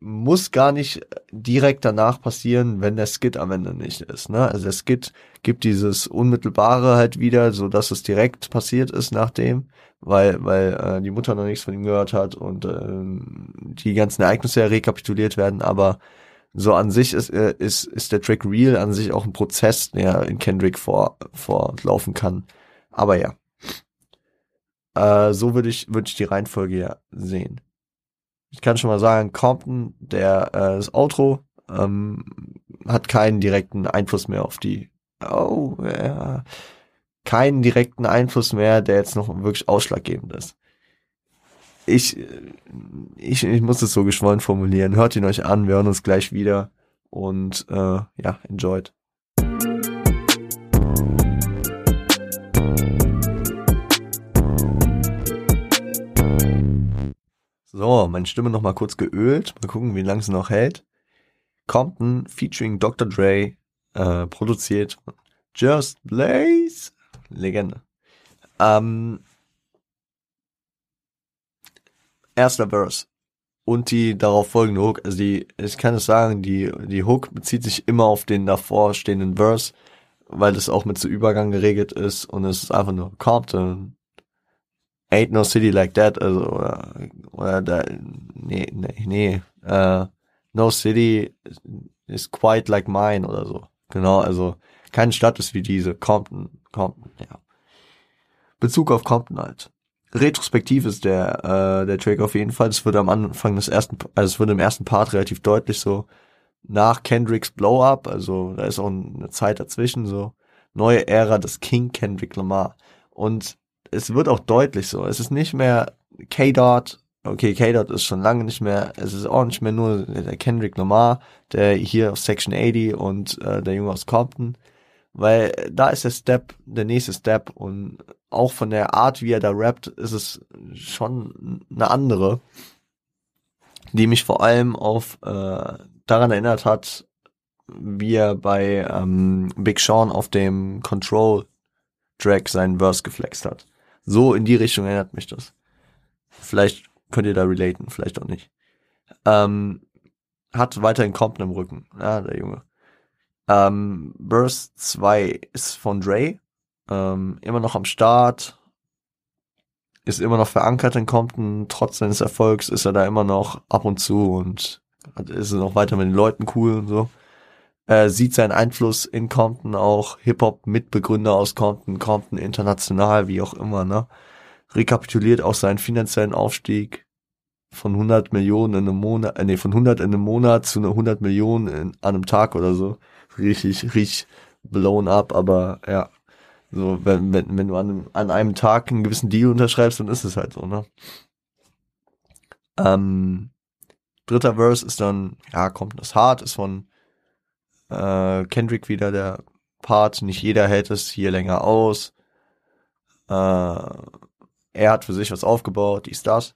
muss gar nicht direkt danach passieren, wenn der Skit am Ende nicht ist. Ne? Also der Skit gibt dieses Unmittelbare halt wieder, so dass es direkt passiert ist nachdem, weil weil äh, die Mutter noch nichts von ihm gehört hat und äh, die ganzen Ereignisse ja rekapituliert werden. Aber so an sich ist äh, ist ist der Track Real an sich auch ein Prozess, der in Kendrick vor vorlaufen kann. Aber ja, äh, so würde ich würde ich die Reihenfolge ja sehen ich kann schon mal sagen, Compton, der äh, das Outro ähm, hat keinen direkten Einfluss mehr auf die. Oh, ja, keinen direkten Einfluss mehr, der jetzt noch wirklich ausschlaggebend ist. Ich, ich, ich muss es so geschwollen formulieren. Hört ihn euch an, wir hören uns gleich wieder und äh, ja, enjoyed. So, meine Stimme noch mal kurz geölt. Mal gucken, wie lange sie noch hält. Compton featuring Dr. Dre äh, produziert. Just Blaze. Legende. Ähm, erster Verse. Und die darauf folgende Hook. Also die, ich kann es sagen, die, die Hook bezieht sich immer auf den davor stehenden Verse, weil das auch mit so Übergang geregelt ist und es ist einfach nur Compton, Ain't no city like that, also, oder, oder da, nee, nee, nee, uh, no city is quite like mine oder so. Genau, also, keine Stadt ist wie diese, Compton, Compton, ja. Bezug auf Compton halt. Retrospektiv ist der, äh, der Track auf jeden Fall, das wird am Anfang des ersten, also es wird im ersten Part relativ deutlich so, nach Kendricks Blow-Up, also da ist auch eine Zeit dazwischen, so, neue Ära des King Kendrick Lamar. Und es wird auch deutlich so. Es ist nicht mehr K-Dot. Okay, K-Dot ist schon lange nicht mehr. Es ist auch nicht mehr nur der Kendrick Lamar, der hier auf Section 80 und äh, der Junge aus Compton. Weil da ist der Step, der nächste Step und auch von der Art, wie er da rappt, ist es schon eine andere, die mich vor allem auf äh, daran erinnert hat, wie er bei ähm, Big Sean auf dem Control Track seinen Verse geflext hat. So in die Richtung erinnert mich das. Vielleicht könnt ihr da relaten, vielleicht auch nicht. Ähm, hat weiterhin Compton im Rücken, ja, der Junge. Ähm, Burst 2 ist von Dre, ähm, immer noch am Start, ist immer noch verankert in Compton, trotz seines Erfolgs ist er da immer noch ab und zu und ist noch weiter mit den Leuten cool und so äh, sieht seinen Einfluss in Compton auch, Hip-Hop-Mitbegründer aus Compton, Compton international, wie auch immer, ne? Rekapituliert auch seinen finanziellen Aufstieg von 100 Millionen in einem Monat, äh, nee, von 100 in einem Monat zu 100 Millionen in, an einem Tag oder so. Richtig, richtig blown up, aber ja. So, wenn, wenn, wenn du an, an einem Tag einen gewissen Deal unterschreibst, dann ist es halt so, ne? Ähm, dritter Verse ist dann, ja, kommt das hart, ist von äh, Kendrick wieder der Part, nicht jeder hält es hier länger aus. Äh, er hat für sich was aufgebaut, dies, das.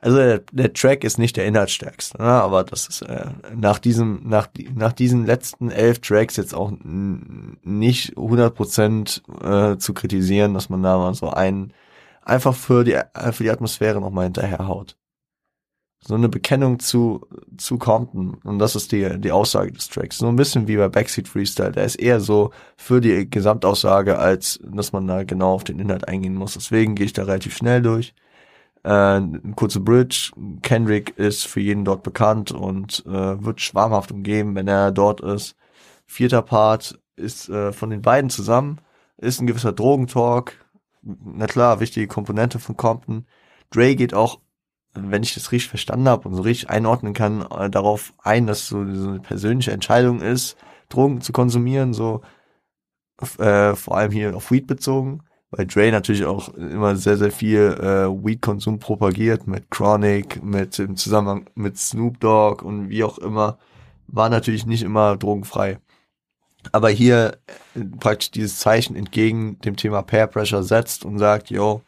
Also der, der Track ist nicht der inhaltsstärkste, ne? aber das ist äh, nach diesem, nach, nach diesen letzten elf Tracks jetzt auch nicht 100% äh, zu kritisieren, dass man da mal so einen einfach für die, für die Atmosphäre nochmal hinterherhaut. So eine Bekennung zu, zu Compton. Und das ist die, die Aussage des Tracks. So ein bisschen wie bei Backseat Freestyle. Der ist eher so für die Gesamtaussage, als dass man da genau auf den Inhalt eingehen muss. Deswegen gehe ich da relativ schnell durch. Äh, kurze Bridge. Kendrick ist für jeden dort bekannt und äh, wird schwarmhaft umgeben, wenn er dort ist. Vierter Part ist äh, von den beiden zusammen. Ist ein gewisser Drogentalk. Na klar, wichtige Komponente von Compton. Dre geht auch wenn ich das richtig verstanden habe und so richtig einordnen kann, äh, darauf ein, dass so, so eine persönliche Entscheidung ist, Drogen zu konsumieren, so äh, vor allem hier auf Weed bezogen, weil Dre natürlich auch immer sehr, sehr viel äh, Weed-Konsum propagiert, mit Chronic, mit im Zusammenhang mit Snoop Dogg und wie auch immer, war natürlich nicht immer drogenfrei. Aber hier äh, praktisch dieses Zeichen entgegen dem Thema Peer Pressure setzt und sagt, yo,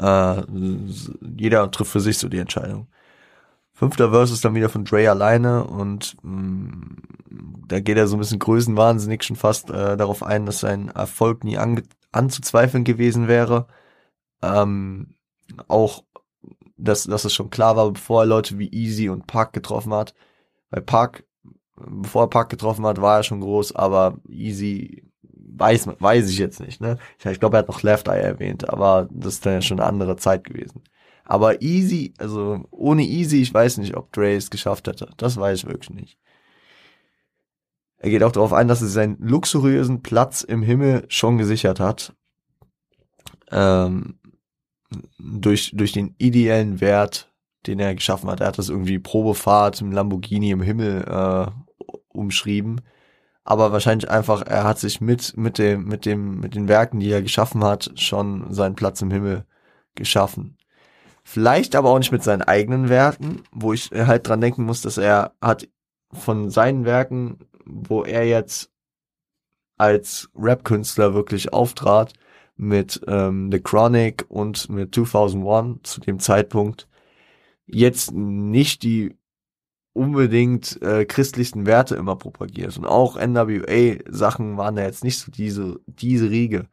äh, jeder trifft für sich so die Entscheidung. Fünfter Verse ist dann wieder von Dre alleine und mh, mm, da geht er so ein bisschen größenwahnsinnig schon fast äh, darauf ein, dass sein Erfolg nie an, anzuzweifeln gewesen wäre. Ähm, auch, dass, dass es schon klar war, bevor er Leute wie Easy und Park getroffen hat. Bei Park, bevor er Park getroffen hat, war er schon groß, aber Easy weiß, weiß ich jetzt nicht, ne? Ich, ich glaube, er hat noch Left Eye erwähnt, aber das ist dann ja schon eine andere Zeit gewesen. Aber Easy, also ohne Easy, ich weiß nicht, ob Dre es geschafft hätte. Das weiß ich wirklich nicht. Er geht auch darauf ein, dass er seinen luxuriösen Platz im Himmel schon gesichert hat. Ähm, durch, durch den ideellen Wert, den er geschaffen hat. Er hat das irgendwie Probefahrt im Lamborghini im Himmel äh, umschrieben aber wahrscheinlich einfach, er hat sich mit, mit dem, mit dem, mit den Werken, die er geschaffen hat, schon seinen Platz im Himmel geschaffen. Vielleicht aber auch nicht mit seinen eigenen Werken, wo ich halt dran denken muss, dass er hat von seinen Werken, wo er jetzt als Rap-Künstler wirklich auftrat, mit ähm, The Chronic und mit 2001 zu dem Zeitpunkt, jetzt nicht die unbedingt äh, christlichsten Werte immer propagiert. Und auch NWA-Sachen waren da jetzt nicht so diese, diese Riege.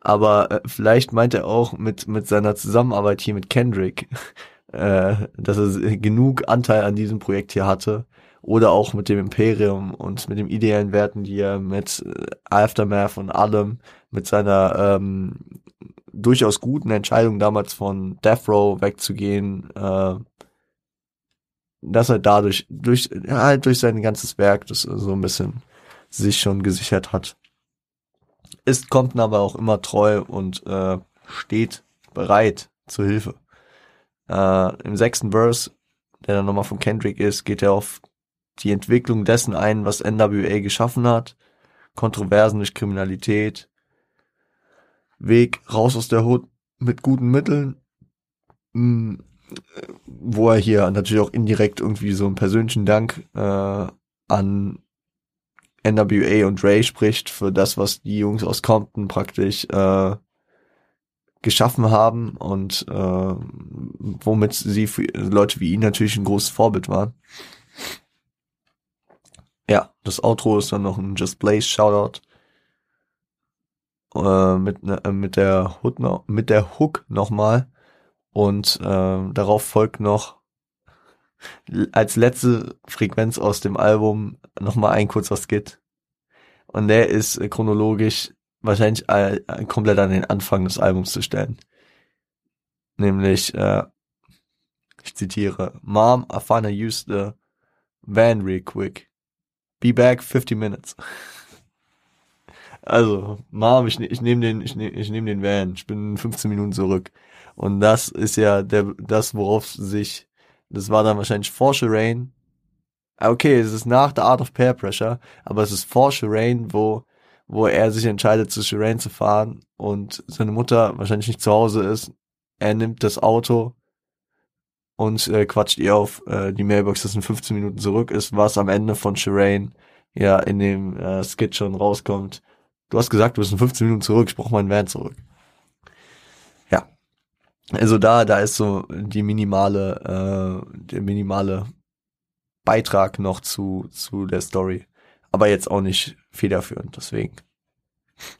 Aber äh, vielleicht meint er auch mit, mit seiner Zusammenarbeit hier mit Kendrick, äh, dass er genug Anteil an diesem Projekt hier hatte. Oder auch mit dem Imperium und mit den ideellen Werten, die er mit äh, Aftermath und allem, mit seiner ähm, durchaus guten Entscheidung damals von Death Row wegzugehen, äh, dass er dadurch, durch, halt durch sein ganzes Werk, das so ein bisschen sich schon gesichert hat. Ist, kommt aber auch immer treu und äh, steht bereit zur Hilfe. Äh, Im sechsten Verse, der dann nochmal von Kendrick ist, geht er auf die Entwicklung dessen ein, was NWA geschaffen hat. Kontroversen durch Kriminalität. Weg raus aus der Hut mit guten Mitteln. Hm, wo er hier natürlich auch indirekt irgendwie so einen persönlichen Dank äh, an NWA und Ray spricht für das, was die Jungs aus Compton praktisch äh, geschaffen haben und äh, womit sie für Leute wie ihn natürlich ein großes Vorbild waren. Ja, das Outro ist dann noch ein Just Blaze Shoutout äh, mit ne, mit der Hook noch, mit der Hook nochmal und äh, darauf folgt noch als letzte Frequenz aus dem Album nochmal ein kurzer Skit. Und der ist äh, chronologisch wahrscheinlich äh, komplett an den Anfang des Albums zu stellen. Nämlich, äh, ich zitiere, Mom, I finna use the van real quick. Be back 50 minutes. Also, Mom, ich, ich nehme den, ich nehme ich nehm den Van. Ich bin 15 Minuten zurück. Und das ist ja der, das, worauf sich, das war dann wahrscheinlich vor Rain. Ah, okay, es ist nach The Art of Peer Pressure, aber es ist vor Rain, wo, wo er sich entscheidet, zu Shireen zu fahren und seine Mutter wahrscheinlich nicht zu Hause ist. Er nimmt das Auto und äh, quatscht ihr auf äh, die Mailbox, dass in 15 Minuten zurück ist, was am Ende von Shireen ja in dem äh, Skit schon rauskommt. Du hast gesagt, du bist in 15 Minuten zurück, ich brauche meinen Van zurück. Also da, da ist so die minimale, äh, der minimale Beitrag noch zu, zu der Story. Aber jetzt auch nicht federführend, deswegen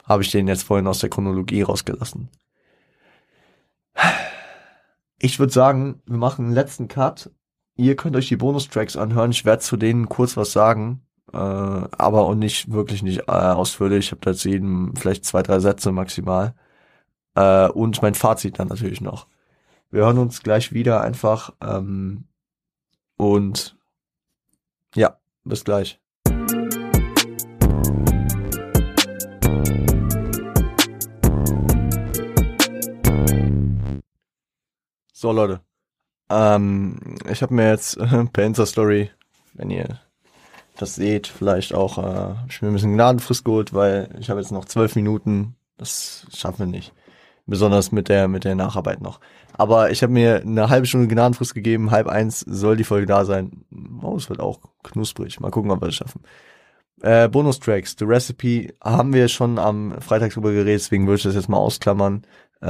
habe ich den jetzt vorhin aus der Chronologie rausgelassen. Ich würde sagen, wir machen einen letzten Cut. Ihr könnt euch die Bonustracks anhören. Ich werde zu denen kurz was sagen, äh, aber auch nicht wirklich nicht äh, ausführlich. Ich habe da zu jedem vielleicht zwei, drei Sätze maximal. Äh, und mein Fazit dann natürlich noch. Wir hören uns gleich wieder einfach ähm, und ja, bis gleich. So Leute, ähm, ich habe mir jetzt äh, per Insta-Story, wenn ihr das seht, vielleicht auch, äh, ich mir ein bisschen Gnadenfrist geholt, weil ich habe jetzt noch zwölf Minuten, das schaffen wir nicht. Besonders mit der, mit der Nacharbeit noch. Aber ich habe mir eine halbe Stunde Gnadenfrist gegeben, halb eins soll die Folge da sein. Oh, es wird auch knusprig. Mal gucken, ob wir es schaffen. Äh, Bonustracks, The Recipe haben wir schon am Freitag drüber geredet, deswegen würde ich das jetzt mal ausklammern. Äh,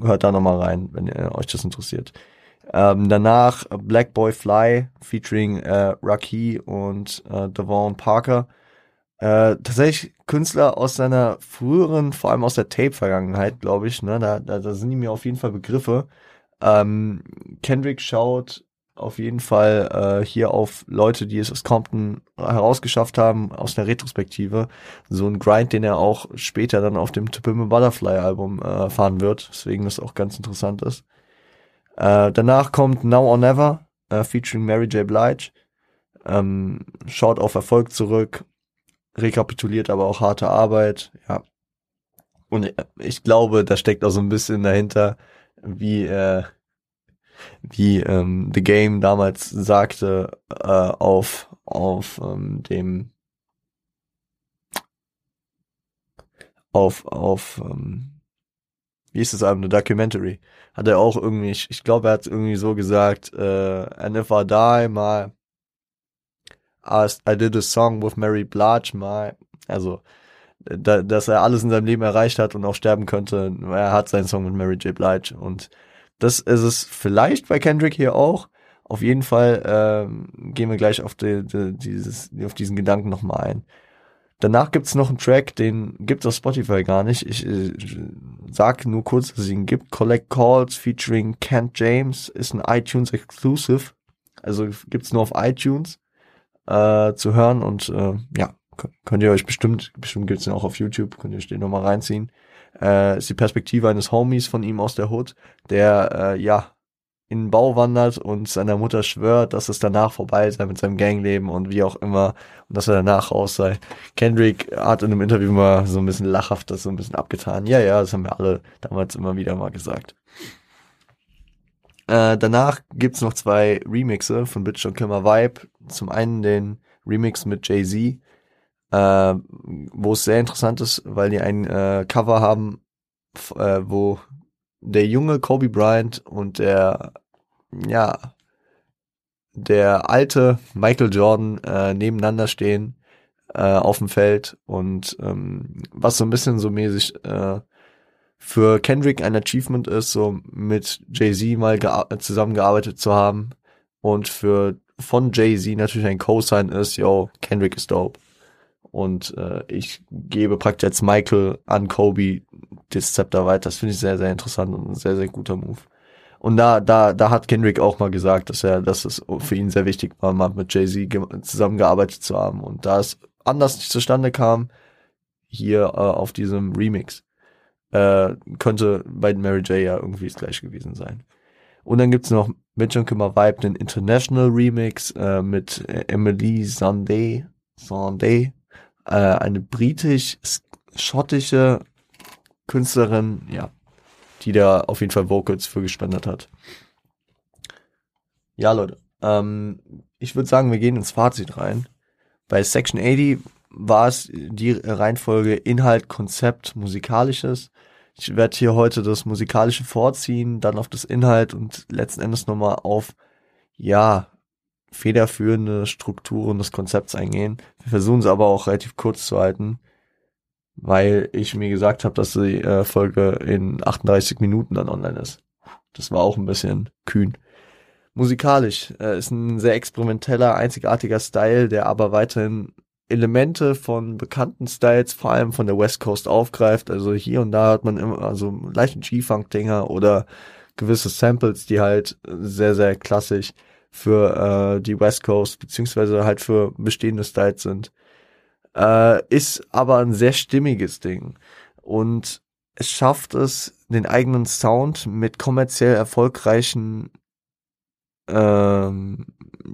hört da nochmal rein, wenn ihr, euch das interessiert. Ähm, danach Black Boy Fly featuring äh, Raki und äh, Devon Parker. Äh, tatsächlich Künstler aus seiner früheren, vor allem aus der Tape-Vergangenheit, glaube ich. Ne? Da, da, da sind die mir auf jeden Fall Begriffe. Ähm, Kendrick schaut auf jeden Fall äh, hier auf Leute, die es aus Compton herausgeschafft haben, aus der Retrospektive. So ein Grind, den er auch später dann auf dem To Pimp Butterfly Album äh, fahren wird, deswegen das auch ganz interessant ist. Äh, danach kommt Now or Never, äh, featuring Mary J. Blige. Ähm, schaut auf Erfolg zurück, rekapituliert aber auch harte Arbeit, ja. Und ich glaube, da steckt auch so ein bisschen dahinter, wie äh, wie ähm, The Game damals sagte, äh, auf, auf ähm, dem auf, auf ähm, wie ist das Album, The Documentary, hat er auch irgendwie, ich, ich glaube, er hat irgendwie so gesagt, äh, and if I die, my I did a song with Mary Blige, my, also da, dass er alles in seinem Leben erreicht hat und auch sterben könnte. Er hat seinen Song mit Mary J. Blige und das ist es vielleicht bei Kendrick hier auch. Auf jeden Fall ähm, gehen wir gleich auf, die, die, dieses, auf diesen Gedanken nochmal ein. Danach gibt's noch einen Track, den gibt's auf Spotify gar nicht. Ich, ich sag nur kurz, dass es ihn gibt. Collect Calls featuring Kent James ist ein iTunes Exclusive. Also gibt's nur auf iTunes äh, zu hören und äh, ja, könnt ihr euch bestimmt, bestimmt gibt's den auch auf YouTube, könnt ihr euch den nochmal reinziehen äh, ist die Perspektive eines Homies von ihm aus der Hood, der äh, ja in den Bau wandert und seiner Mutter schwört, dass es danach vorbei sei mit seinem Gangleben und wie auch immer und dass er danach raus sei. Kendrick hat in einem Interview mal so ein bisschen lachhaft das so ein bisschen abgetan. Ja, ja, das haben wir alle damals immer wieder mal gesagt. Äh, danach gibt's noch zwei Remixe von Bitch und Klimmer Vibe. Zum einen den Remix mit Jay-Z, äh, wo es sehr interessant ist, weil die ein äh, Cover haben, äh, wo der junge Kobe Bryant und der, ja, der alte Michael Jordan äh, nebeneinander stehen äh, auf dem Feld und ähm, was so ein bisschen so mäßig für Kendrick ein Achievement ist, so mit Jay-Z mal zusammengearbeitet zu haben und für von Jay-Z natürlich ein Co-Sign ist, yo, Kendrick ist dope und äh, ich gebe praktisch jetzt Michael an Kobe das Zepter weiter. Das finde ich sehr, sehr interessant und ein sehr, sehr guter Move. Und da, da, da hat Kendrick auch mal gesagt, dass er, dass es für ihn sehr wichtig war, mal mit Jay-Z zusammengearbeitet zu haben. Und da es anders nicht zustande kam, hier äh, auf diesem Remix, äh, könnte bei Mary J ja irgendwie das gleiche gewesen sein. Und dann gibt's noch mit John Kimmer Vibe den International Remix äh, mit Emily Sunday, Sunday, äh, eine britisch-schottische Künstlerin, ja, die da auf jeden Fall Vocals für gespendet hat. Ja, Leute, ähm, ich würde sagen, wir gehen ins Fazit rein. Bei Section 80 war es die Reihenfolge Inhalt, Konzept, Musikalisches. Ich werde hier heute das Musikalische vorziehen, dann auf das Inhalt und letzten Endes nochmal auf, ja, federführende Strukturen des Konzepts eingehen. Wir versuchen es aber auch relativ kurz zu halten. weil ich mir gesagt habe, dass die äh, Folge in 38 Minuten dann online ist. Das war auch ein bisschen kühn. Musikalisch äh, ist ein sehr experimenteller, einzigartiger Style, der aber weiterhin Elemente von bekannten Styles, vor allem von der West Coast aufgreift. Also hier und da hat man immer also leichten G-Funk-Dinger oder gewisse Samples, die halt sehr, sehr klassisch für äh, die West Coast beziehungsweise halt für bestehende Styles sind. Äh, ist aber ein sehr stimmiges Ding. Und es schafft es, den eigenen Sound mit kommerziell erfolgreichen ähm,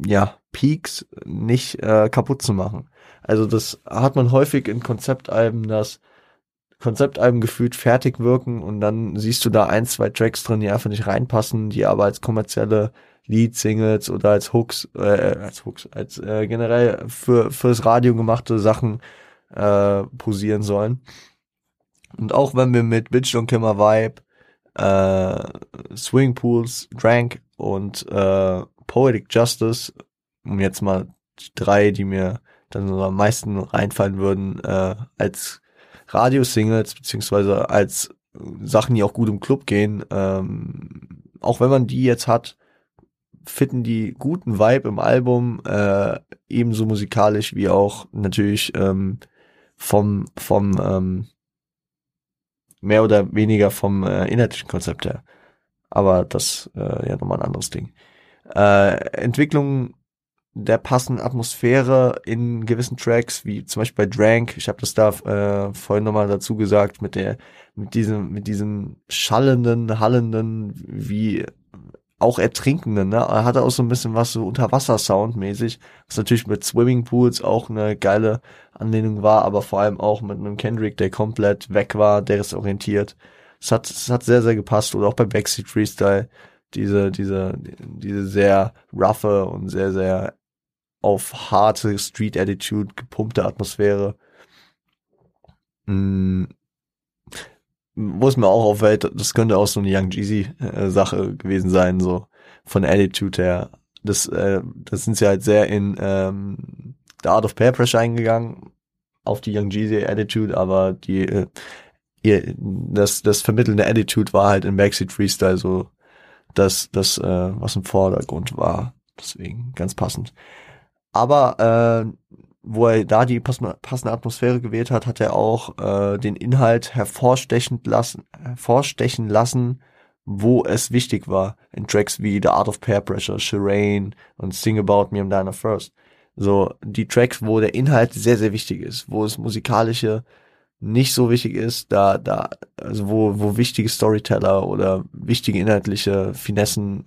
ja, Peaks nicht äh, kaputt zu machen. Also das hat man häufig in Konzeptalben, dass Konzeptalben gefühlt fertig wirken und dann siehst du da ein, zwei Tracks drin, die einfach nicht reinpassen, die aber als kommerzielle Lead-Singles oder als Hooks, äh, als Hooks, als äh, generell für fürs Radio gemachte Sachen äh, posieren sollen. Und auch wenn wir mit Bitch Don't Kill My Vibe, äh, Swing Pools, Drank und äh, Poetic Justice, um jetzt mal drei, die mir dann so am meisten reinfallen würden, äh, als Radiosingles, beziehungsweise als Sachen, die auch gut im Club gehen, ähm, auch wenn man die jetzt hat, finden die guten Vibe im Album, äh, ebenso musikalisch wie auch natürlich ähm, vom, vom ähm, mehr oder weniger vom äh, inhaltlichen Konzept her. Aber das äh, ja nochmal ein anderes Ding. Äh, Entwicklung der passenden Atmosphäre in gewissen Tracks, wie zum Beispiel bei Drank, ich habe das da äh, vorhin nochmal dazu gesagt, mit der, mit diesem, mit diesem schallenden, hallenden, wie auch ertrinkenden, ne? Er hatte auch so ein bisschen was so Unterwasser-Sound mäßig, was natürlich mit Swimmingpools auch eine geile Anlehnung war, aber vor allem auch mit einem Kendrick, der komplett weg war, der ist orientiert. Es hat, es hat sehr, sehr gepasst. Oder auch bei Backseat Freestyle, diese, diese, diese sehr roughe und sehr, sehr auf harte Street Attitude gepumpte Atmosphäre. Mm. Wo es mir auch auffällt, das könnte auch so eine Young Jeezy äh, Sache gewesen sein, so von Attitude her. Das, äh, das sind sie halt sehr in ähm, The Art of Peer Pressure eingegangen, auf die Young Jeezy Attitude, aber die äh, ihr, das, das vermittelnde Attitude war halt in Backseat Freestyle so das, das äh, was im Vordergrund war. Deswegen ganz passend. Aber äh, wo er da die passende, Atmosphäre gewählt hat, hat er auch äh, den Inhalt hervorstechend lassen, hervorstechen lassen, wo es wichtig war. In Tracks wie The Art of Peer Pressure, Shireen und Sing About Me I'm Dinah First. So, die Tracks, wo der Inhalt sehr, sehr wichtig ist, wo es musikalische nicht so wichtig ist, da, da, also wo, wo wichtige Storyteller oder wichtige inhaltliche Finessen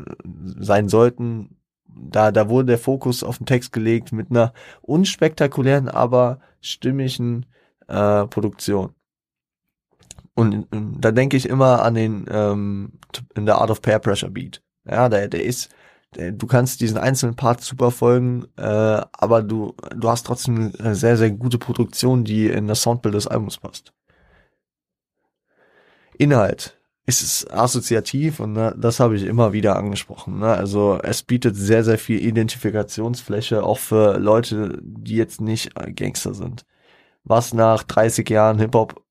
sein sollten, da, da wurde der Fokus auf den Text gelegt mit einer unspektakulären, aber stimmigen äh, Produktion. Und ähm, da denke ich immer an den ähm, in der Art of Pair Pressure Beat. Ja, der, der ist, der, du kannst diesen einzelnen Part super folgen, äh, aber du, du hast trotzdem eine sehr, sehr gute Produktion, die in das Soundbild des Albums passt. Inhalt ist es assoziativ und ne, das habe ich immer wieder angesprochen. Ne? Also es bietet sehr, sehr viel Identifikationsfläche, auch für Leute, die jetzt nicht Gangster sind. Was nach 30 Jahren Hip-Hop,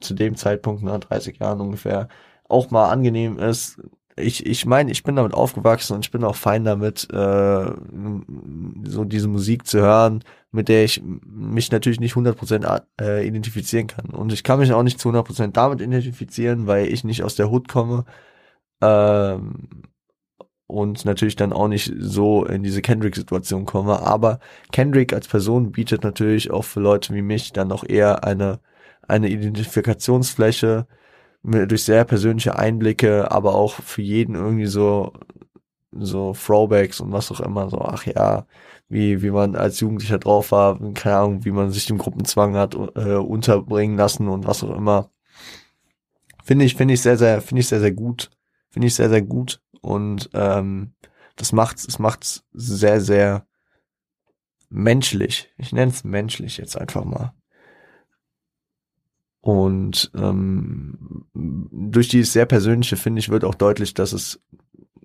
zu dem Zeitpunkt, nach 30 Jahren ungefähr, auch mal angenehm ist, ich, ich meine, ich bin damit aufgewachsen und ich bin auch fein damit, äh, so diese Musik zu hören, mit der ich mich natürlich nicht 100% äh, identifizieren kann. Und ich kann mich auch nicht zu 100% damit identifizieren, weil ich nicht aus der Hut komme. Ähm, und natürlich dann auch nicht so in diese Kendrick-Situation komme. Aber Kendrick als Person bietet natürlich auch für Leute wie mich dann noch eher eine, eine Identifikationsfläche, durch sehr persönliche Einblicke, aber auch für jeden irgendwie so so Throwbacks und was auch immer, so, ach ja, wie, wie man als Jugendlicher drauf war, keine Ahnung, wie man sich dem Gruppenzwang hat äh, unterbringen lassen und was auch immer. Finde ich, finde ich sehr, sehr, finde ich sehr, sehr gut. Finde ich sehr, sehr gut. Und ähm, das macht's, das macht's sehr, sehr menschlich. Ich nenne es menschlich jetzt einfach mal. Und ähm, durch dieses sehr persönliche, finde ich, wird auch deutlich, dass es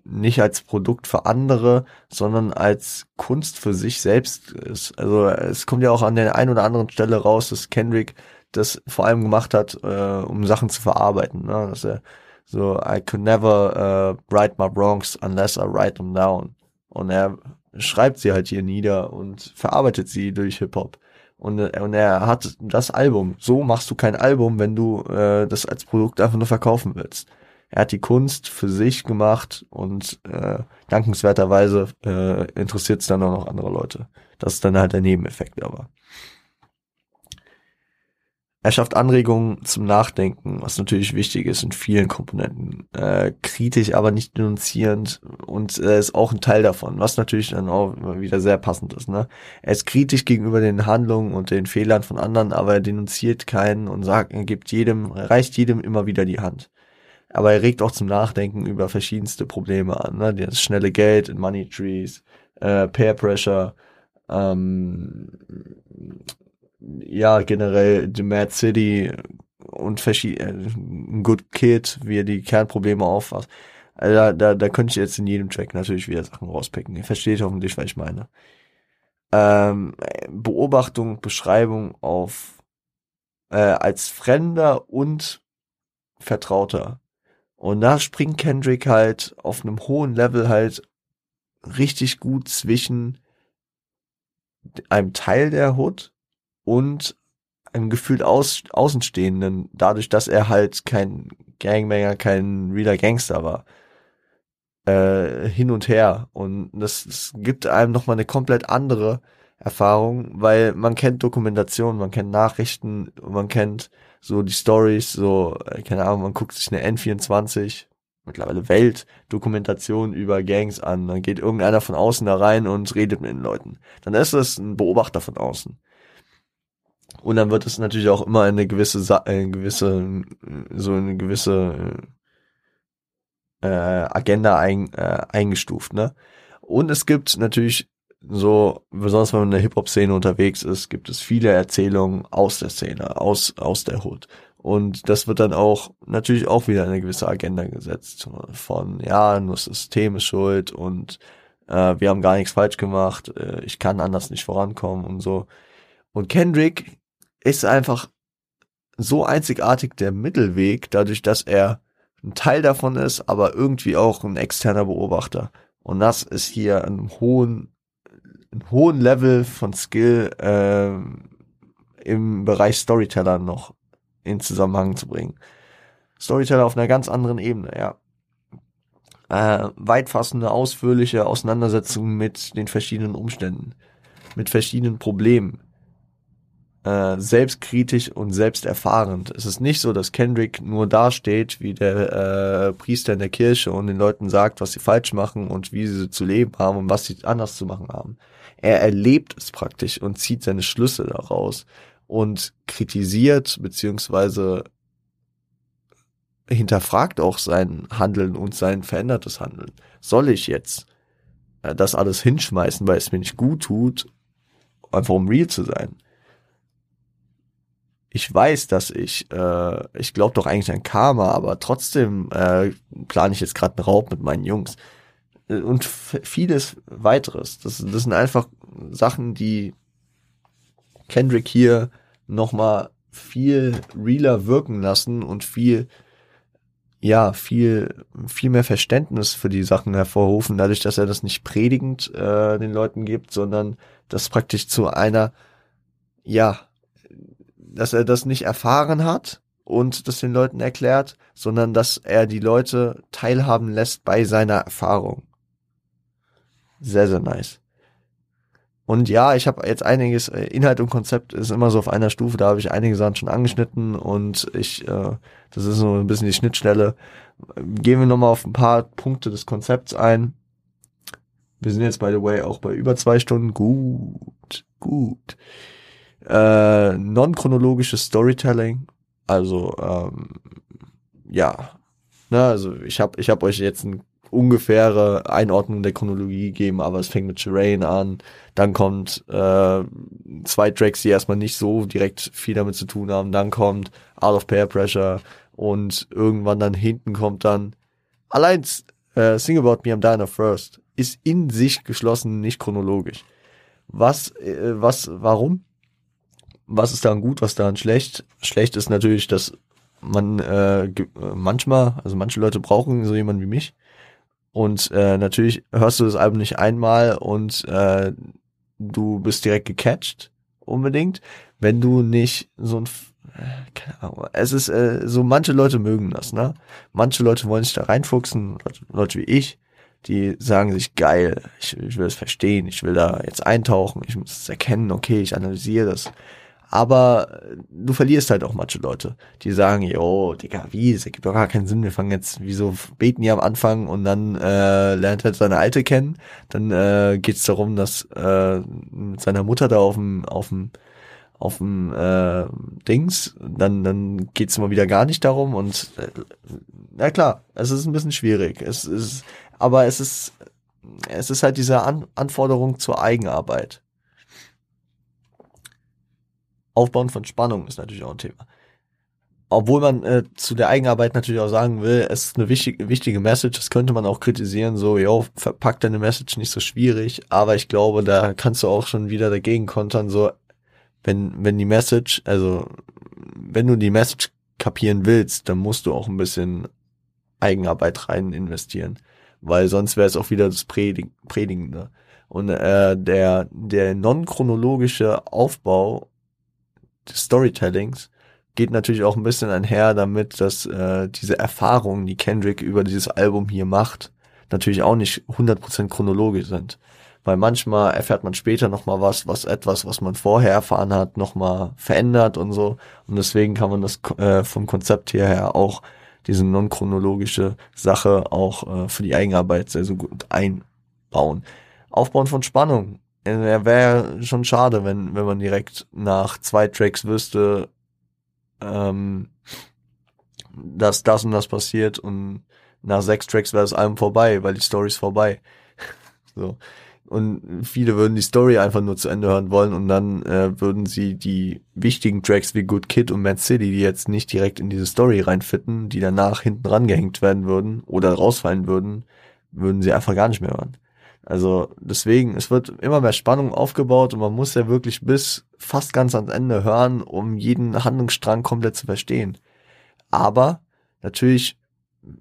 nicht als Produkt für andere, sondern als Kunst für sich selbst ist. Also es kommt ja auch an der einen oder anderen Stelle raus, dass Kendrick das vor allem gemacht hat, äh, um Sachen zu verarbeiten. Ne? Dass er so, I could never uh, write my wrongs unless I write them down. Und er schreibt sie halt hier nieder und verarbeitet sie durch Hip-Hop. Und, und er hat das Album. So machst du kein Album, wenn du äh, das als Produkt einfach nur verkaufen willst. Er hat die Kunst für sich gemacht und äh, dankenswerterweise äh, interessiert es dann auch noch andere Leute. Das ist dann halt der Nebeneffekt aber. Er schafft Anregungen zum Nachdenken, was natürlich wichtig ist in vielen Komponenten. Äh, kritisch, aber nicht denunzierend und er äh, ist auch ein Teil davon, was natürlich dann auch wieder sehr passend ist. Ne? Er ist kritisch gegenüber den Handlungen und den Fehlern von anderen, aber er denunziert keinen und sagt, er gibt jedem, reicht jedem immer wieder die Hand. Aber er regt auch zum Nachdenken über verschiedenste Probleme an. Ne? Das schnelle Geld in Money Trees, äh, Peer Pressure, ähm, ja, generell The Mad City und verschiedene, äh, Good Kid, wie er die Kernprobleme auffasst. Also da, da, da könnte ich jetzt in jedem Track natürlich wieder Sachen rauspicken. Ihr versteht hoffentlich, was ich meine. Ähm, Beobachtung, Beschreibung auf äh, als Fremder und Vertrauter. Und da springt Kendrick halt auf einem hohen Level halt richtig gut zwischen einem Teil der Hood und einem gefühlt Aus Außenstehenden, dadurch, dass er halt kein Gangbanger, kein realer Gangster war. Äh, hin und her. Und das, das gibt einem nochmal eine komplett andere Erfahrung, weil man kennt Dokumentation, man kennt Nachrichten, man kennt so die Stories, so, äh, keine Ahnung, man guckt sich eine N24, mittlerweile Welt-Dokumentation über Gangs an, dann geht irgendeiner von außen da rein und redet mit den Leuten. Dann ist das ein Beobachter von außen. Und dann wird es natürlich auch immer eine gewisse, eine gewisse, so eine gewisse äh, Agenda ein, äh, eingestuft, ne? Und es gibt natürlich so, besonders wenn man in der Hip-Hop-Szene unterwegs ist, gibt es viele Erzählungen aus der Szene, aus, aus der Hood. Und das wird dann auch natürlich auch wieder eine gewisse Agenda gesetzt von, ja, nur das System ist schuld und äh, wir haben gar nichts falsch gemacht, äh, ich kann anders nicht vorankommen und so. Und Kendrick ist einfach so einzigartig der Mittelweg, dadurch, dass er ein Teil davon ist, aber irgendwie auch ein externer Beobachter. Und das ist hier ein hohen, ein hohen Level von Skill äh, im Bereich Storyteller noch in Zusammenhang zu bringen. Storyteller auf einer ganz anderen Ebene, ja. Äh, weitfassende, ausführliche Auseinandersetzungen mit den verschiedenen Umständen, mit verschiedenen Problemen, äh, selbstkritisch und selbsterfahrend. Es ist nicht so, dass Kendrick nur dasteht wie der äh, Priester in der Kirche und den Leuten sagt, was sie falsch machen und wie sie zu leben haben und was sie anders zu machen haben. Er erlebt es praktisch und zieht seine Schlüsse daraus und kritisiert beziehungsweise hinterfragt auch sein Handeln und sein verändertes Handeln. Soll ich jetzt äh, das alles hinschmeißen, weil es mir nicht gut tut, einfach um real zu sein? Ich weiß, dass ich, äh, ich glaube doch eigentlich an Karma, aber trotzdem äh, plane ich jetzt gerade einen Raub mit meinen Jungs. Äh, und vieles weiteres. Das, das sind einfach Sachen, die Kendrick hier nochmal viel realer wirken lassen und viel, ja, viel, viel mehr Verständnis für die Sachen hervorrufen, dadurch, dass er das nicht predigend äh, den Leuten gibt, sondern das praktisch zu einer, ja, dass er das nicht erfahren hat und das den Leuten erklärt, sondern dass er die Leute teilhaben lässt bei seiner Erfahrung. Sehr, sehr nice. Und ja, ich habe jetzt einiges, äh, Inhalt und Konzept ist immer so auf einer Stufe, da habe ich einige Sachen schon angeschnitten und ich, äh, das ist so ein bisschen die Schnittstelle. Gehen wir nochmal auf ein paar Punkte des Konzepts ein. Wir sind jetzt, by the way, auch bei über zwei Stunden. Gut, gut äh, non-chronologisches Storytelling. Also ähm, ja, ne, also ich habe ich hab euch jetzt eine ungefähre Einordnung der Chronologie gegeben, aber es fängt mit Terrain an, dann kommt äh, zwei Tracks, die erstmal nicht so direkt viel damit zu tun haben, dann kommt Out of Pair Pressure und irgendwann dann hinten kommt dann allein äh, Sing About Me, I'm Dying First ist in sich geschlossen, nicht chronologisch. Was, äh, was, warum? Was ist daran gut, was daran schlecht? Schlecht ist natürlich, dass man äh, manchmal, also manche Leute brauchen so jemanden wie mich. Und äh, natürlich hörst du das Album nicht einmal und äh, du bist direkt gecatcht, unbedingt. Wenn du nicht so ein keine Ahnung. Es ist äh, so, manche Leute mögen das, ne? Manche Leute wollen sich da reinfuchsen, Leute wie ich, die sagen sich, geil, ich, ich will es verstehen, ich will da jetzt eintauchen, ich muss es erkennen, okay, ich analysiere das. Aber du verlierst halt auch manche Leute, die sagen, yo, Digga, wie, das ergibt doch gar keinen Sinn, wir fangen jetzt, wieso beten die am Anfang und dann äh, lernt er seine Alte kennen, dann äh, geht es darum, dass äh, mit seiner Mutter da auf dem, auf dem auf dem äh, Dings, dann, dann geht's immer wieder gar nicht darum und äh, na klar, es ist ein bisschen schwierig. Es ist, aber es ist, es ist halt diese An Anforderung zur Eigenarbeit. Aufbauen von Spannung ist natürlich auch ein Thema. Obwohl man äh, zu der Eigenarbeit natürlich auch sagen will, es ist eine wichtige, wichtige Message, das könnte man auch kritisieren, so, jo, verpackt deine Message nicht so schwierig, aber ich glaube, da kannst du auch schon wieder dagegen kontern, so, wenn, wenn die Message, also wenn du die Message kapieren willst, dann musst du auch ein bisschen Eigenarbeit rein investieren, weil sonst wäre es auch wieder das Predig Predigende. Und äh, der, der non-chronologische Aufbau Storytellings geht natürlich auch ein bisschen einher damit, dass äh, diese Erfahrungen, die Kendrick über dieses Album hier macht, natürlich auch nicht 100% chronologisch sind weil manchmal erfährt man später nochmal was, was etwas, was man vorher erfahren hat, nochmal verändert und so. Und deswegen kann man das äh, vom Konzept her auch diese non-chronologische Sache auch äh, für die Eigenarbeit sehr, sehr gut einbauen. Aufbauen von Spannung. Äh, Wäre schon schade, wenn, wenn man direkt nach zwei Tracks wüsste, ähm, dass das und das passiert und nach sechs Tracks wäre das Album vorbei, weil die Story ist vorbei. so. Und viele würden die Story einfach nur zu Ende hören wollen und dann äh, würden sie die wichtigen Tracks wie Good Kid und Mad City, die jetzt nicht direkt in diese Story reinfitten, die danach hinten rangehängt werden würden oder rausfallen würden, würden sie einfach gar nicht mehr hören. Also deswegen, es wird immer mehr Spannung aufgebaut und man muss ja wirklich bis fast ganz ans Ende hören, um jeden Handlungsstrang komplett zu verstehen. Aber natürlich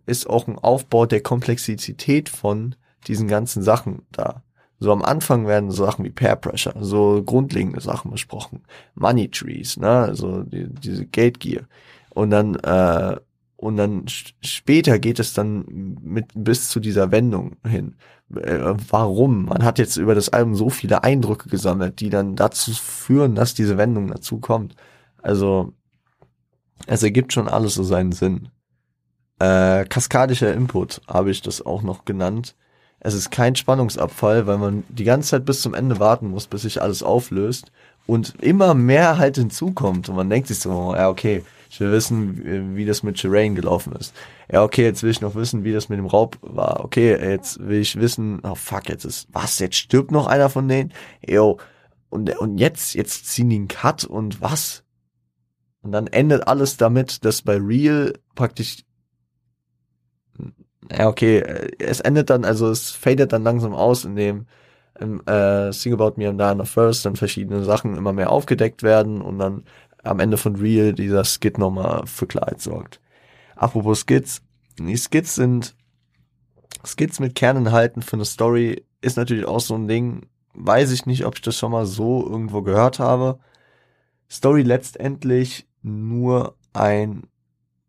ist auch ein Aufbau der Komplexität von diesen ganzen Sachen da. So am Anfang werden so Sachen wie Pair Pressure, so grundlegende Sachen besprochen. Money Trees, ne, also die, diese Gear. Und dann, äh, und dann später geht es dann mit bis zu dieser Wendung hin. Äh, warum? Man hat jetzt über das Album so viele Eindrücke gesammelt, die dann dazu führen, dass diese Wendung dazu kommt. Also, es ergibt schon alles so seinen Sinn. Äh, kaskadischer Input habe ich das auch noch genannt es ist kein Spannungsabfall, weil man die ganze Zeit bis zum Ende warten muss, bis sich alles auflöst und immer mehr halt hinzukommt und man denkt sich so, ja okay, ich will wissen, wie das mit Shireen gelaufen ist. Ja okay, jetzt will ich noch wissen, wie das mit dem Raub war. Okay, jetzt will ich wissen, oh fuck, jetzt ist, was, jetzt stirbt noch einer von denen? Yo, und, und jetzt, jetzt ziehen die einen Cut und was? Und dann endet alles damit, dass bei Real praktisch ja, okay, äh, es endet dann, also es fadet dann langsam aus, indem im äh, Sing About Me and Diana First dann verschiedene Sachen immer mehr aufgedeckt werden und dann am Ende von Real dieser Skit nochmal für Klarheit sorgt. Apropos Skits, die Skits sind Skits mit Kerninhalten für eine Story ist natürlich auch so ein Ding, weiß ich nicht, ob ich das schon mal so irgendwo gehört habe. Story letztendlich nur ein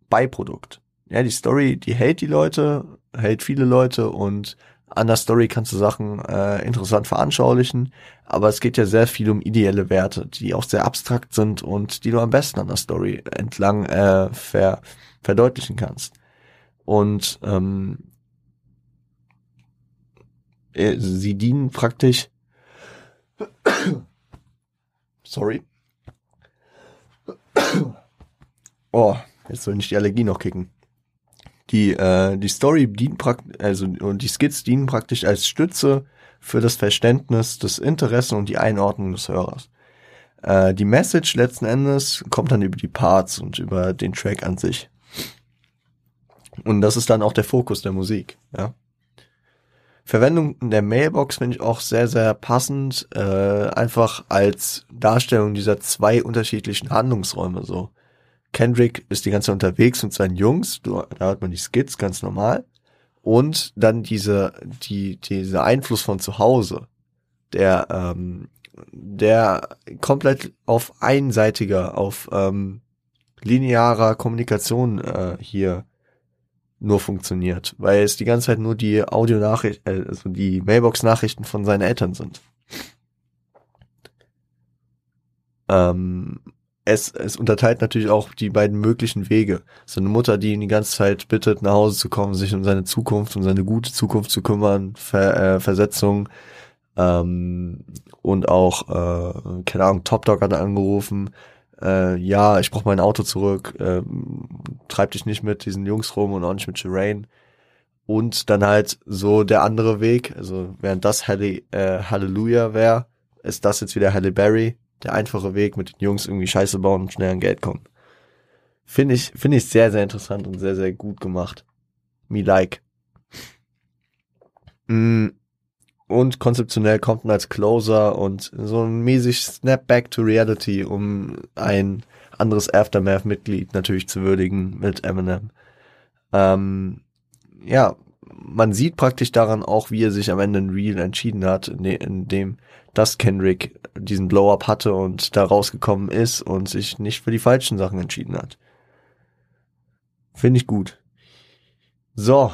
Beiprodukt ja, die Story, die hält die Leute, hält viele Leute und an der Story kannst du Sachen äh, interessant veranschaulichen, aber es geht ja sehr viel um ideelle Werte, die auch sehr abstrakt sind und die du am besten an der Story entlang äh, ver verdeutlichen kannst. Und ähm, äh, sie dienen praktisch sorry. Oh, jetzt soll nicht die Allergie noch kicken. Die, äh, die Story dient praktisch, also und die Skits dienen praktisch als Stütze für das Verständnis, das Interesse und die Einordnung des Hörers. Äh, die Message letzten Endes kommt dann über die Parts und über den Track an sich. Und das ist dann auch der Fokus der Musik, ja. Verwendung der Mailbox finde ich auch sehr, sehr passend, äh, einfach als Darstellung dieser zwei unterschiedlichen Handlungsräume so. Kendrick ist die ganze Zeit unterwegs mit seinen Jungs, da hört man die Skits ganz normal. Und dann diese, die, dieser Einfluss von zu Hause, der, ähm, der komplett auf einseitiger, auf ähm, linearer Kommunikation äh, hier nur funktioniert, weil es die ganze Zeit nur die Audionachricht, äh, also die Mailbox-Nachrichten von seinen Eltern sind. Ähm, es, es unterteilt natürlich auch die beiden möglichen Wege. So eine Mutter, die ihn die ganze Zeit bittet, nach Hause zu kommen, sich um seine Zukunft, um seine gute Zukunft zu kümmern, Ver, äh, Versetzung ähm, und auch, äh, keine Ahnung, Top Dog hat angerufen, äh, ja, ich brauche mein Auto zurück, äh, treib dich nicht mit diesen Jungs rum und auch nicht mit Shireen. Und dann halt so der andere Weg, also während das Halle, äh, Halleluja wäre, ist das jetzt wieder Halle Berry, der einfache Weg mit den Jungs irgendwie Scheiße bauen und schnell an Geld kommen. Finde ich, finde ich sehr, sehr interessant und sehr, sehr gut gemacht. Me like. Mm, und konzeptionell kommt man als Closer und so ein mäßig Snapback to Reality, um ein anderes Aftermath-Mitglied natürlich zu würdigen mit Eminem. Ähm, ja, man sieht praktisch daran auch, wie er sich am Ende in Real entschieden hat, in, de in dem, dass Kendrick diesen Blow-up hatte und da rausgekommen ist und sich nicht für die falschen Sachen entschieden hat. Finde ich gut. So,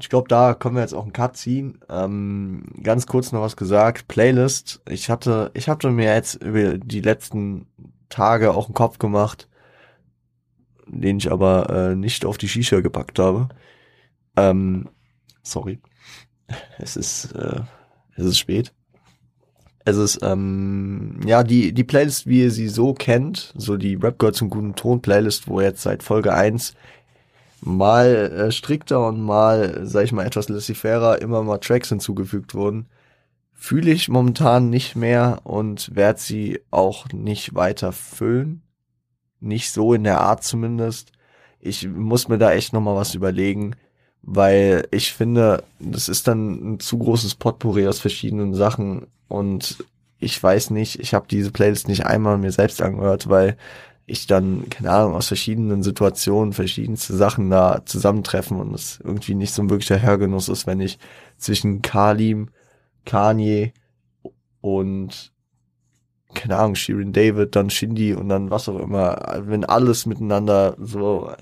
ich glaube, da können wir jetzt auch einen Cut ziehen. Ähm, ganz kurz noch was gesagt. Playlist. Ich hatte, ich hatte mir jetzt über die letzten Tage auch einen Kopf gemacht, den ich aber äh, nicht auf die Shisha gepackt habe. Ähm, sorry. Es ist, äh, es ist spät. Es ist, ähm, ja, die, die Playlist, wie ihr sie so kennt, so die Rap Girl zum guten Ton Playlist, wo jetzt seit Folge 1 mal äh, strikter und mal, sag ich mal, etwas laissez-fairer immer mal Tracks hinzugefügt wurden, fühle ich momentan nicht mehr und werde sie auch nicht weiter füllen. Nicht so in der Art zumindest. Ich muss mir da echt nochmal was überlegen, weil ich finde, das ist dann ein zu großes Potpourri aus verschiedenen Sachen und ich weiß nicht, ich habe diese Playlist nicht einmal mir selbst angehört, weil ich dann, keine Ahnung, aus verschiedenen Situationen verschiedenste Sachen da zusammentreffen und es irgendwie nicht so ein wirklicher Hörgenuss ist, wenn ich zwischen Kalim, Kanye und keine Ahnung, Shirin David, dann Shindy und dann was auch immer, wenn alles miteinander so,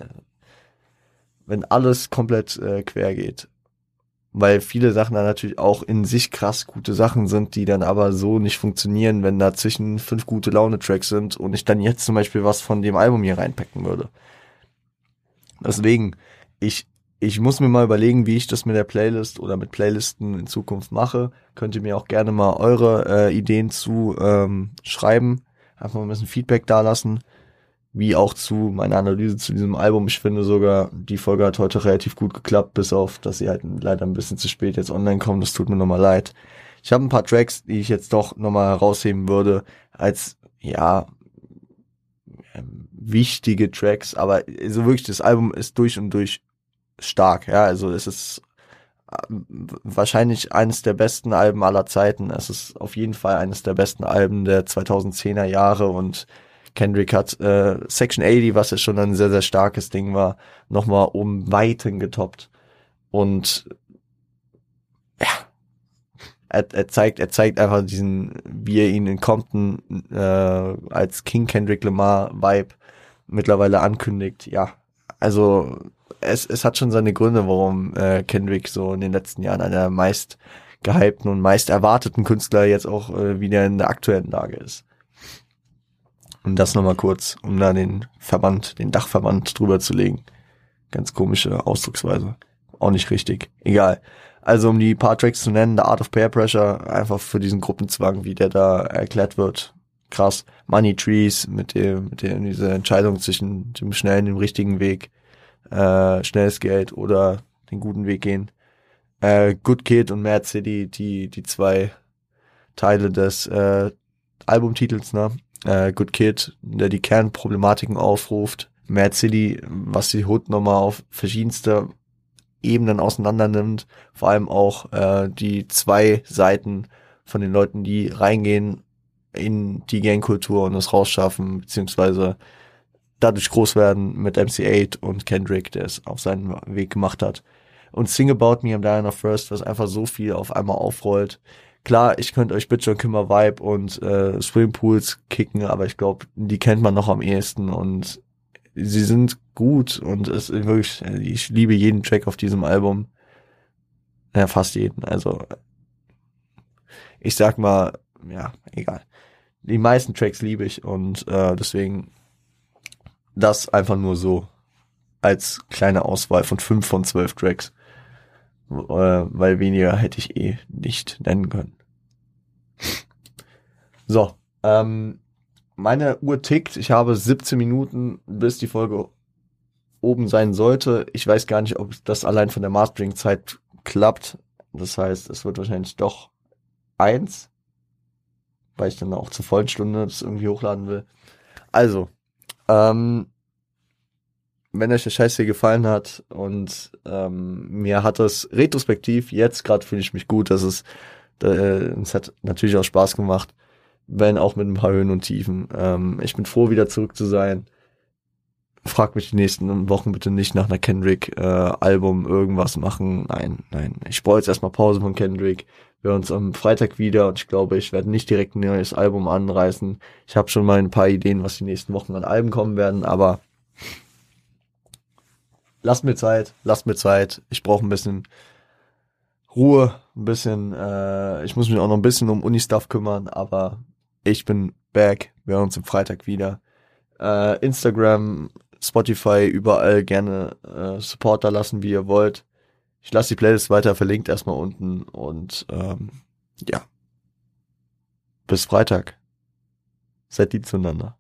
wenn alles komplett äh, quer geht weil viele Sachen dann natürlich auch in sich krass gute Sachen sind, die dann aber so nicht funktionieren, wenn dazwischen fünf gute Laune-Tracks sind und ich dann jetzt zum Beispiel was von dem Album hier reinpacken würde. Deswegen, ich, ich muss mir mal überlegen, wie ich das mit der Playlist oder mit Playlisten in Zukunft mache. Könnt ihr mir auch gerne mal eure äh, Ideen zu ähm, schreiben. Einfach mal ein bisschen Feedback da lassen wie auch zu meiner Analyse zu diesem Album. Ich finde sogar, die Folge hat heute relativ gut geklappt, bis auf, dass sie halt leider ein bisschen zu spät jetzt online kommt. Das tut mir nochmal leid. Ich habe ein paar Tracks, die ich jetzt doch nochmal herausheben würde, als, ja, ähm, wichtige Tracks, aber so wirklich, das Album ist durch und durch stark, ja, also es ist äh, wahrscheinlich eines der besten Alben aller Zeiten. Es ist auf jeden Fall eines der besten Alben der 2010er Jahre und Kendrick hat äh, Section 80, was ja schon ein sehr, sehr starkes Ding war, nochmal um Weiten getoppt. Und ja, er, er zeigt, er zeigt einfach diesen, wie er ihn in Compton äh, als King Kendrick Lamar Vibe mittlerweile ankündigt. Ja, also es, es hat schon seine Gründe, warum äh, Kendrick so in den letzten Jahren einer meist gehypten und meist erwarteten Künstler jetzt auch äh, wieder in der aktuellen Lage ist. Und das nochmal kurz, um da den Verband, den Dachverband drüber zu legen. Ganz komische Ausdrucksweise. Auch nicht richtig. Egal. Also um die paar Tracks zu nennen, The Art of Peer Pressure, einfach für diesen Gruppenzwang, wie der da erklärt wird. Krass. Money Trees mit dem, mit dem, diese Entscheidung zwischen dem schnellen, dem richtigen Weg, äh, schnelles Geld oder den guten Weg gehen. Äh, Good Kid und Mad City, die, die zwei Teile des äh, Albumtitels, ne? Äh, Good Kid, der die Kernproblematiken aufruft. Mad City, was die Hood nochmal auf verschiedenste Ebenen auseinander nimmt, vor allem auch äh, die zwei Seiten von den Leuten, die reingehen in die Gangkultur und es rausschaffen, beziehungsweise dadurch groß werden mit MC8 und Kendrick, der es auf seinen Weg gemacht hat. Und Sing About Me am Diana First, was einfach so viel auf einmal aufrollt. Klar, ich könnte euch und Kimmer Vibe und äh, Swimpools kicken, aber ich glaube, die kennt man noch am ehesten und sie sind gut und es ist wirklich, ich liebe jeden Track auf diesem Album. Ja, fast jeden. Also ich sag mal, ja, egal. Die meisten Tracks liebe ich und äh, deswegen das einfach nur so als kleine Auswahl von fünf von zwölf Tracks. Äh, weil weniger hätte ich eh nicht nennen können. So, ähm, meine Uhr tickt. Ich habe 17 Minuten, bis die Folge oben sein sollte. Ich weiß gar nicht, ob das allein von der Mastering-Zeit klappt. Das heißt, es wird wahrscheinlich doch eins, weil ich dann auch zur vollen Stunde das irgendwie hochladen will. Also, ähm, wenn euch der Scheiß hier gefallen hat und ähm, mir hat es retrospektiv, jetzt gerade fühle ich mich gut, dass es, äh, es hat natürlich auch Spaß gemacht, wenn auch mit ein paar Höhen und Tiefen. Ähm, ich bin froh, wieder zurück zu sein. Frag mich die nächsten Wochen bitte nicht nach einer Kendrick-Album äh, irgendwas machen. Nein, nein. Ich brauche jetzt erstmal Pause von Kendrick. Wir uns am Freitag wieder und ich glaube, ich werde nicht direkt ein neues Album anreißen. Ich habe schon mal ein paar Ideen, was die nächsten Wochen an Alben kommen werden, aber lasst mir Zeit, lasst mir Zeit. Ich brauche ein bisschen Ruhe, ein bisschen, äh, ich muss mich auch noch ein bisschen um Uni-Stuff kümmern, aber ich bin back. Wir hören uns am Freitag wieder. Äh, Instagram, Spotify, überall gerne äh, Supporter lassen, wie ihr wollt. Ich lasse die Playlist weiter verlinkt erstmal unten und ähm, ja. Bis Freitag. Seid lieb zueinander.